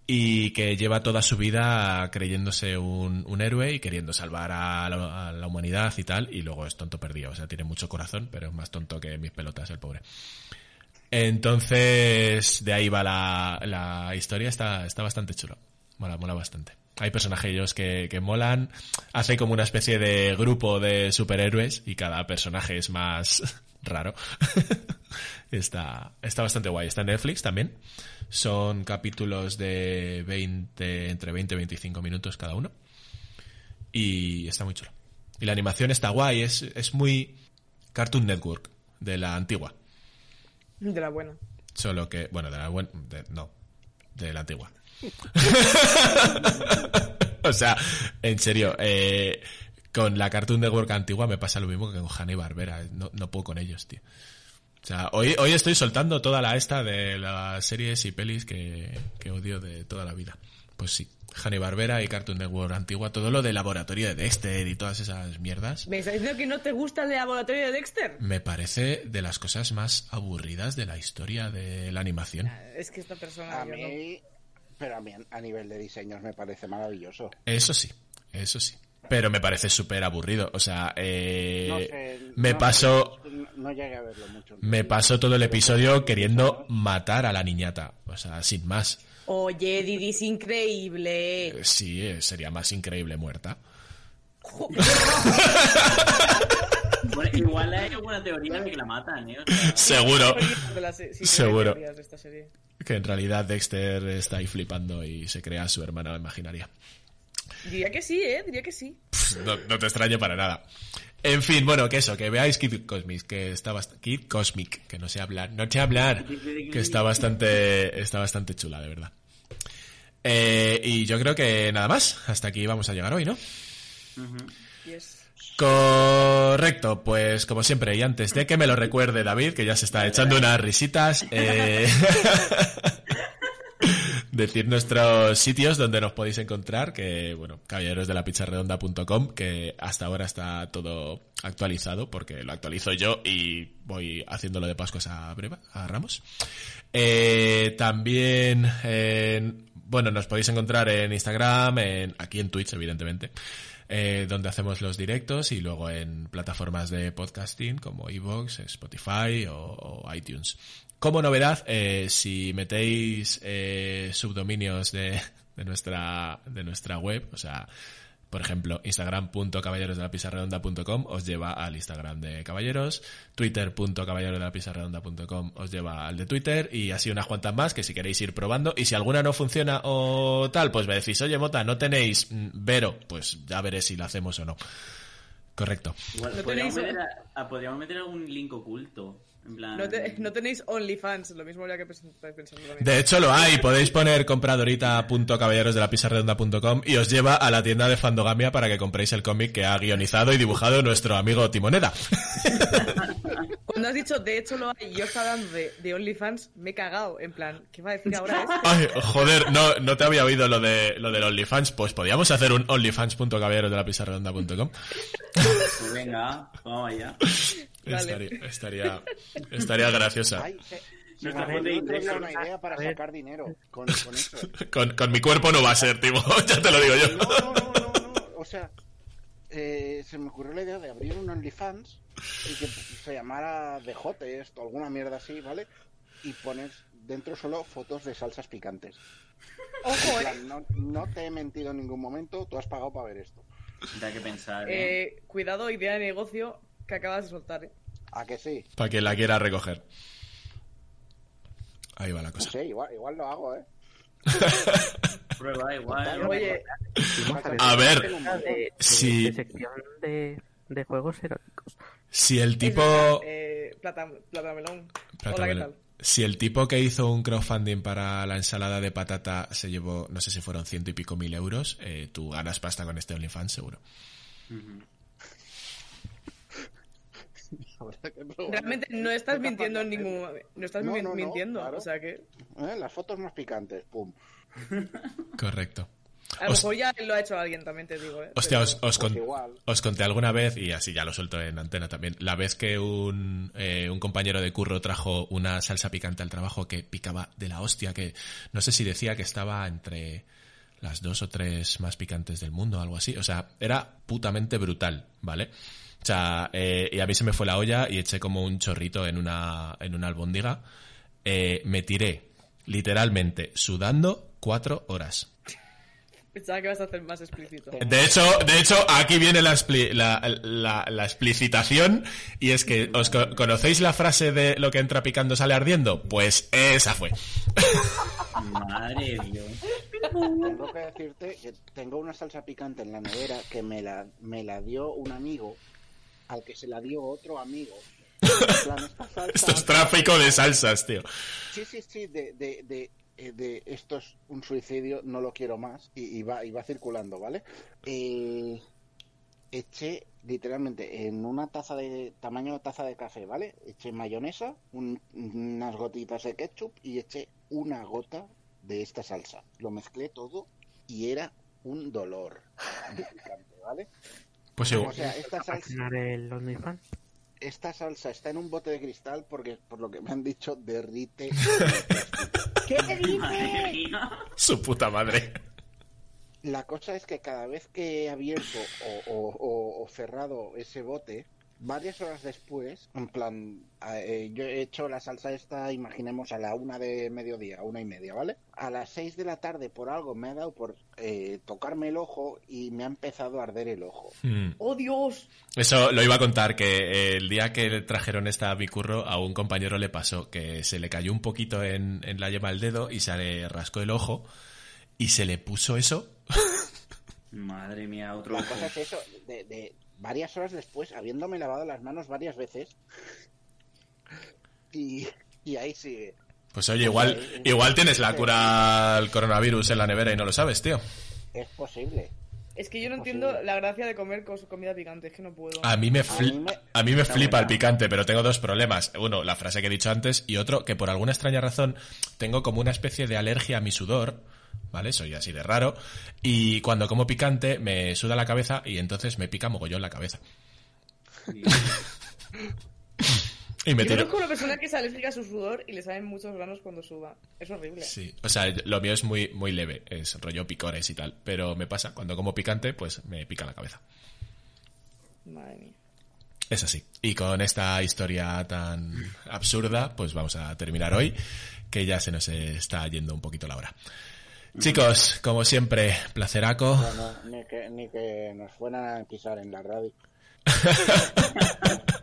y que lleva toda su vida creyéndose un, un héroe y queriendo salvar a la, a la humanidad y tal y luego es tonto perdido, o sea, tiene mucho corazón, pero es más tonto que mis pelotas el pobre. Entonces, de ahí va la, la historia, está, está bastante chulo. Mola, mola bastante. Hay personajes que, que molan. Hace como una especie de grupo de superhéroes y cada personaje es más raro. <laughs> está, está bastante guay. Está en Netflix también. Son capítulos de 20, entre 20 y 25 minutos cada uno. Y está muy chulo. Y la animación está guay, es, es muy Cartoon Network, de la antigua. De la buena. Solo que, bueno, de la buena, no, de la antigua. <laughs> <laughs> o sea, en serio, eh, con la Cartoon Network antigua me pasa lo mismo que con Hanna y Barbera. No, no puedo con ellos, tío. O sea, hoy, hoy estoy soltando toda la esta de las series y pelis que, que odio de toda la vida. Pues sí, Hanna y Barbera y Cartoon Network antigua, todo lo de laboratorio de Dexter y todas esas mierdas. ¿Me estás diciendo que no te gusta el de laboratorio de Dexter? Me parece de las cosas más aburridas de la historia de la animación. Es que esta persona. A no- mí, pero a mí a nivel de diseños me parece maravilloso. Eso sí, eso sí. Pero me parece súper aburrido. O sea, eh, No sé, me no- paso, No, no llegué a verlo mucho. me paso todo el episodio queriendo matar a la niñata. O sea, sin más. Oye, Didi es increíble. Eh, Sí, eh, sería más increíble muerta. Bueno, igual hay alguna teoría de que la matan, ¿eh? O sea, <laughs> Seguro. Sí, Seguro. hay teorías de esta serie. Que en realidad Dexter está ahí flipando y se crea a su hermana imaginaria. Diría que sí, ¿eh? Diría que sí. Pff, No, no te extrañe para nada. En fin, bueno, que eso, que veáis Kid Cosmic, que está bastante... Kid Cosmic, que no sé hablar, no sé hablar, que está bastante, está bastante chula, de verdad. Eh, y yo creo que nada más, hasta aquí vamos a llegar hoy, ¿no? Yes. Correcto, pues como siempre, y antes de que me lo recuerde David, que ya se está echando unas risitas, eh, <laughs> decir nuestros sitios donde nos podéis encontrar, que bueno, caballerosdelapicharredonda.com, que hasta ahora está todo actualizado, porque lo actualizo yo y voy haciéndolo de Pascuas a Breva, a Ramos. Eh, también, en- bueno, nos podéis encontrar en Instagram, en, aquí en Twitch, evidentemente, eh, donde hacemos los directos y luego en plataformas de podcasting como iVoox, Spotify o iTunes. Como novedad, eh, si metéis eh, subdominios de, de nuestra de nuestra web, o sea, por ejemplo, instagram.caballerosdelapizarredonda.com os lleva al Instagram de Caballeros, twitter.caballerosdelapizarredonda.com os lleva al de Twitter y así unas cuantas más que si queréis ir probando y si alguna no funciona o tal, pues me decís, oye Mota, no tenéis Vero, pues ya veré si la hacemos o no. Correcto. igual No podríamos, tenéis- meter a- a- podríamos meter algún link oculto. En plan. No, te- <laughs> no tenéis OnlyFans, lo mismo habría que estáis pensando también. De hecho lo hay, podéis poner compradorita.caballerosdelapizarredonda.com y os lleva a la tienda de Fandogamia para que compréis el cómic que ha guionizado y dibujado nuestro amigo Timoneda. <laughs> Cuando has dicho, de hecho lo hay, y yo estaba hablando de, de OnlyFans, me he cagado. En plan, ¿qué va a decir ahora esto? Ay, joder, no, no te había oído lo de lo del OnlyFans, pues podríamos hacer un onlyfans.caballerosdelapizarredonda.com. Pues venga, vamos allá. <laughs> Estaría, estaría, estaría graciosa. Ay, se, se Nuestra de ingresos. una idea para sacar dinero con, con eso. <laughs> Con, con mi cuerpo no va a ser, Timo, <laughs> ya te lo digo yo. No, no, no, no, no. O sea, eh, se me ocurrió la idea de abrir un OnlyFans y que se llamara The Hottest o alguna mierda así, ¿vale? y pones dentro solo fotos de salsas picantes. Ojo, eh. plan, no, no te he mentido en ningún momento, tú has pagado para ver esto. Da que pensar, ¿eh? Eh, cuidado, idea de negocio que acabas de soltar, eh. ¿A que sí? Para que la quiera recoger. Ahí va la No cosa. sé, igual, igual lo hago, ¿eh? <laughs> Prueba igual. Oye, A ver, de, Sí. de sección de, de juegos eróticos. Si el tipo... verdad, eh, plata, platamelón. Plata Hola, ¿qué Melón. tal? Si el tipo que hizo un crowdfunding para la ensalada de patata se llevó, no sé si fueron ciento y pico mil euros, eh, tú ganas pasta con este OnlyFans seguro. <laughs> Realmente no estás mintiendo en ningún no estás No, no, mintiendo, claro. o sea que ¿Eh? Las fotos más picantes, pum. Correcto. a lo Os- mejor ya lo ha hecho alguien, también te digo, eh. Hostia, Pero- os, os Pues con- os conté alguna vez, y así ya lo suelto en antena también, la vez que un, eh, un compañero de curro trajo una salsa picante al trabajo que picaba de la hostia, que no sé si decía que estaba entre las dos o tres más picantes del mundo o algo así. O sea, era putamente brutal, ¿vale? O sea, eh, y a mí se me fue la olla y eché como un chorrito en una, en una albóndiga. Eh, me tiré, literalmente, sudando cuatro horas. Pensaba que vas a hacer más explícito. De hecho, de hecho, aquí viene la, expli- la, la- la explicitación y es que os co- conocéis la frase de lo que entra picando sale ardiendo, pues esa fue. Madre Dios. Tengo que decirte que tengo una salsa picante en la nevera que me la, me la dio un amigo al que se la dio otro amigo. <laughs> Plan, esta salsa- Esto es tráfico de salsas, tío. Sí, sí, sí, de, de, de, de esto es un suicidio, no lo quiero más, y, y va, y va circulando, ¿vale? Eh, eché literalmente en una taza de tamaño taza de café, ¿vale? Eché mayonesa, un- unas gotitas de ketchup y eché una gota de esta salsa. Lo mezclé todo y era un dolor <laughs> ¿vale? Pues O igual. sea, esta salsa, Patrocinar el OnlyFans. Esta salsa está en un bote de cristal porque, por lo que me han dicho, derrite. <laughs> ¿Qué dices? Su puta madre. La cosa es que cada vez que he abierto o, o- o- o cerrado ese bote, varias horas después, en plan, eh, yo he hecho la salsa esta, imaginemos, a la una de mediodía, una y media, ¿vale? A las seis de la tarde, por algo, me ha dado por eh, tocarme el ojo y me ha empezado a arder el ojo. Mm. ¡Oh, Dios! Eso lo iba a contar, que eh, el día que le trajeron esta a mi curro, a un compañero le pasó que se le cayó un poquito en, en la yema del dedo y se le rascó el ojo y se le puso eso. <laughs> Madre mía, otro La cosa es eso, de, de varias horas después, habiéndome lavado las manos varias veces, y, y ahí sigue. Pues oye, igual, igual tienes la cura al coronavirus en la nevera y no lo sabes, tío. Es posible. Es que yo no Posible. entiendo la gracia de comer comida picante, es que no puedo. A mí me, A mí me- a mí me flipa el picante, pero tengo dos problemas. Uno, la frase que he dicho antes, y otro, que por alguna extraña razón tengo como una especie de alergia a mi sudor, ¿vale? Soy así de raro. Y cuando como picante me suda la cabeza y entonces me pica mogollón la cabeza. <laughs> Y me Yo tiro. conozco una persona que es alérgica a su sudor y le salen muchos granos cuando suda. Es horrible. Sí, o sea, lo mío es muy, muy leve, es rollo picores y tal, pero me pasa, cuando como picante, pues me pica la cabeza. Madre mía. Es así. Y con esta historia tan absurda, pues vamos a terminar hoy, que ya se nos está yendo un poquito la hora. Chicos, como siempre, placeraco. Bueno, ni que, ni que nos fueran a pisar en la radio. <laughs>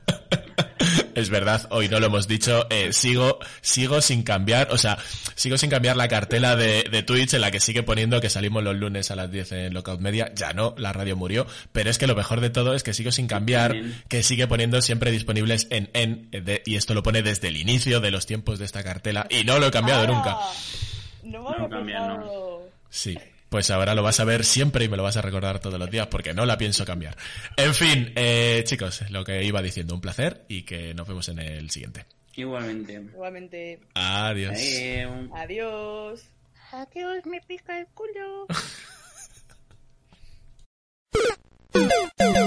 Es verdad, hoy no lo hemos dicho, eh, sigo, sigo sin cambiar, o sea, sigo sin cambiar la cartela de, de Twitch en la que sigue poniendo que salimos los lunes a las 10 en Lockout Media, ya no, la radio murió, pero es que lo mejor de todo es que sigo sin cambiar, que sigue poniendo siempre disponibles en en, de- y esto lo pone desde el inicio de los tiempos de esta cartela, y no lo he cambiado nunca. No me no, también no. Sí. Pues ahora lo vas a ver siempre y me lo vas a recordar todos los días porque no la pienso cambiar. En fin, eh, chicos, lo que iba diciendo, un placer y que nos vemos en el siguiente. Igualmente. Igualmente. Adiós. Adiós. Adiós. Adiós, me pica el culo. <laughs>